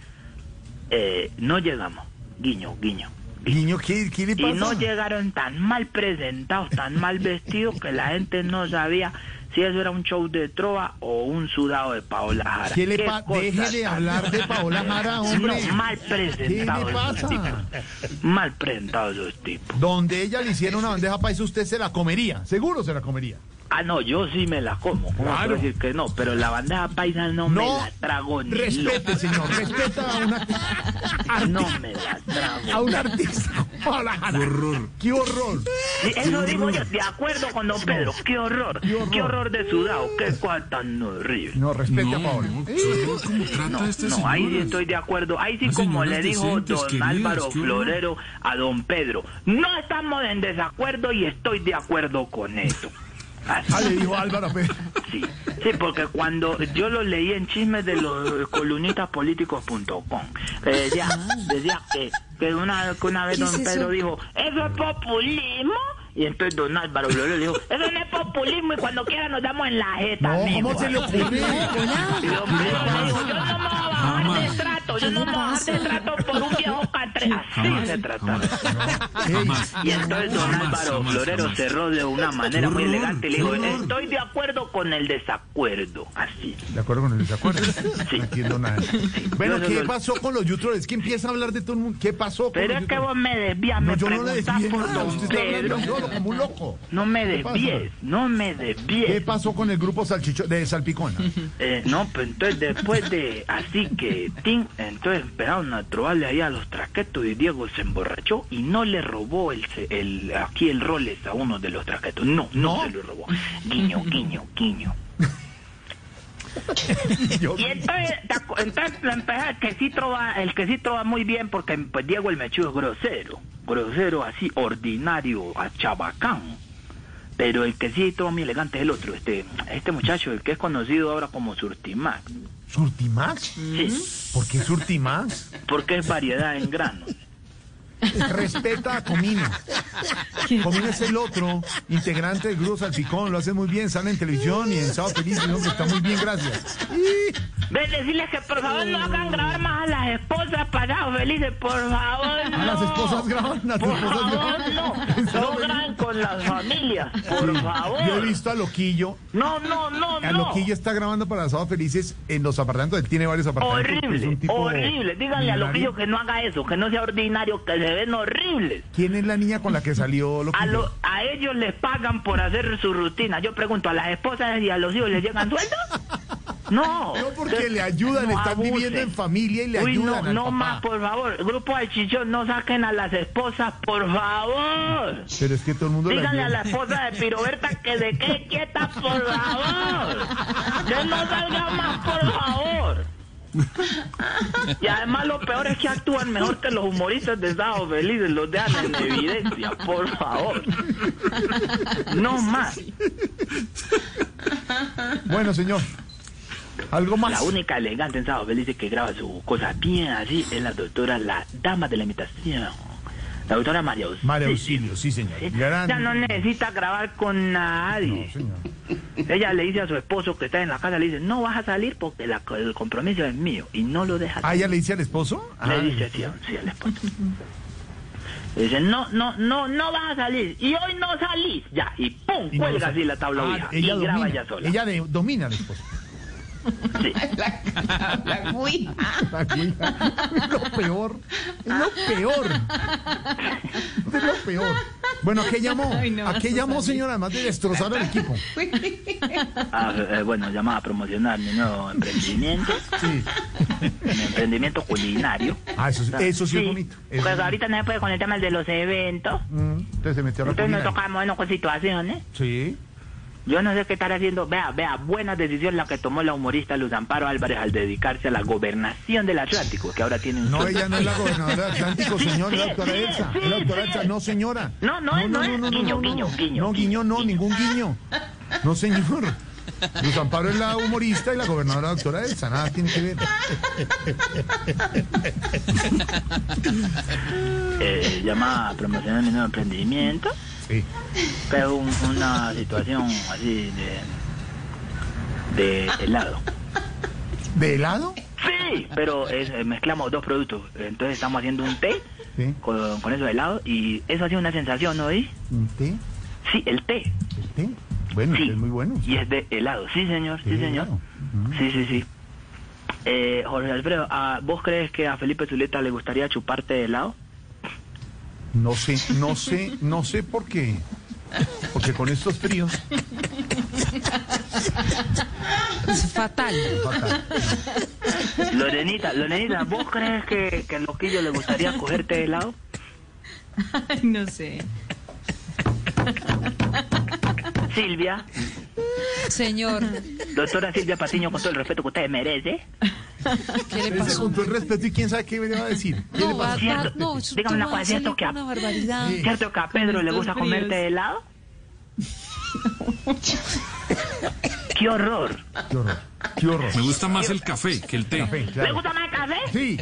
Eh, no llegamos. Guiño, guiño. Guiño, ¿qué, qué le Y pasa? no llegaron tan mal presentados, tan mal vestidos que la gente no sabía si eso era un show de trova o un sudado de Paola Jara. ¿Qué le pa- cosa Deje de hablar de Paola Jara, hombre. No, mal presentados. ¿Qué le pasa? tipos. Mal presentados esos tipos. Donde ella le hiciera una bandeja paisa, usted se la comería. Seguro se la comería. Ah, no, yo sí me la como. ¿Cómo Claro. puedo decir que no? Pero la bandeja paisa no, me No, la trago ni Respete, loco. señor. Respeta a una, No me la trago. a un artista. Qué horror. ¡Qué horror! Sí, eso digo yo, de acuerdo con don Pedro. Qué horror, qué horror, de sudado, qué cosa tan horrible. No, respete No, a Paola. no, horror, ¿cómo trata a este No, señor? ahí sí estoy de acuerdo. Ahí sí, Las como le dijo don queridas, Álvaro horror. Florero a don Pedro, no estamos en desacuerdo y estoy de acuerdo con eso. Ah, le dijo Álvaro Pérez. Sí, sí, porque cuando yo lo leí en chismes de los columnistaspolíticos.com, eh, decía, decía que, que, una, que una vez ¿Qué don es Pedro dijo, ¿eso es populismo? Y entonces don Álvaro Florero le dijo, eso no es populismo y cuando quiera nos damos en la jeta. No, amigo". ¿cómo se le ocurre? Y don Pedro le dijo, yo no me voy a bajar de trato, yo no me voy a bajar de trato por un viejo catre. Así Jamás, se trataba. Jamás. Y entonces don Jamás, Álvaro jamás, Florero jamás. cerró de una manera muy elegante y le dijo, estoy de acuerdo con el desacuerdo. Así. De acuerdo con el desacuerdo. Sí. No entiendo nada. Bueno, ¿qué pasó con los youtubers? Es que empieza a hablar de todo el mundo. ¿Qué pasó con Pero los es que vos me desvías, No, me desvié por don Pedro. Como un loco. No me ¿Qué desvíes, no me ¿Qué desvíes. pasó con el grupo Salchicho de Salpicona? Eh, no, pues entonces después de así que Tim, entonces empezaron a trobarle ahí a los traquetos y Diego se emborrachó y no le robó el, el aquí el Rolex a uno de los traquetos. No, no, ¿No? se lo robó. Guiño, guiño, guiño. Y entonces, entonces lo empecé, el que sí trova, el que sí trova muy bien, porque pues Diego el mechudo es grosero, grosero así, ordinario, a chabacán. Pero el que sí toma muy elegante es el otro, este, este muchacho, el que es conocido ahora como Surtimax. ¿Surtimax? Sí. ¿Por qué Surtimax? Porque es variedad en grano. Respeta a Comino. Comino es el otro integrante del grupo Salpicón, lo hace muy bien, sale en televisión y en Sábado Feliz, está muy bien, gracias. Ven, decirles que por favor no hagan grabar más a las esposas parados felices, por favor. A No. las esposas graban, las Por esposas favor, graban. no. No graben con las familias, por favor. Yo he visto a Loquillo. No, no, no, A no. Loquillo está grabando para Sábado Felices en los apartamentos. Él tiene varios apartamentos. es Horrible, horrible. Díganle a. Loquillo que no haga eso, que no sea ordinario, que se ven horribles. ¿Quién es la niña con la que salió Loquillo? A, lo- a ellos les pagan por hacer su rutina. Yo pregunto, ¿a las esposas y a los hijos les llegan sueldos? No. No, porque le ayudan, No están abusen. viviendo en familia y le Uy, ayudan no, al no papá. más, por favor. Grupo de chichón, no saquen a las esposas, por favor. Pero es que todo el mundo le Díganle a la esposa de Piroberta que se quede quieta, por favor. Que no salga más, por favor. Y además lo peor es que actúan mejor que los humoristas de Sábado Felices, los dejan en evidencia, por favor. No más. Bueno, señor. Algo más. La única elegante en Sábado Felices que graba su cosa bien así es la doctora, la dama de la imitación. La doctora María Auxilio. María Auxilio, sí, señor. Gran- Ya no necesita grabar con nadie. Ella le dice a su esposo que está en la casa, le dice, no vas a salir porque la- el compromiso es mío. Y no lo deja. Ah, ¿ella le dice al esposo? Le Ah, dice sí, al esposo. Le dice, no, no, no, no vas a salir. Y hoy no salís. Ya, y pum, y no cuelga así la tabla Ah, vieja. ella y graba domina, ella sola. Ella de- domina al esposo. La cuija. La cuija. Es lo peor. Es lo peor. Es lo peor. Bueno, ¿a qué llamó? Ay, no, ¿A qué llamó, salí. señora? Además de destrozar al equipo. Ah, eh, bueno, llamaba a promocionar mi nuevo emprendimiento. Mi emprendimiento culinario. Ah, eso, sí- eso sí, es bonito. Eso Pues sí. ahorita no se puede con el tema de los eventos. Mm, Entonces se metió a la Entonces nos tocamos bueno, con situaciones. Sí. Yo no sé qué estar haciendo. Vea, vea, buena decisión la que tomó la humorista Luz Amparo Álvarez al dedicarse a la gobernación del Atlántico, que ahora tiene un... No, ella no es la gobernadora del Atlántico, señor, es la doctora Elsa. Es la doctora Elsa, no, señora. No, no es, no es. Guiño, guiño, guiño. No, guiño, no, ningún guiño. No, señor. Luz Amparo es la humorista y la gobernadora doctora Elsa, nada tiene que ver. Eh, llamaba a promocionar mi nuevo emprendimiento. Sí. Pero un- una situación así de... de helado. ¿De helado? Sí, pero es- eh, mezclamos dos productos. Entonces estamos haciendo un té Sí. con, con eso de helado y eso ha sido una sensación, ¿no? ¿oí? ¿Un té? Sí, el té. ¿El té? Bueno, Sí. es muy bueno. Y es de helado. Sí, señor, sí, Sí, señor. Sí, sí, sí. Eh, Jorge Alfredo, ¿a- ¿vos crees que a Felipe Zuleta le gustaría chuparte helado? No sé, no sé, no sé por qué. Porque con estos fríos. Es fatal. Lorenita, Lorenita, ¿vos crees que, que al loquillo le gustaría cogerte helado? no sé. Silvia, Señor, doctora Silvia Patiño, con todo el respeto que usted merece. ¿qué le pasó? con todo el respeto y quién sabe qué me va a decir. ¿Qué le No, va, no, Dígame una cosa, ¿cierto que a-. ¿Cierto que a Pedro le gusta fríos. comerte helado? ¡Qué horror! Qué horror. Qué horror. Me gusta más el café que el té. Café, ¿Le claro. gusta más el café? Sí.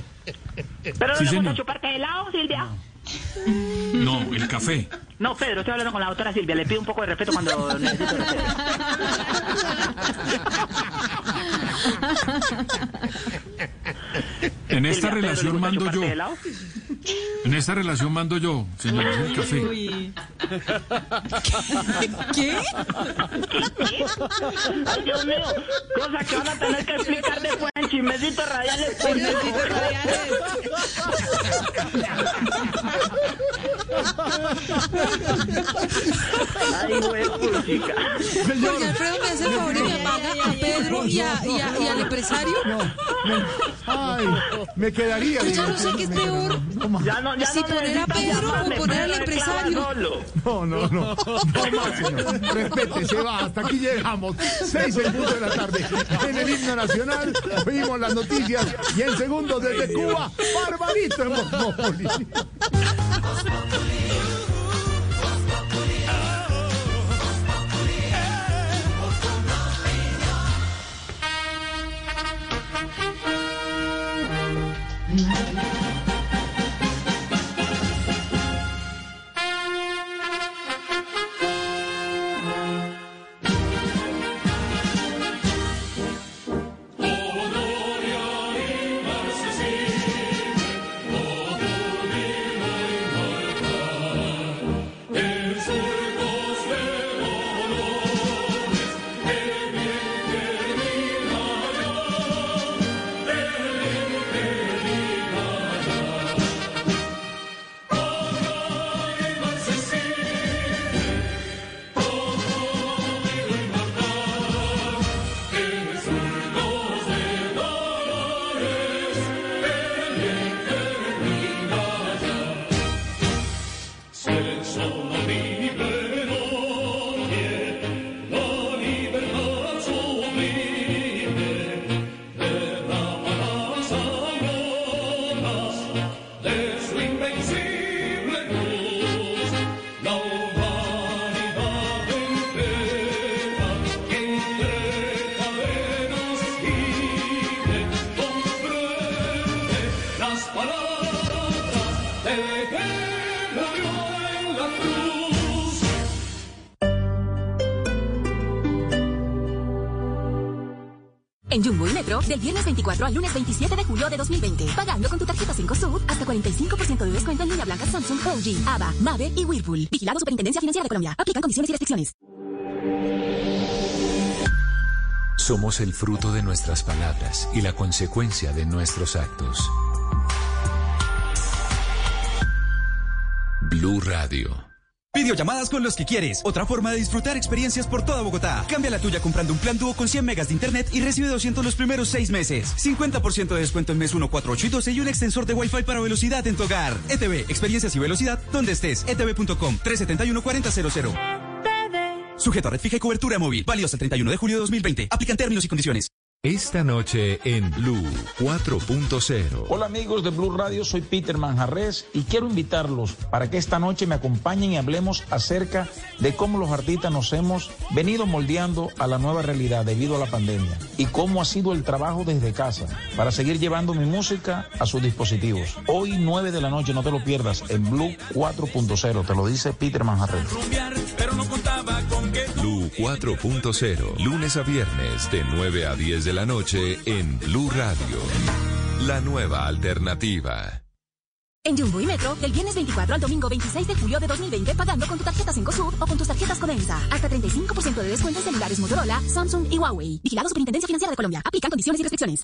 ¿Pero no Sí, le gusta chuparte helado, Silvia? No, el café. No, Pedro, estoy hablando con la doctora Silvia. Le pido un poco de respeto cuando necesito respeto. En esta Silvia, ¿Pedro le relación mando yo. En esta relación mando yo, señor, el café. Uy. ¿Qué? Ay, Dios mío, cosa que van a tener que explicar después en chismecitos radiales. Chismecitos Ay, güey, puchica. Jorge Alfredo me hace el favor y me paga a Pedro y, a- y a- y al empresario. Ay, me quedaría. Yo no sé qué es peor. Ya no, ya Si no poner a Pedro llamarme, o poner al empresario. No, no, no. No más, señor. Respete, se va. Hasta aquí llegamos. Seis en punto de la tarde. En el himno nacional oímos las noticias y en segundos desde Cuba, Barbarito en Voz al lunes 27 de julio de 2020. Pagando con tu tarjeta 5 Sud hasta 45% de descuento en línea blanca Samsung, LG, ABBA, Mave y Whirlpool. Vigilado Superintendencia Financiera de Colombia. Aplican condiciones y restricciones. Somos el fruto de nuestras palabras y la consecuencia de nuestros actos. Blue Radio. Videollamadas con los que quieres. Otra forma de disfrutar experiencias por toda Bogotá. Cambia la tuya comprando un plan dúo con 100 megas de internet y recibe 200 los primeros 6 meses. 50% de descuento en mes 1, 4, 8 y 12 y un extensor de Wi-Fi para velocidad en tu hogar. ETV, experiencias y velocidad donde estés. etv.com 371 4000. Sujeto a red fija y cobertura móvil. Válido el 31 de julio de 2020. Aplican términos y condiciones. Esta noche en Blue 4.0. Hola amigos de Blue Radio, soy Peter Manjarres y quiero invitarlos para que esta noche me acompañen y hablemos acerca de cómo los artistas nos hemos venido moldeando a la nueva realidad debido a la pandemia y cómo ha sido el trabajo desde casa para seguir llevando mi música a sus dispositivos. Hoy 9 de la noche, no te lo pierdas, en Blue 4.0, te lo dice Peter Manjarres. Blue 4.0, lunes a viernes de 9 a 10 de la noche en Blue Radio. La nueva alternativa. En Jumbo y Metro, del viernes 24 al domingo 26 de julio de 2020, pagando con tu tarjeta 5 Sud o con tus tarjetas Codensa. Hasta 35% de descuento en celulares Motorola, Samsung y Huawei. Vigilado Superintendencia Financiera de Colombia. Aplican condiciones y restricciones.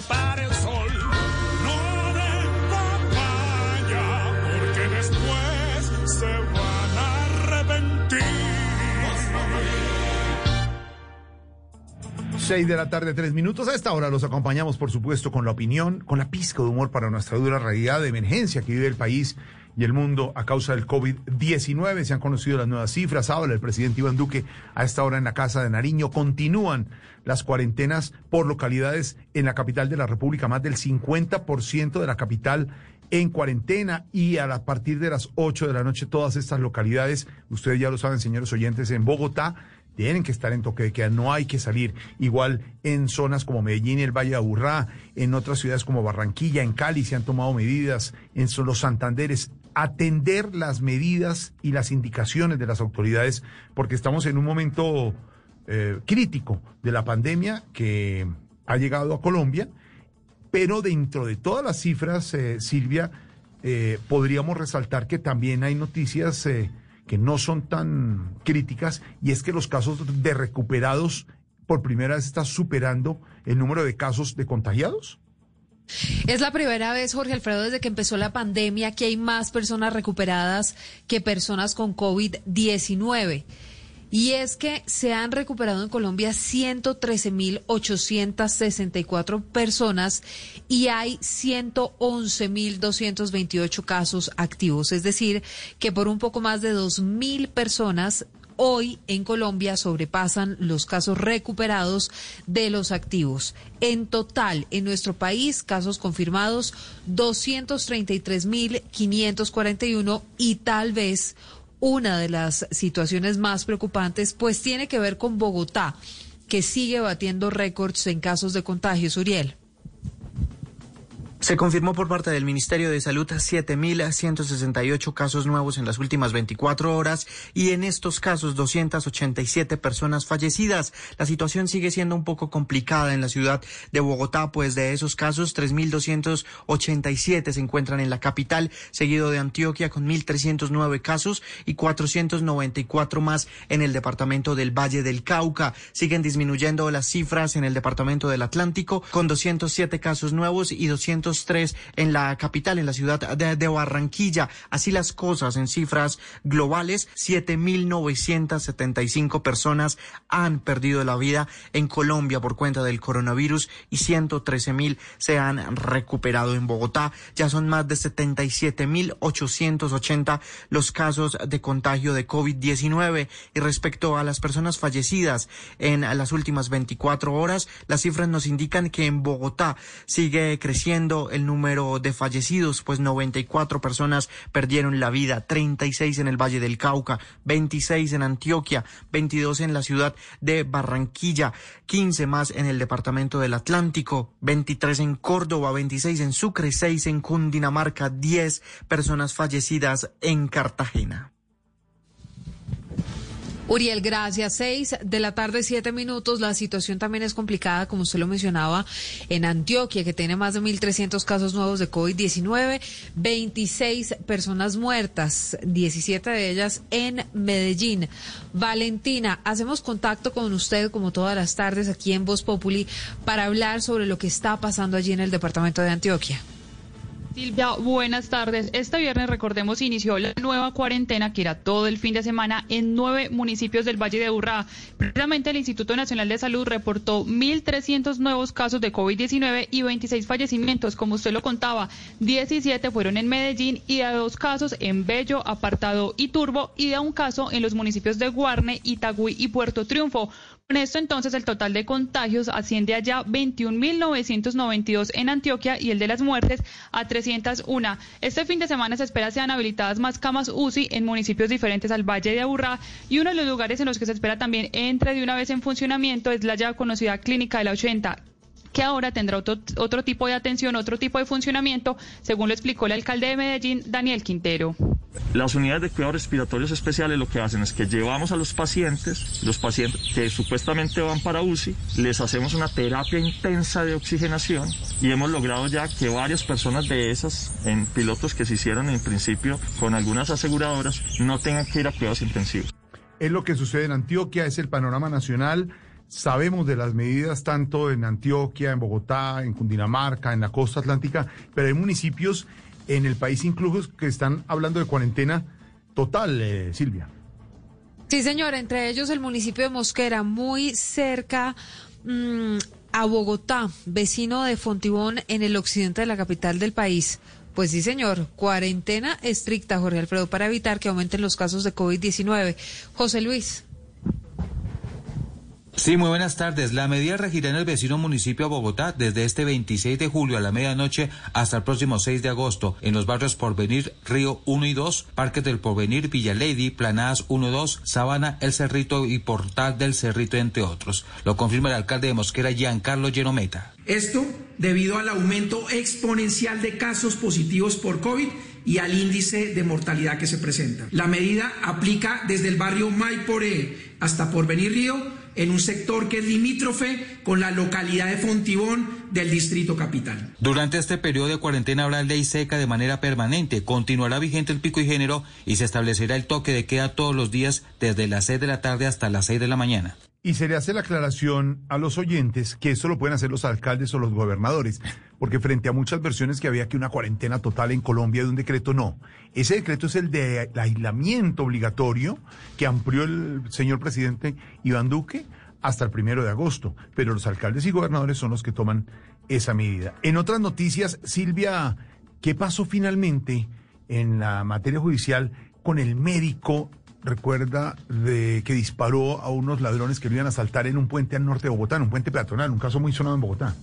6 de la tarde, tres minutos. A esta hora los acompañamos, por supuesto, con la opinión, con la pizca de humor para nuestra dura realidad de emergencia que vive el país y el mundo a causa del COVID-19. Se han conocido las nuevas cifras. Habla el presidente Iván Duque a esta hora en la Casa de Nariño. Continúan las cuarentenas por localidades en la capital de la República. Más del 50% de la capital en cuarentena y a partir de las 8 de la noche todas estas localidades, ustedes ya lo saben, señores oyentes, en Bogotá tienen que estar en toque de queda, no hay que salir. Igual en zonas como Medellín y el Valle de Aburrá, en otras ciudades como Barranquilla, en Cali se han tomado medidas, en los Santanderes, atender las medidas y las indicaciones de las autoridades, porque estamos en un momento eh, crítico de la pandemia que ha llegado a Colombia, pero dentro de todas las cifras, eh, Silvia, eh, podríamos resaltar que también hay noticias eh, que no son tan críticas y es que los casos de recuperados por primera vez están superando el número de casos de contagiados. Es la primera vez, Jorge Alfredo, desde que empezó la pandemia, que hay más personas recuperadas que personas con COVID-19. Y es que se han recuperado en Colombia 113.864 personas y hay 111.228 casos activos. Es decir, que por un poco más de 2.000 personas hoy en Colombia sobrepasan los casos recuperados de los activos. En total, en nuestro país, casos confirmados 233.541 y tal vez una de las situaciones más preocupantes pues tiene que ver con Bogotá, que sigue batiendo récords en casos de contagios, Uriel. Se confirmó por parte del Ministerio de Salud 7.168 casos nuevos en las últimas 24 horas y en estos casos 287 personas fallecidas. La situación sigue siendo un poco complicada en la ciudad de Bogotá, pues de esos casos 3.287 se encuentran en la capital, seguido de Antioquia con 1.309 casos y 494 más en el departamento del Valle del Cauca. Siguen disminuyendo las cifras en el departamento del Atlántico con 207 casos nuevos y 200 203 en la capital, en la ciudad de, de Barranquilla. Así las cosas en cifras globales, 7.975 personas han perdido la vida en Colombia por cuenta del coronavirus y 113.000 se han recuperado en Bogotá. Ya son más de 77.880 los casos de contagio de COVID-19. Y respecto a las personas fallecidas en las últimas 24 horas, las cifras nos indican que en Bogotá sigue creciendo el número de fallecidos, pues 94 personas perdieron la vida, 36 en el Valle del Cauca, 26 en Antioquia, 22 en la ciudad de Barranquilla, 15 más en el departamento del Atlántico, 23 en Córdoba, 26 en Sucre, 6 en Cundinamarca, 10 personas fallecidas en Cartagena. Uriel, gracias. Seis de la tarde, siete minutos. La situación también es complicada, como usted lo mencionaba, en Antioquia, que tiene más de 1.300 casos nuevos de COVID-19, 26 personas muertas, 17 de ellas en Medellín. Valentina, hacemos contacto con usted, como todas las tardes, aquí en Voz Populi, para hablar sobre lo que está pasando allí en el departamento de Antioquia. Silvia, buenas tardes. Este viernes, recordemos, inició la nueva cuarentena que era todo el fin de semana en nueve municipios del Valle de Urrá. Precisamente el Instituto Nacional de Salud reportó 1.300 nuevos casos de COVID-19 y 26 fallecimientos. Como usted lo contaba, 17 fueron en Medellín y de dos casos en Bello, Apartado y Turbo y de un caso en los municipios de Guarne, Itagüí y Puerto Triunfo. Con esto entonces el total de contagios asciende a ya 21.992 en Antioquia y el de las muertes a 301. Este fin de semana se espera sean habilitadas más camas UCI en municipios diferentes al Valle de Aburrá y uno de los lugares en los que se espera también entre de una vez en funcionamiento es la ya conocida Clínica de la 80 que ahora tendrá otro, otro tipo de atención, otro tipo de funcionamiento, según lo explicó el alcalde de Medellín, Daniel Quintero. Las unidades de cuidados respiratorios especiales lo que hacen es que llevamos a los pacientes, los pacientes que supuestamente van para UCI, les hacemos una terapia intensa de oxigenación y hemos logrado ya que varias personas de esas, en pilotos que se hicieron en principio con algunas aseguradoras, no tengan que ir a cuidados intensivos. Es lo que sucede en Antioquia, es el panorama nacional. Sabemos de las medidas tanto en Antioquia, en Bogotá, en Cundinamarca, en la costa atlántica, pero hay municipios en el país incluso que están hablando de cuarentena total, eh, Silvia. Sí, señora, entre ellos el municipio de Mosquera, muy cerca mm, a Bogotá, vecino de Fontibón en el occidente de la capital del país. Pues sí, señor, cuarentena estricta, Jorge Alfredo, para evitar que aumenten los casos de COVID-19. José Luis. Sí, muy buenas tardes. La medida regirá en el vecino municipio de Bogotá desde este 26 de julio a la medianoche hasta el próximo 6 de agosto en los barrios Porvenir, Río 1 y 2, Parques del Porvenir, Villa Lady, Planadas 1 y 2, Sabana, El Cerrito y Portal del Cerrito, entre otros. Lo confirma el alcalde de Mosquera, Giancarlo Llenometa. Esto debido al aumento exponencial de casos positivos por COVID y al índice de mortalidad que se presenta. La medida aplica desde el barrio Maiporé hasta Porvenir Río en un sector que es limítrofe con la localidad de Fontibón del Distrito Capital. Durante este periodo de cuarentena habrá ley seca de manera permanente, continuará vigente el pico y género y se establecerá el toque de queda todos los días desde las 6 de la tarde hasta las 6 de la mañana. Y se le hace la aclaración a los oyentes que eso lo pueden hacer los alcaldes o los gobernadores, porque frente a muchas versiones que había que una cuarentena total en Colombia de un decreto, no. Ese decreto es el de aislamiento obligatorio que amplió el señor presidente Iván Duque hasta el primero de agosto, pero los alcaldes y gobernadores son los que toman esa medida. En otras noticias, Silvia, ¿qué pasó finalmente en la materia judicial con el médico recuerda de que disparó a unos ladrones que lo iban a asaltar en un puente al norte de Bogotá, en un puente peatonal, un caso muy sonado en Bogotá.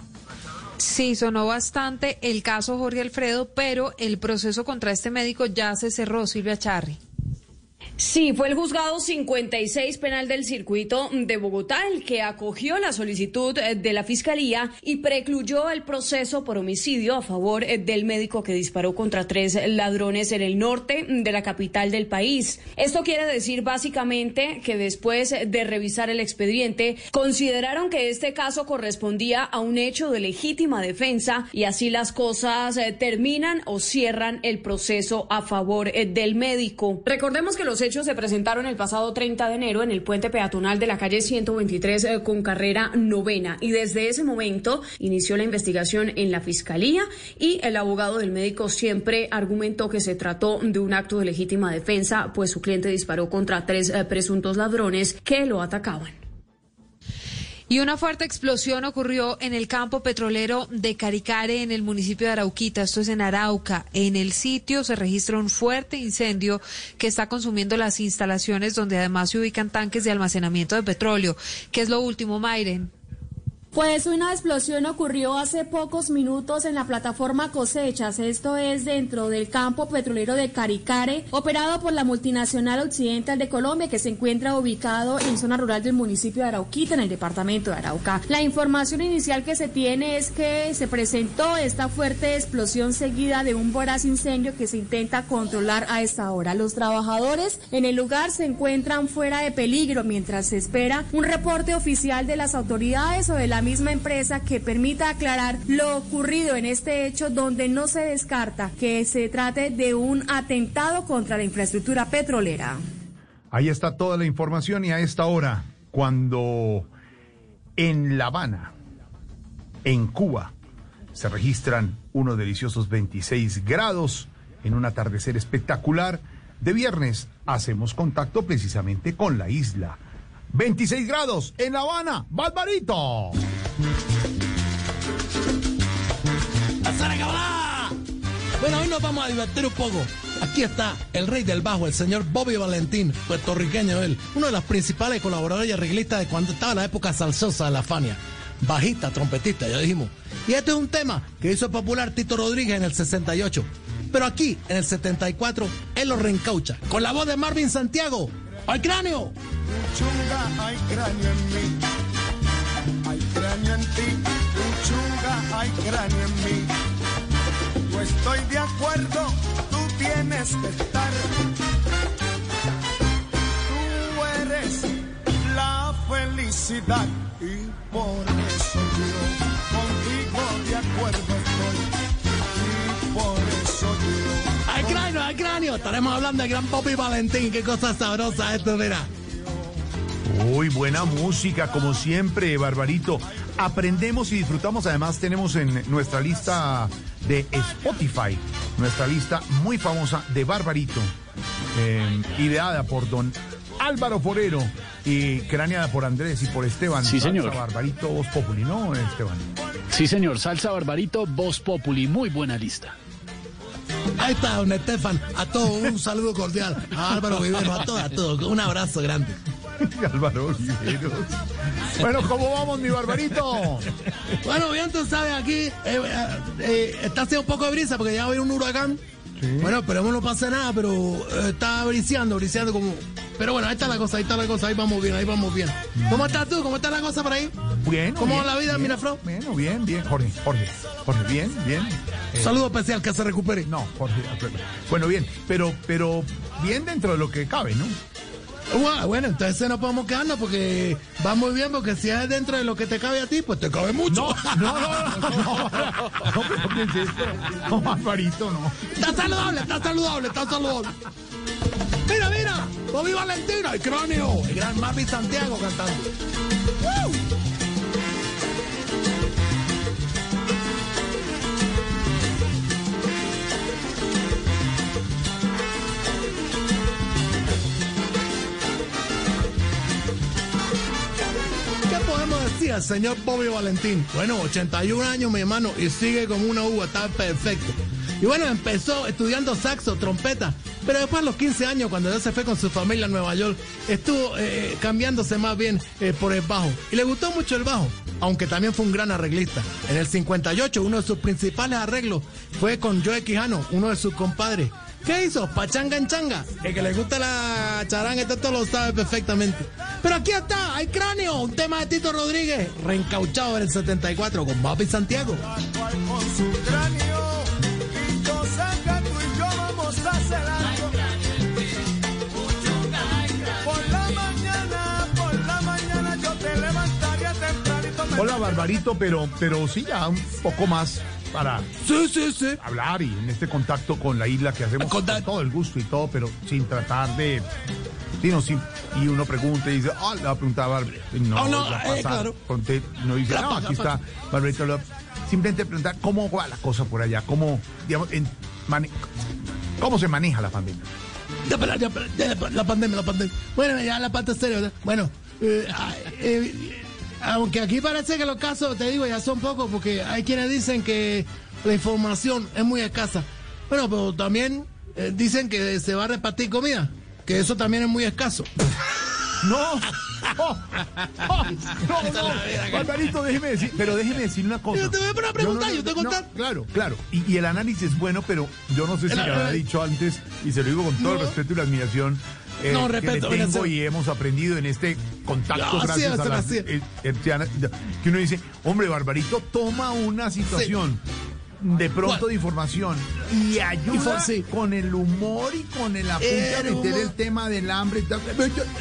Sí, sonó bastante el caso Jorge Alfredo, pero el proceso contra este médico ya se cerró, Silvia Charri. Sí, fue el juzgado 56 penal del circuito de Bogotá el que acogió la solicitud eh, de la fiscalía y precluyó el proceso por homicidio a favor eh, del médico que disparó contra tres ladrones en el norte de la capital del país. Esto quiere decir básicamente que después de revisar el expediente consideraron que este caso correspondía a un hecho de legítima defensa y así las cosas eh, terminan o cierran el proceso a favor del médico. Recordemos que los hechos se presentaron el pasado 30 de enero en el puente peatonal de la calle 123 eh, con carrera novena y desde ese momento inició la investigación en la fiscalía y el abogado del médico siempre argumentó que se trató de un acto de legítima defensa, pues su cliente disparó contra tres eh, presuntos ladrones que lo atacaban. Y una fuerte explosión ocurrió en el campo petrolero de Caricare, en el municipio de Arauquita. Esto es en Arauca. En el sitio se registra un fuerte incendio que está consumiendo las instalaciones donde además se ubican tanques de almacenamiento de petróleo. ¿Qué es lo último, Mayren? Pues una explosión ocurrió hace pocos minutos en la plataforma Cosechas, esto es dentro del campo petrolero de Caricare, operado por la multinacional occidental de Colombia que se encuentra ubicado en zona rural del municipio de Arauquita, en el departamento de Arauca. La información inicial que se tiene es que se presentó esta fuerte explosión seguida de un voraz incendio que se intenta controlar a esta hora. Los trabajadores en el lugar se encuentran fuera de peligro mientras se espera un reporte oficial de las autoridades o de la misma empresa que permita aclarar lo ocurrido en este hecho donde no se descarta que se trate de un atentado contra la infraestructura petrolera. Ahí está toda la información y a esta hora, cuando en La Habana, en Cuba, se registran unos deliciosos 26 grados en un atardecer espectacular, de viernes hacemos contacto precisamente con la isla. 26 grados en La Habana, Barbarito. Bueno, hoy nos vamos a divertir un poco. Aquí está el rey del bajo, el señor Bobby Valentín, puertorriqueño él, uno de los principales colaboradores y arreglistas de cuando estaba la época salsosa de la Fania. Bajista, trompetista, ya dijimos. Y este es un tema que hizo popular Tito Rodríguez en el 68. Pero aquí, en el 74, él lo reencaucha. Con la voz de Marvin Santiago. ¡Al cráneo! Chunga, hay cráneo en mí. Hay cráneo en ti. Chunga, hay cráneo en mí. Yo estoy de acuerdo, tú tienes que estar. Tú eres la felicidad y por eso yo ¡Al cráneo! Estaremos hablando de gran Bobby Valentín. ¡Qué cosa sabrosa esto, mira! Uy, buena música, como siempre, Barbarito. Aprendemos y disfrutamos. Además, tenemos en nuestra lista de Spotify, nuestra lista muy famosa de Barbarito, eh, ideada por don Álvaro Forero y craneada por Andrés y por Esteban. Sí, señor. Salsa Barbarito, Voz Populi, ¿no, Esteban? Sí, señor. Salsa Barbarito, Voz Populi. Muy buena lista. Ahí está, don Estefan. A todos un saludo cordial. A Álvaro Vivero, a todos, a todos. Un abrazo grande. Álvaro Viveros. Bueno, ¿cómo vamos, mi Barbarito? Bueno, bien, tú sabes, aquí eh, eh, eh, está haciendo un poco de brisa porque ya va a haber un huracán. Bueno, esperemos no pase nada, pero eh, está briseando, briseando como... Pero bueno, ahí está la cosa, ahí está la cosa, ahí vamos bien, ahí vamos bien. ¿Cómo estás tú? ¿Cómo está la cosa por ahí? Bien. ¿Cómo bien, va la vida, bien, Miraflor? Bueno, bien, bien. Jorge, Jorge, Jorge, bien, bien. Eh, Saludo especial, que se recupere. No, Jorge. Bueno, bien, pero, pero bien dentro de lo que cabe, ¿no? Bueno, entonces no podemos quedarnos porque va muy bien, porque si es dentro de lo que te cabe a ti, pues te cabe mucho. No, no, no, no, no, no. No, Barbarito, no. Está saludable, está saludable, está saludable. Mira, mira, Bobby Valentino, el cráneo, el gran Marvin Santiago cantando. Al señor Bobby Valentín? Bueno, 81 años, mi hermano, y sigue como una uva, está perfecto. Y bueno, empezó estudiando saxo, trompeta, pero después a los 15 años, cuando ya se fue con su familia a Nueva York, estuvo eh, cambiándose más bien eh, por el bajo. Y le gustó mucho el bajo, aunque también fue un gran arreglista. En el 58, uno de sus principales arreglos fue con Joe Quijano, uno de sus compadres. ¿Qué hizo? Pachanga en changa. El que le gusta la charanga, todo lo sabe perfectamente. Pero aquí está, hay cráneo, un tema de Tito Rodríguez, reencauchado en el 74 con Bobby Santiago. Hola, Barbarito, pero, pero sí, ya un poco más para Sí, sí, sí. hablar y en este contacto con la isla que hacemos con todo el gusto y todo, pero sin tratar de... Sí, no, sí, y uno pregunta y dice, ah, le va a preguntar a Barbara. No, Ah, no, ya eh, pasa. claro. Conté, no dice, Ya no, aquí pasa. está Barbarita. Love". Simplemente preguntar cómo va la cosa por allá, cómo, digamos, en- mane- cómo se maneja la pandemia. Ya, ya, la pandemia, la pandemia. Bueno, ya la parte seria, ¿verdad? Bueno, eh, eh, aunque aquí parece que los casos, te digo, ya son pocos, porque hay quienes dicen que la información es muy escasa. Bueno, pero también eh, dicen que se va a repartir comida, que eso también es muy escaso. No, oh, oh, no, no, Barbarito, déjeme decir, pero déjeme decir una cosa. Yo te voy a poner una pregunta, yo te voy a contar. claro, claro, y, y el análisis es bueno, pero yo no sé si lo el- dicho antes, y se lo digo con todo el No. respeto y la admiración eh, No, que respeto, le tengo gracias. y hemos aprendido en este contacto gracias a es. eh, que uno dice, hombre, Barbarito toma una situación de pronto ¿Cuál? de información y ayuda sí. con el humor y con el apunte a meter humor. el tema del hambre y tal.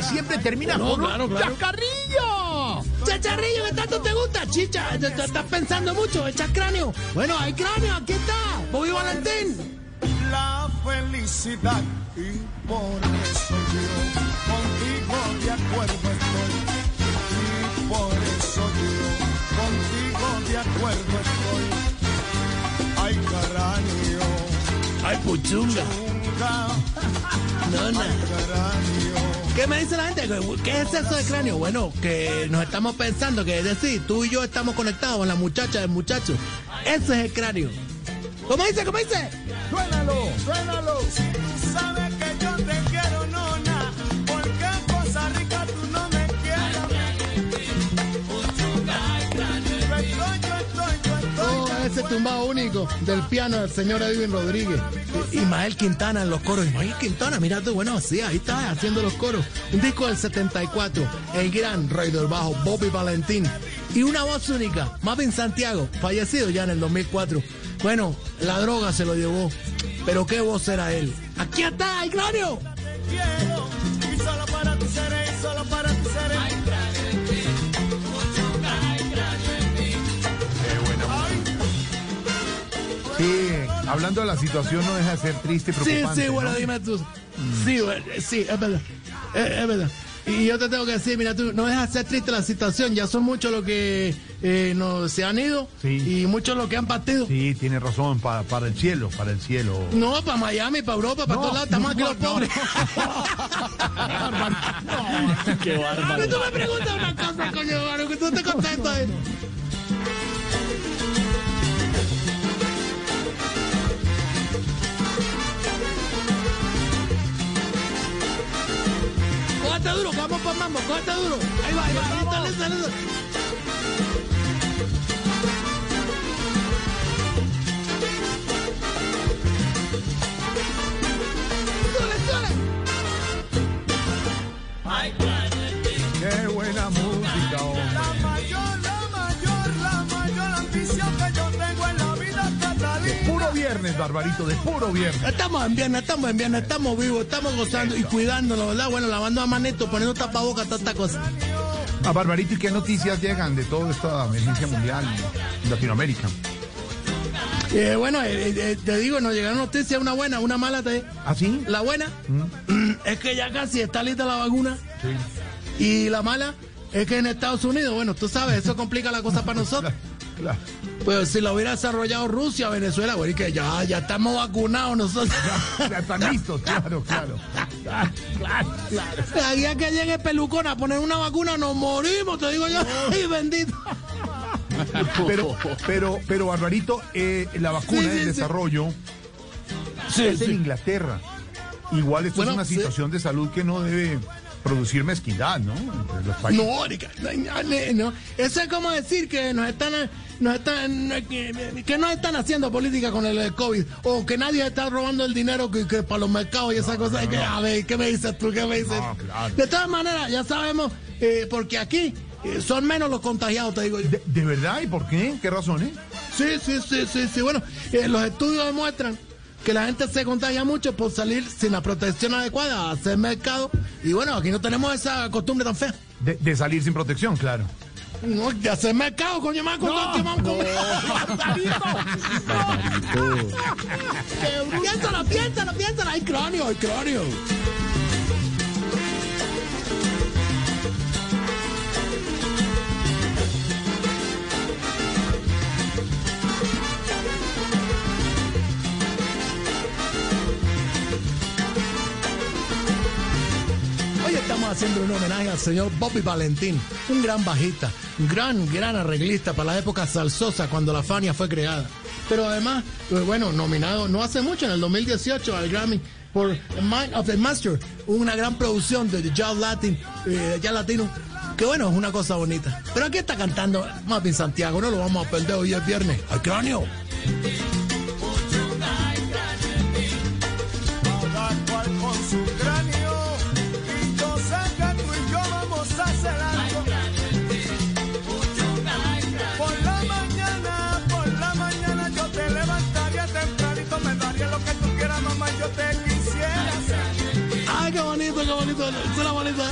Siempre termina No, con un claro, claro. ¡Chacarrillo! Chacharrillo, ¿qué tanto te gusta, chicha? Estás pensando mucho, echas cráneo. Bueno, hay cráneo, aquí está. Bobby Valentín. la felicidad y por eso yo contigo de acuerdo estoy y por eso yo contigo de acuerdo estoy ay cráneo Ay, puchunga. nunca No, no. ay ¿Qué me dice la gente? ¿Qué es eso de cráneo? Bueno, que nos estamos pensando, que es decir, tú y yo estamos conectados con la muchacha del muchacho. Ese es el cráneo. ¿Cómo dice? ¿Cómo dice? ¡Suénalo! ¡Suénalo! Tumbado único del piano del señor Edwin Rodríguez. Ismael Quintana en los coros. Ismael Quintana, mira tú, bueno, sí, ahí está haciendo los coros. Un disco del 74, el gran rey del bajo, Bobby Valentín. Y una voz única, Marvin Santiago, fallecido ya en el 2004. Bueno, la droga se lo llevó, pero qué voz era él. Aquí está, el cráneo. Sí, hablando de la situación no deja de ser triste y Sí, preocupante. sí, bueno, ¿no? dime tú. Sí, bueno, sí, es verdad. Es, es verdad. Y yo te tengo que decir, mira tú, no deja de ser triste la situación. Ya son muchos los que eh, no, se han ido y muchos los que han partido. Sí, tiene razón, pa- para el cielo, para el cielo. No, para Miami, para Europa, para No, todos lados. Estamos aquí no, los no. pobres. Qué bárbaro. Pero tú me preguntas una cosa, coño, que tú te contestas. Cógete duro, vamos por mambo, cógete duro. Ahí va, ahí va, listo, listo, listo. Qué buena música, viernes, Barbarito, de puro viernes. Estamos en viernes, estamos en viernes, estamos vivos, estamos gozando y cuidándolo, ¿verdad? Bueno, lavando a manito, poniendo tapabocas, tanta cosa. A Barbarito, ¿y qué noticias llegan de toda esta emergencia mundial en Latinoamérica? Eh, bueno, eh, eh, te digo, nos llegaron noticias, una buena, una mala. Te... ¿Ah, sí? La buena es que ya casi está lista la vacuna. Sí. Y la mala es que en Estados Unidos, bueno, tú sabes, eso complica la cosa para nosotros. Claro. Pues si lo hubiera desarrollado Rusia, Venezuela, bueno, y que ya, ya estamos vacunados nosotros. Ya están listos, claro, claro. Claro, claro, claro. El día que llegue Pelucón a poner una vacuna, nos morimos, te digo yo. Ay, bendito. Pero, pero, pero, Barbarito, eh, la vacuna Sí, en sí, desarrollo es en Inglaterra. Igual esto Bueno, es una situación de salud que no debe producir mezquindad, ¿no? Entre los países. No, Erika, no. Eso es como decir que nos están, nos están, que, que no están haciendo política con el, COVID o que nadie está robando el dinero que, que para los mercados y esas cosas. que, a ver, ¿qué me dices tú? ¿Qué me dices? Claro. De todas maneras, ya sabemos, eh, porque aquí eh, son menos los contagiados, te digo yo. ¿De, de verdad? ¿Y por qué? ¿Qué razones? Sí, sí, sí, sí, sí. Bueno, eh, los estudios demuestran que la gente se contagia mucho por salir sin la protección adecuada a hacer mercado. Y bueno, aquí no tenemos esa costumbre tan fea. De, de salir sin protección, claro. No, ya se me cago, coño, más con todo quemado con... Piénsalo, piénsalo, piénsalo. Hay cráneo, hay cráneo. Haciendo un homenaje al señor Bobby Valentín, un gran bajista, gran, gran arreglista para la época salsosa cuando la Fania fue creada. Pero además, pues bueno, nominado no hace mucho, en el 2018 al Grammy por Mind of the Master, una gran producción de jazz latin, eh, jazz latino, que bueno, es una cosa bonita. Pero aquí está cantando bien Santiago, no lo vamos a perder hoy es viernes. ¡Al cráneo! Bonito! Suena bonito.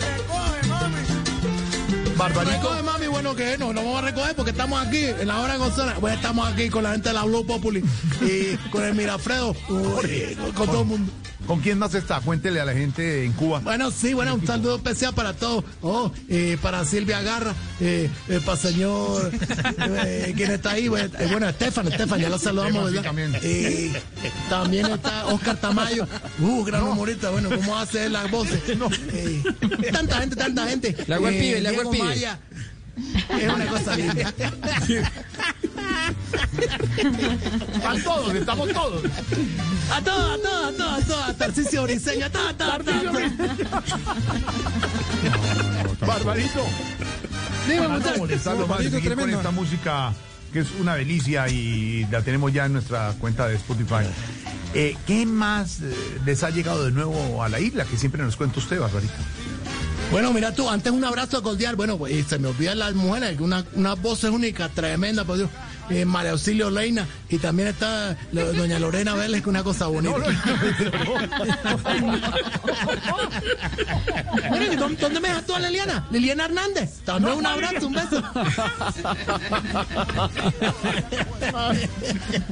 Recoge, mami. Barbarito. Recoge, mami, bueno que no, no vamos a recoger porque estamos aquí en la hora de González. Bueno, estamos aquí con la gente de la Blue Populi y con el Mirafredo, uy, con, con todo el mundo. ¿Con quién más está? Cuéntele a la gente en Cuba. Bueno, sí, bueno, un saludo especial para todos. Oh, eh, para Silvia Garra, eh, eh, para el señor, eh, ¿quién está ahí? Bueno, eh, bueno, Estefan, Estefan, ya lo saludamos, ¿verdad? Eh, también está Oscar Tamayo, uh, gran humorista, bueno, ¿cómo hace él las voces? Eh, tanta gente, tanta gente. La web Eh, pibe, la web pibe. Maya. Es una cosa linda. Están todos, estamos todos. A todos, a todos, a todos, a todos, a Tarcisio Briseño, a todos, a todos, a todos. Barbarito. Dime, Para no muchacho. molestarlo más, Barbarito, seguir con tremendo. esta música que es una delicia y la tenemos ya en nuestra cuenta de Spotify. Eh, ¿Qué más eh, les ha llegado de nuevo a la isla? Que siempre nos cuenta usted, Barbarito. Bueno, mira tú, antes un abrazo cordial. Bueno, pues se me olvidan las mujeres, una, una voz única, tremenda, por Dios. Eh, María Auxilio Leina y también está lo- doña Lorena Vélez, que una cosa bonita. Bueno, ¿y ¿dónde, dónde me dejas tú a Liliana? Liliana Hernández. También un abrazo, un beso.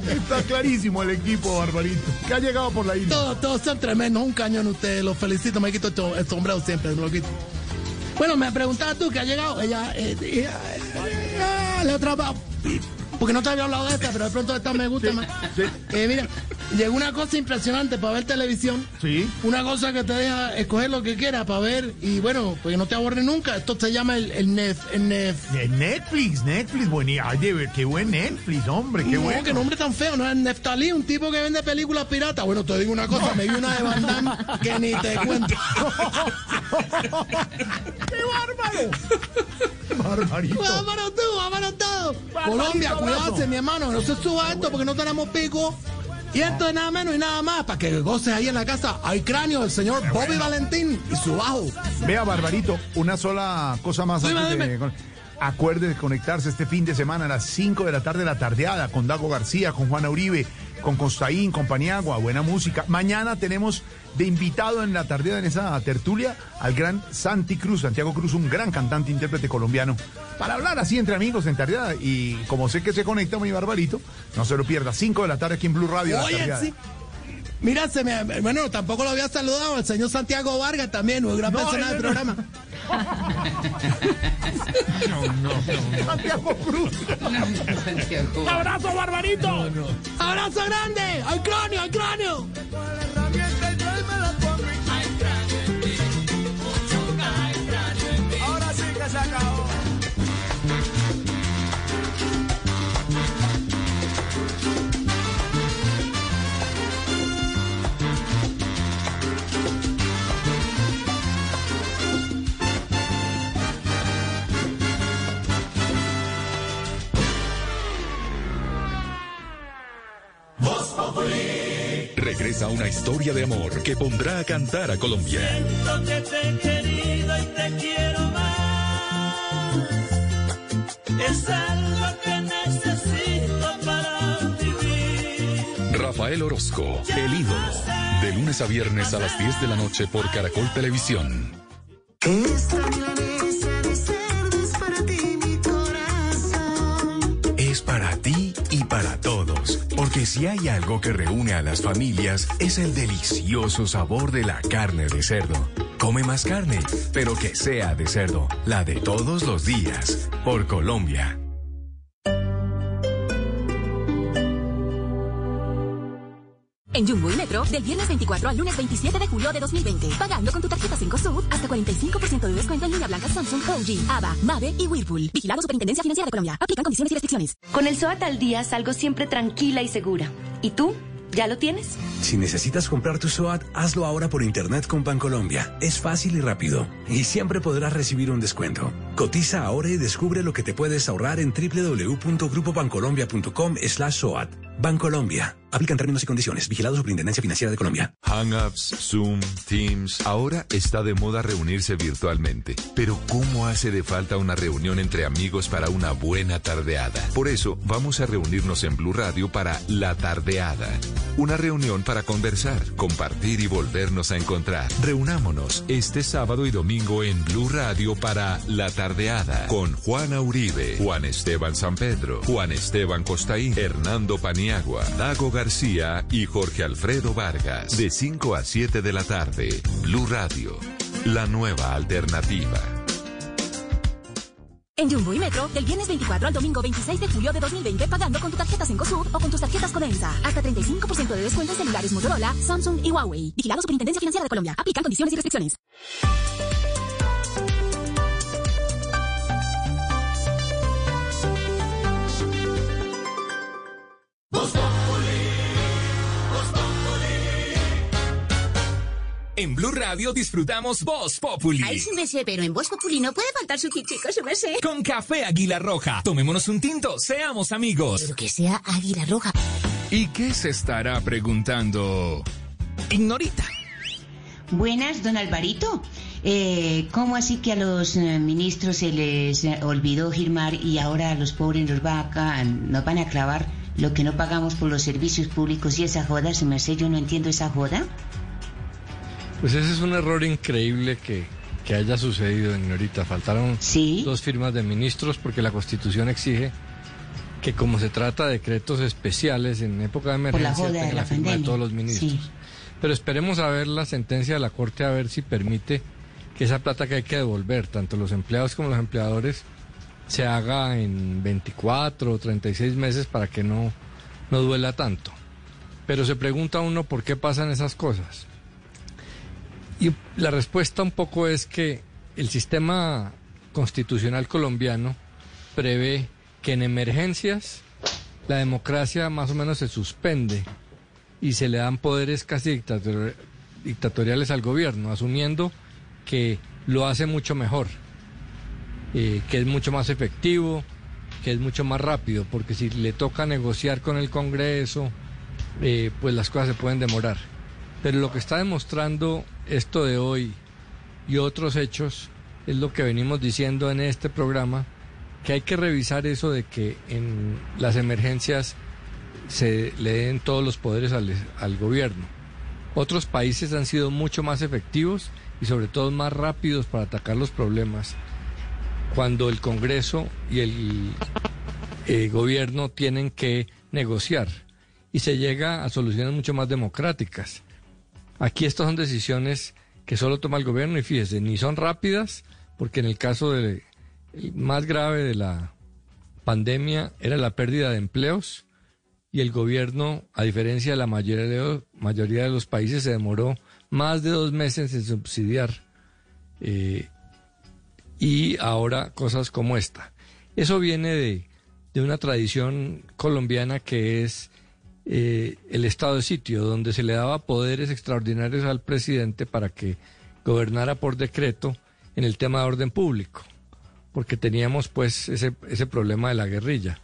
Está clarísimo el equipo, Barbarito. ¿Qué ha llegado por la isla? Todos, todos son tremendos, un cañón ustedes, los felicito, me quito el sombrero siempre, me lo quito. Bueno, me preguntabas tú que ha llegado, ella, eh, ella, eh, la otra, va- porque no te había hablado de esta, pero de pronto esta me gusta más. Eh, mira, llegó una cosa impresionante para ver televisión. Sí. Una cosa que te deja escoger lo que quieras para ver y bueno, pues no te aburre nunca. Esto se llama el, el, Nef, el Nef. Eh, Netflix, Netflix, buenísimo. Ay, de ver, qué buen Netflix, hombre, qué no, bueno. qué nombre tan feo, no es Neftalí, un tipo que vende películas piratas. Bueno, te digo una cosa, me vi una de Van Damme que ni te cuento. ¡Qué bárbaro! Barbarito. ¡Vámonos tú, vámonos todos! Colombia, mi hermano, no se suba esto porque no tenemos pico. Y esto es nada menos y nada más para que goces ahí en la casa. Hay cráneo del señor Bobby Valentín y su bajo. Vea, Barbarito, una sola cosa más antes de- Acuerde de conectarse este fin de semana a las 5 de la tarde, la tardeada, con Dago García, con Juana Uribe, con Costaín, con Paniagua, buena música. Mañana tenemos de invitado en la tardeada, en esa tertulia, al gran Santi Cruz, Santiago Cruz, un gran cantante, intérprete colombiano, para hablar así entre amigos en tardeada. Y como sé que se conecta muy Barbarito, no se lo pierda, 5 de la tarde aquí en Blue Radio. la Oye. Mira, se me, bueno, tampoco lo había saludado el señor Santiago Vargas también, un gran No, personaje del no, no. programa. Santiago Cruz. ¡Abrazo, Barbarito! ¡Abrazo grande! ¡Al cráneo, al cráneo! Regresa una historia de amor que pondrá a cantar a Colombia. Siento que te he querido y te quiero más. Es algo que necesito para vivir. Rafael Orozco, el ídolo. De lunes a viernes a las 10 de la noche por Caracol Televisión. Esta milanesa Porque si hay algo que reúne a las familias es el delicioso sabor de la carne de cerdo. Come más carne, pero que sea de cerdo, la de todos los días. Por Colombia. En Jumbo y Metro, del viernes 24 al lunes 27 de julio de 2020. Pagando con tu tarjeta 5 Sud, hasta 45% de descuento en línea blanca Samsung, LG, ABA, Mave y Whirlpool. Vigilado Superintendencia Financiera de Colombia. Aplican condiciones y restricciones. Con el SOAT al día salgo siempre tranquila y segura. ¿Y tú? ¿Ya lo tienes? Si necesitas comprar tu SOAT, hazlo ahora por internet con Bancolombia. Es fácil y rápido. Y siempre podrás recibir un descuento. Cotiza ahora y descubre lo que te puedes ahorrar en www.grupobancolombia.com slash SOAT. Bancolombia. Aplican términos y condiciones. Vigilado Superintendencia Financiera de Colombia. Hangouts, Zoom, Teams. Ahora está de moda reunirse virtualmente. Pero ¿cómo hace de falta una reunión entre amigos para una buena tardeada? Por eso vamos a reunirnos en Blue Radio para La Tardeada. Una reunión para conversar, compartir y volvernos a encontrar. Reunámonos este sábado y domingo en Blue Radio para La Tardeada con Juana Uribe, Juan Esteban San Pedro, Juan Esteban Costaín, Hernando Paniagua, Dago García y Jorge Alfredo Vargas. De 5 a 7 de la tarde, Blue Radio, la nueva alternativa. En Jumbo y Metro, del viernes 24 al domingo 26 de julio de 2020, pagando con tu tarjeta 5 Sud o con tus tarjetas Codensa. Hasta 35% de descuento en celulares Motorola, Samsung y Huawei. Vigilado Superintendencia Financiera de Colombia. Aplican condiciones y restricciones. En Blue Radio disfrutamos Voz Populi. Ay, sí me sé, pero en Voz Populi no puede faltar su chico, su me sé. Con café Águila Roja. Tomémonos un tinto, seamos amigos. Pero que sea Águila Roja. ¿Y qué se estará preguntando? Ignorita. Buenas, don Alvarito. Eh, ¿Cómo así que a los eh, ministros se les eh, olvidó firmar y ahora a los pobres nos, va acá, nos van a clavar lo que no pagamos por los servicios públicos y esa joda? Se me sé, yo no entiendo esa joda. Pues ese es un error increíble que, que haya sucedido, señorita. Faltaron dos firmas de ministros porque la Constitución exige que como se trata de decretos especiales en época de emergencia, la, joda de la, la firma de todos los ministros. Sí. Pero esperemos a ver la sentencia de la Corte a ver si permite que esa plata que hay que devolver, tanto los empleados como los empleadores, se haga en 24 o 36 meses para que no, no duela tanto. Pero se pregunta uno por qué pasan esas cosas. Y la respuesta un poco es que el sistema constitucional colombiano prevé que en emergencias la democracia más o menos se suspende y se le dan poderes casi dictator- dictatoriales al gobierno, asumiendo que lo hace mucho mejor, eh, que es mucho más efectivo, que es mucho más rápido, porque si le toca negociar con el Congreso, eh, pues las cosas se pueden demorar. Pero lo que está demostrando esto de hoy y otros hechos es lo que venimos diciendo en este programa, que hay que revisar eso de que en las emergencias se le den todos los poderes al, gobierno. Otros países han sido mucho más efectivos y sobre todo más rápidos para atacar los problemas cuando el Congreso y el eh, gobierno tienen que negociar y se llega a soluciones mucho más democráticas. Aquí estas son decisiones que solo toma el gobierno y fíjese, ni son rápidas, porque en el caso de, más grave de la pandemia era la pérdida de empleos y el gobierno, a diferencia de la mayoría de, mayoría de los países, se demoró más de dos meses en subsidiar. eh, y ahora cosas como esta. Eso viene de, de una tradición colombiana que es eh, el estado de sitio, donde se le daba poderes extraordinarios al presidente para que gobernara por decreto en el tema de orden público, porque teníamos pues ese, ese problema de la guerrilla.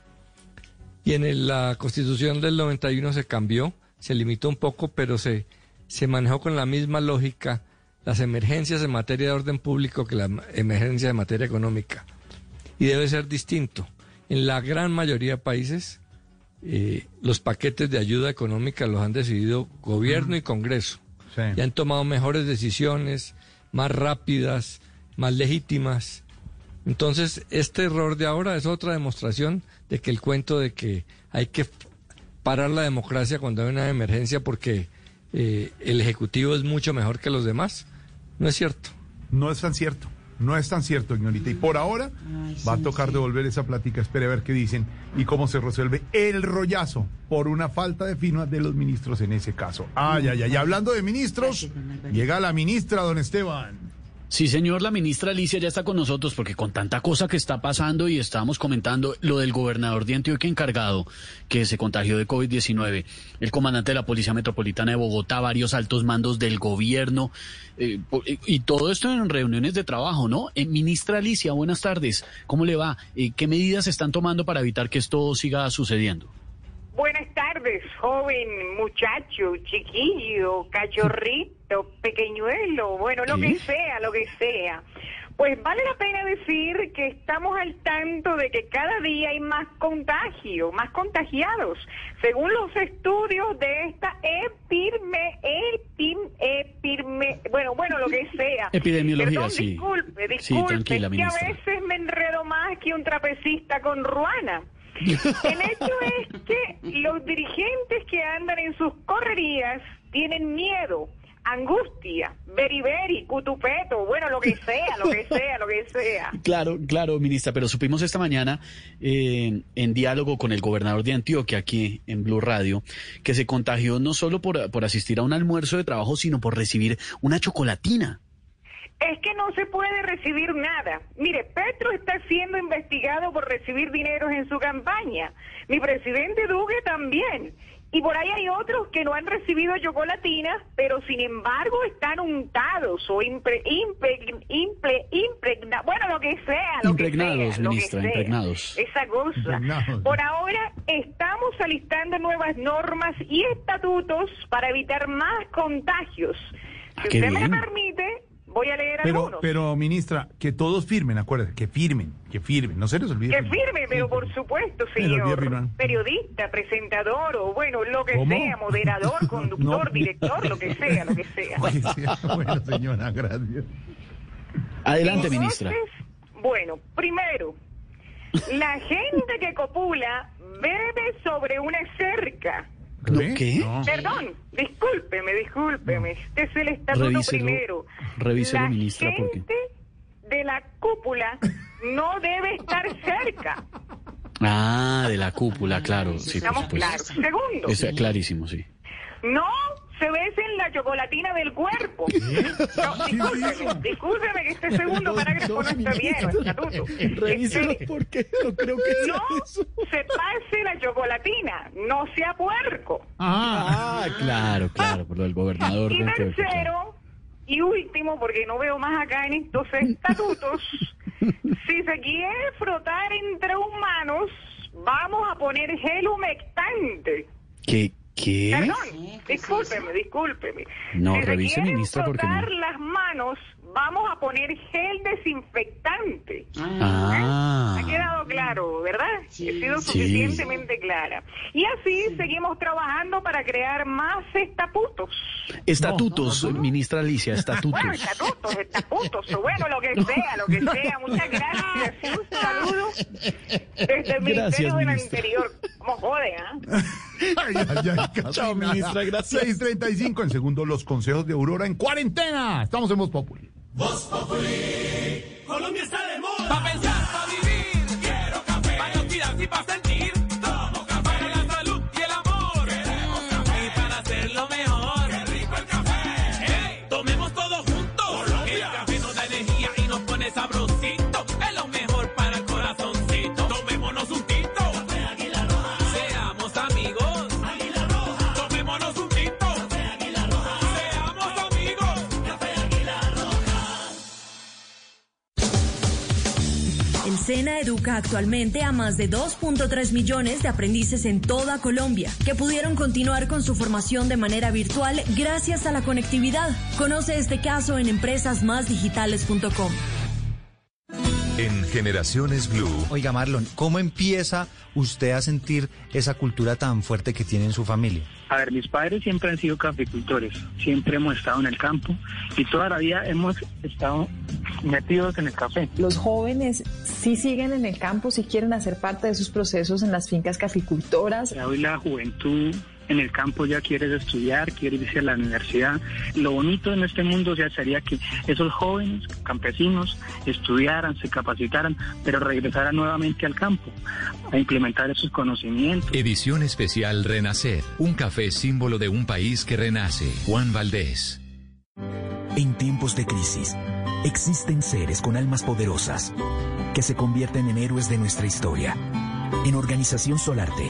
Y en la constitución del 91 se cambió, se limitó un poco, pero se, se manejó con la misma lógica las emergencias en materia de orden público que la emergencia de materia económica. Y debe ser distinto. En la gran mayoría de países, eh, los paquetes de ayuda económica los han decidido gobierno y Congreso. Y han tomado mejores decisiones, más rápidas, más legítimas. Entonces, este error de ahora es otra demostración de que el cuento de que hay que parar la democracia cuando hay una emergencia porque eh, el Ejecutivo es mucho mejor que los demás. No es cierto. No es tan cierto. No es tan cierto, señorita. Y por ahora va a tocar devolver esa plática. Espere a ver qué dicen y cómo se resuelve el rollazo por una falta de firma de los ministros en ese caso. Ay, ay, ay. Y hablando de ministros, llega la ministra, don Esteban. Sí, señor, la ministra Alicia ya está con nosotros porque con tanta cosa que está pasando y estábamos comentando lo del gobernador de Antioquia encargado que se contagió de COVID-19, el comandante de la Policía Metropolitana de Bogotá, varios altos mandos del gobierno eh, y todo esto en reuniones de trabajo, ¿no? Eh, ministra Alicia, buenas tardes. ¿Cómo le va? Eh, ¿Qué medidas se están tomando para evitar que esto siga sucediendo? Buenas tardes, joven, muchacho, chiquillo, cachorrito, pequeñuelo, bueno, lo que sea, lo que sea. Pues vale la pena decir que estamos al tanto de que cada día hay más contagio, más contagiados. Según los estudios de esta epirme, epim, epirme, bueno, bueno, lo que sea. Epidemiología, Perdón, sí. Disculpe, Sí, disculpe, tranquila, es que a veces me enredo más que un trapecista con ruana. El hecho es que los dirigentes que andan en sus correrías tienen miedo, angustia, beriberi, cutupeto, bueno, lo que sea, lo que sea, lo que sea. Claro, claro, ministra, pero supimos esta mañana eh, en diálogo con el gobernador de Antioquia aquí en Blue Radio que se contagió no solo por, por asistir a un almuerzo de trabajo, sino por recibir una chocolatina. Es que no se puede recibir nada. Mire, Petro está siendo investigado por recibir dineros en su campaña. Mi presidente Duque también. Y por ahí hay otros que no han recibido chocolatinas, pero sin embargo están untados o impre, impe- imple- impregna- bueno, lo que sea, lo Impregnados, que sea, lo que ministra, sea. impregnados. Esa cosa. Impregnados. Por ahora estamos alistando nuevas normas y estatutos para evitar más contagios. Si qué usted me bien. permite, voy a leer Pero, algunos. pero, ministra, que todos firmen, acuérdate, que firmen, que firmen. No se les olvide. Que firmar. firme, pero por supuesto, señor. Periodista, presentador o bueno, lo que ¿Cómo? sea, moderador, conductor, No. director, lo que sea, lo que sea. Bueno, señora, gracias. Adelante, Entonces, ministra. Bueno, primero, la gente que copula bebe sobre una cerca. ¿Qué? Perdón, discúlpeme, discúlpeme. Este es el estatuto Revíselo, primero. revíselo, la ministra, porque- gente de la cúpula no debe estar cerca. Ah, de la cúpula, claro. Sí, Estamos claros. Segundo, Es clarísimo, sí. no se besen la chocolatina del cuerpo. No, discúlpeme, discúlpeme que este segundo parágrafo no está bien, el estatuto. Revíselo Este, porque no creo que sea no se pase la chocolatina, no sea puerco. Ah, claro, claro, por lo del gobernador Y tercero y último, porque no veo más acá en estos estatutos, si se quiere frotar entre humanos, vamos a poner gel humectante. ¿Qué? ¿Qué? Perdón, discúlpeme, discúlpeme. No, si se revise, ministra, porque no. las manos, vamos a poner gel desinfectante. Ah. Ha quedado claro, ¿verdad? He sido Sí. suficientemente clara. Y así seguimos trabajando para crear más estatutos. Estatutos, ministra Alicia, Bueno, estatutos. estatutos, estatutos, o bueno, lo que sea, lo que sea. Muchas gracias y un saludo desde el Ministerio del ministra. Anterior. ¿Cómo jode, ah? Ay, ay, ay, Chao, ministra, gracias. 6.35 en segundo, los consejos de Aurora en cuarentena. Estamos en Voz Populi. Colombia está de moda. Pa' pensar, pa' vivir. SENA educa actualmente a más de 2.3 millones de aprendices en toda Colombia que pudieron continuar con su formación de manera virtual gracias a la conectividad. Conoce este caso en empresasmásdigitales.com. En Generaciones Blue. Oiga, Marlon, ¿cómo empieza usted a sentir esa cultura tan fuerte que tiene en su familia? A ver, mis padres siempre han sido caficultores, siempre hemos estado en el campo y toda la vida hemos estado metidos en el café. Los jóvenes sí siguen en el campo, sí quieren hacer parte de esos procesos en las fincas caficultoras. Hoy la juventud en el campo ya quiere estudiar, quiere irse a la universidad. Lo bonito en este mundo ya sería que esos jóvenes campesinos estudiaran, se capacitaran, pero regresaran nuevamente al campo a implementar esos conocimientos. Edición especial Renacer, un café símbolo de un país que renace. Juan Valdés. En tiempos de crisis, existen seres con almas poderosas que se convierten en héroes de nuestra historia. En Organización Solarte,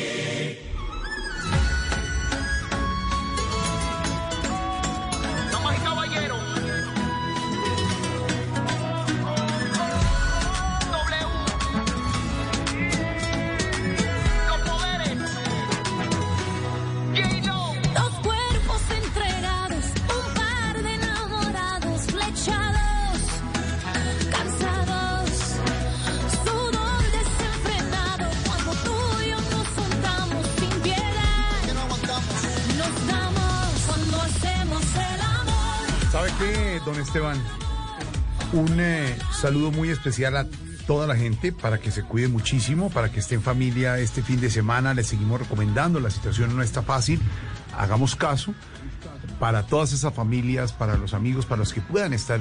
Saludo muy especial a toda la gente para que se cuide muchísimo, para que esté en familia este fin de semana. Les seguimos recomendando, la situación no está fácil. Hagamos caso para todas esas familias, para los amigos, para los que puedan estar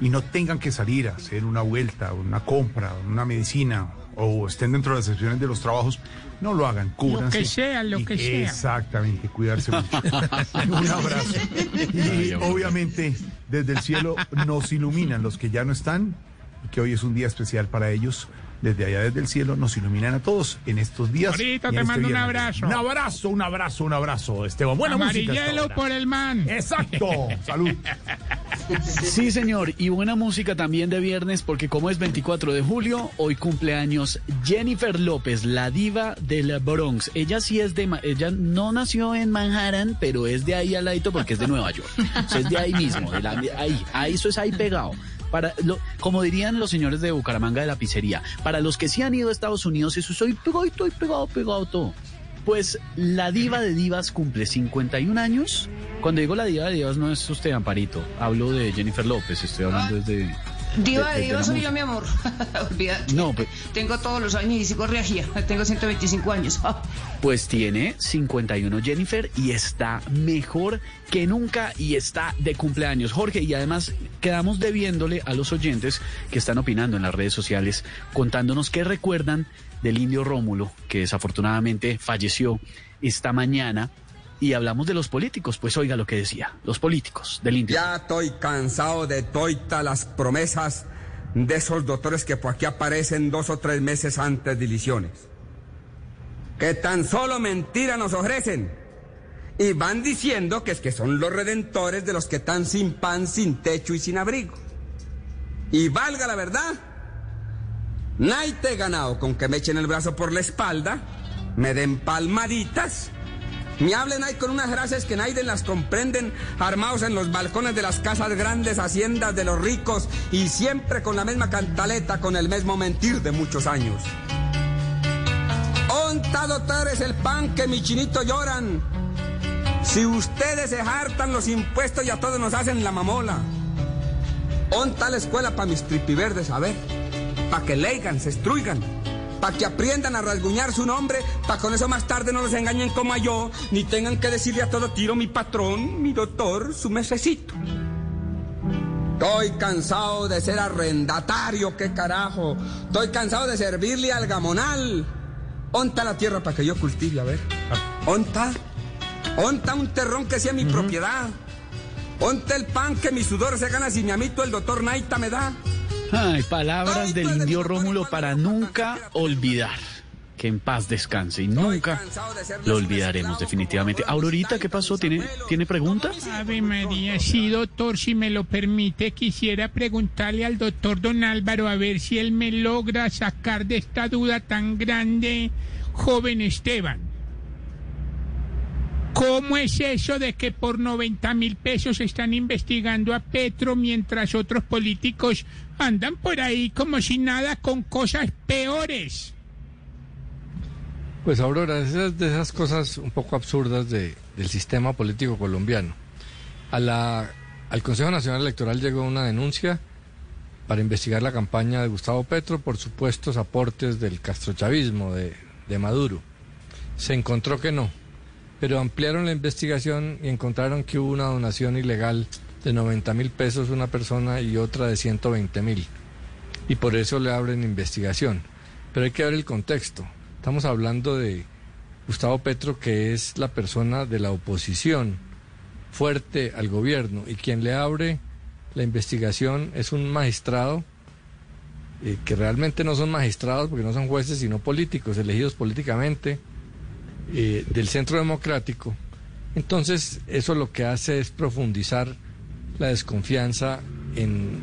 y no tengan que salir a hacer una vuelta, una compra, una medicina o estén dentro de las sesiones de los trabajos, no lo hagan, cúbranse. que sea, lo Y- que sea. Exactamente, cuidarse mucho. Un abrazo. Y obviamente desde el cielo nos iluminan los que ya no están que hoy es un día especial para ellos. Desde allá, desde el cielo, nos iluminan a todos en estos días. Ahorita te este mando un abrazo. Un abrazo, un abrazo, un abrazo, Esteban. Buena música. Amarillelo ahora. por el man. Exacto. Salud. Sí, señor, y buena música también de viernes porque como es 24 de julio, hoy cumpleaños Jennifer López, la diva del Bronx. Ella sí es de, ella no nació en Manhattan, pero es de ahí al ladito porque es de Nueva York. O sea, es de ahí mismo, de la- ahí, ahí, eso es ahí pegado. Para lo, como dirían los señores de Bucaramanga de la pizzería, para los que sí han ido a Estados Unidos, eso soy pegado, estoy pegado, pegado todo. Pues la diva de divas cumple 51 años. Cuando digo la diva de divas no es usted, Amparito. Hablo de Jennifer López, estoy hablando desde... Diva de- Diva soy yo, mi amor. Olvídate. No, pues, Tengo todos los años y sigo regia. Tengo 125 años. pues tiene 51 Jennifer y está mejor que nunca y está de cumpleaños. Jorge, y además quedamos debiéndole a los oyentes que están opinando en las redes sociales, contándonos qué recuerdan del indio Rómulo, que desafortunadamente falleció esta mañana. Y hablamos de los políticos, pues oiga lo que decía, los políticos del indio. Ya estoy cansado de toitas las promesas de esos doctores que por aquí aparecen dos o tres meses antes de elecciones. Que tan solo mentira nos ofrecen. Y van diciendo que es que son los redentores de los que están sin pan, sin techo y sin abrigo. Y valga la verdad, nadie te he ganado con que me echen el brazo por la espalda, me den palmaditas me hablen ahí con unas frases que nadie las comprenden, armados en los balcones de las casas grandes, haciendas de los ricos y siempre con la misma cantaleta, con el mismo mentir de muchos años. Onta doctores el pan que mi chinito lloran. Si ustedes se hartan los impuestos y a todos nos hacen la mamola. Onta la escuela para mis tripiverdes, a ver, para que leigan, se estruigan. Para que aprendan a rasguñar su nombre, para con eso más tarde no los engañen como a yo, ni tengan que decirle a todo tiro mi patrón, mi doctor, su mesecito. Estoy cansado de ser arrendatario, qué carajo. Estoy cansado de servirle al gamonal. Onta la tierra para que yo cultive, a ver. Onta. Onta un terrón que sea mi propiedad. Onta el pan que mi sudor se gana si mi amito el doctor Naita me da. Ay, palabras del indio Rómulo para nunca olvidar. Que en paz descanse y nunca lo olvidaremos definitivamente. Aurorita, ¿qué pasó? ¿Tiene, ¿tiene pregunta? Ave María, sí, doctor, si me lo permite, quisiera preguntarle al doctor Don Álvaro a ver si él me logra sacar de esta duda tan grande, joven Esteban. ¿Cómo es eso de que por 90 mil pesos están investigando a Petro mientras otros políticos andan por ahí como si nada con cosas peores? Pues Aurora, esas de esas cosas un poco absurdas de- del sistema político colombiano. Al Consejo Nacional Electoral llegó una denuncia para investigar la campaña de Gustavo Petro por supuestos aportes del castrochavismo de Maduro. Se encontró que no, pero ampliaron la investigación y encontraron que hubo una donación ilegal de 90 mil pesos una persona y otra de 120 mil. Y por eso le abren investigación. Pero hay que ver el contexto. Estamos hablando de Gustavo Petro, que es la persona de la oposición fuerte al gobierno, y quien le abre la investigación es un magistrado, eh, que realmente no son magistrados porque no son jueces, sino políticos, elegidos políticamente eh, del Centro Democrático. Entonces, eso lo que hace es profundizar la desconfianza en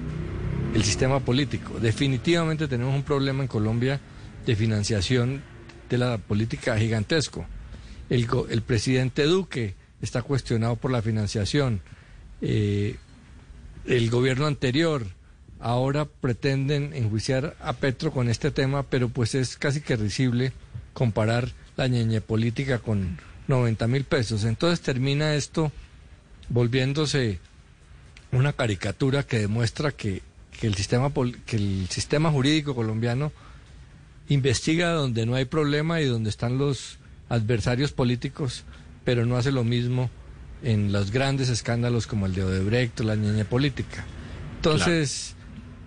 el sistema político. Definitivamente tenemos un problema en Colombia de financiación de la política gigantesco. El, presidente Duque está cuestionado por la financiación. Eh, el gobierno anterior ahora pretenden enjuiciar a Petro con este tema, pero pues es casi que risible comparar la ñeñe política con 90 mil pesos. Entonces termina esto volviéndose una caricatura que demuestra que, que el sistema pol- que el sistema jurídico colombiano investiga donde no hay problema y donde están los adversarios políticos, pero no hace lo mismo en los grandes escándalos como el de Odebrecht o la ñeñe política. Entonces,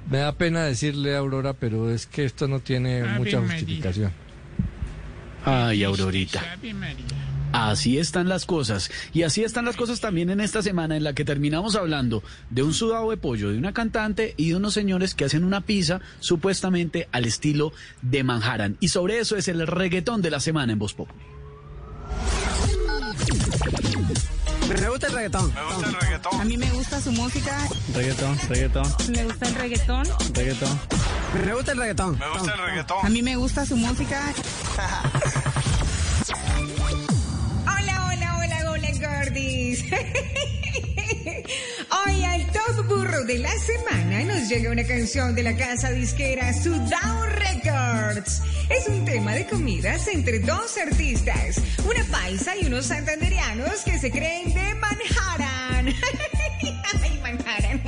me da pena decirle a Aurora, pero es que esto no tiene Ave mucha María. Ay, Aurorita. Así están las cosas. Y así están las cosas también en esta semana en la que terminamos hablando de un sudado de pollo, de una cantante y de unos señores que hacen una pizza supuestamente al estilo de Manhattan. Y sobre eso es el reggaetón de la semana en Voz Populi. Me gusta el reggaetón. Me gusta el reggaetón. A mí me gusta su música. Reggaetón, reggaetón, Me gusta el reggaetón. reggaetón. Me gusta el reggaetón. Me gusta el reggaetón. A mí me gusta su música. Hola, hola, hola, hola, gordis. Hoy al top burro de la semana nos llega una canción de la casa disquera Sudao Records. Es un tema de comidas entre dos artistas, una paisa y unos santanderianos que se creen de Manhattan. Ay, Manhattan.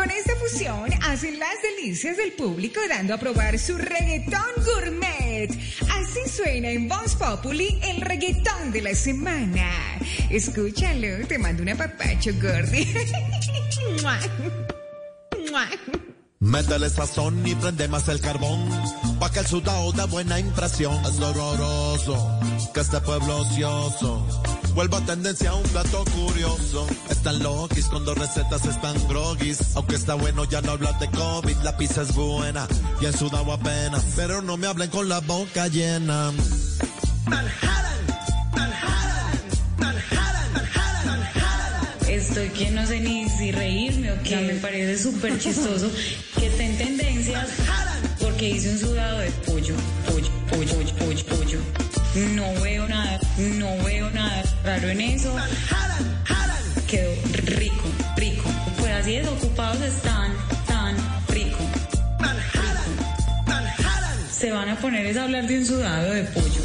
Con esta fusión hacen las delicias del público dando a probar su reggaetón gourmet. Así suena en Voz Populi el reggaetón de la semana. Escúchalo, te mando un apapacho, Gordy. Métele sazón y prende más el carbón, pa' que el sudado dé buena impresión. Es horroroso que este pueblo ocioso vuelva tendencia a un plato curioso. Están loquis con dos recetas, están grogis. Aunque está bueno, ya no hablar de COVID, la pizza es buena y el sudado apenas. Pero no me hablen con la boca llena. Estoy que no sé ni si reírme o qué. me parece súper chistoso que esté en tendencias porque hice un sudado de pollo, pollo, pollo, pollo, pollo, pollo. No veo nada, no veo nada raro en eso. Quedó rico, rico. Pues así desocupados están, tan rico. rico. Se van a poner es a hablar de un sudado de pollo.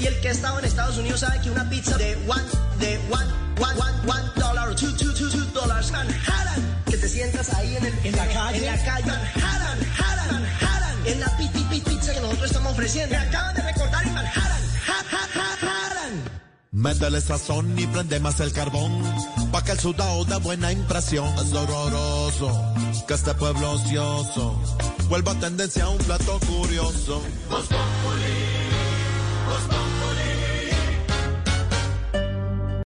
Y el que ha estado en Estados Unidos sabe que una pizza de one, de one, one, one, one dollar two, two, two, two dollars, Manhattan, que te sientas ahí en, el, en la calle, en la calle, Manhattan, Manhattan, es la piti pizza que nosotros estamos ofreciendo. Me acaban de recordar y manjaran. Ja, ja, ja, jaran. Métele sazón y prende más el carbón. Pa' que el sudado da buena impresión. Es horroroso que este pueblo ocioso vuelva a tendencia a un plato curioso. Postopoli, postopoli.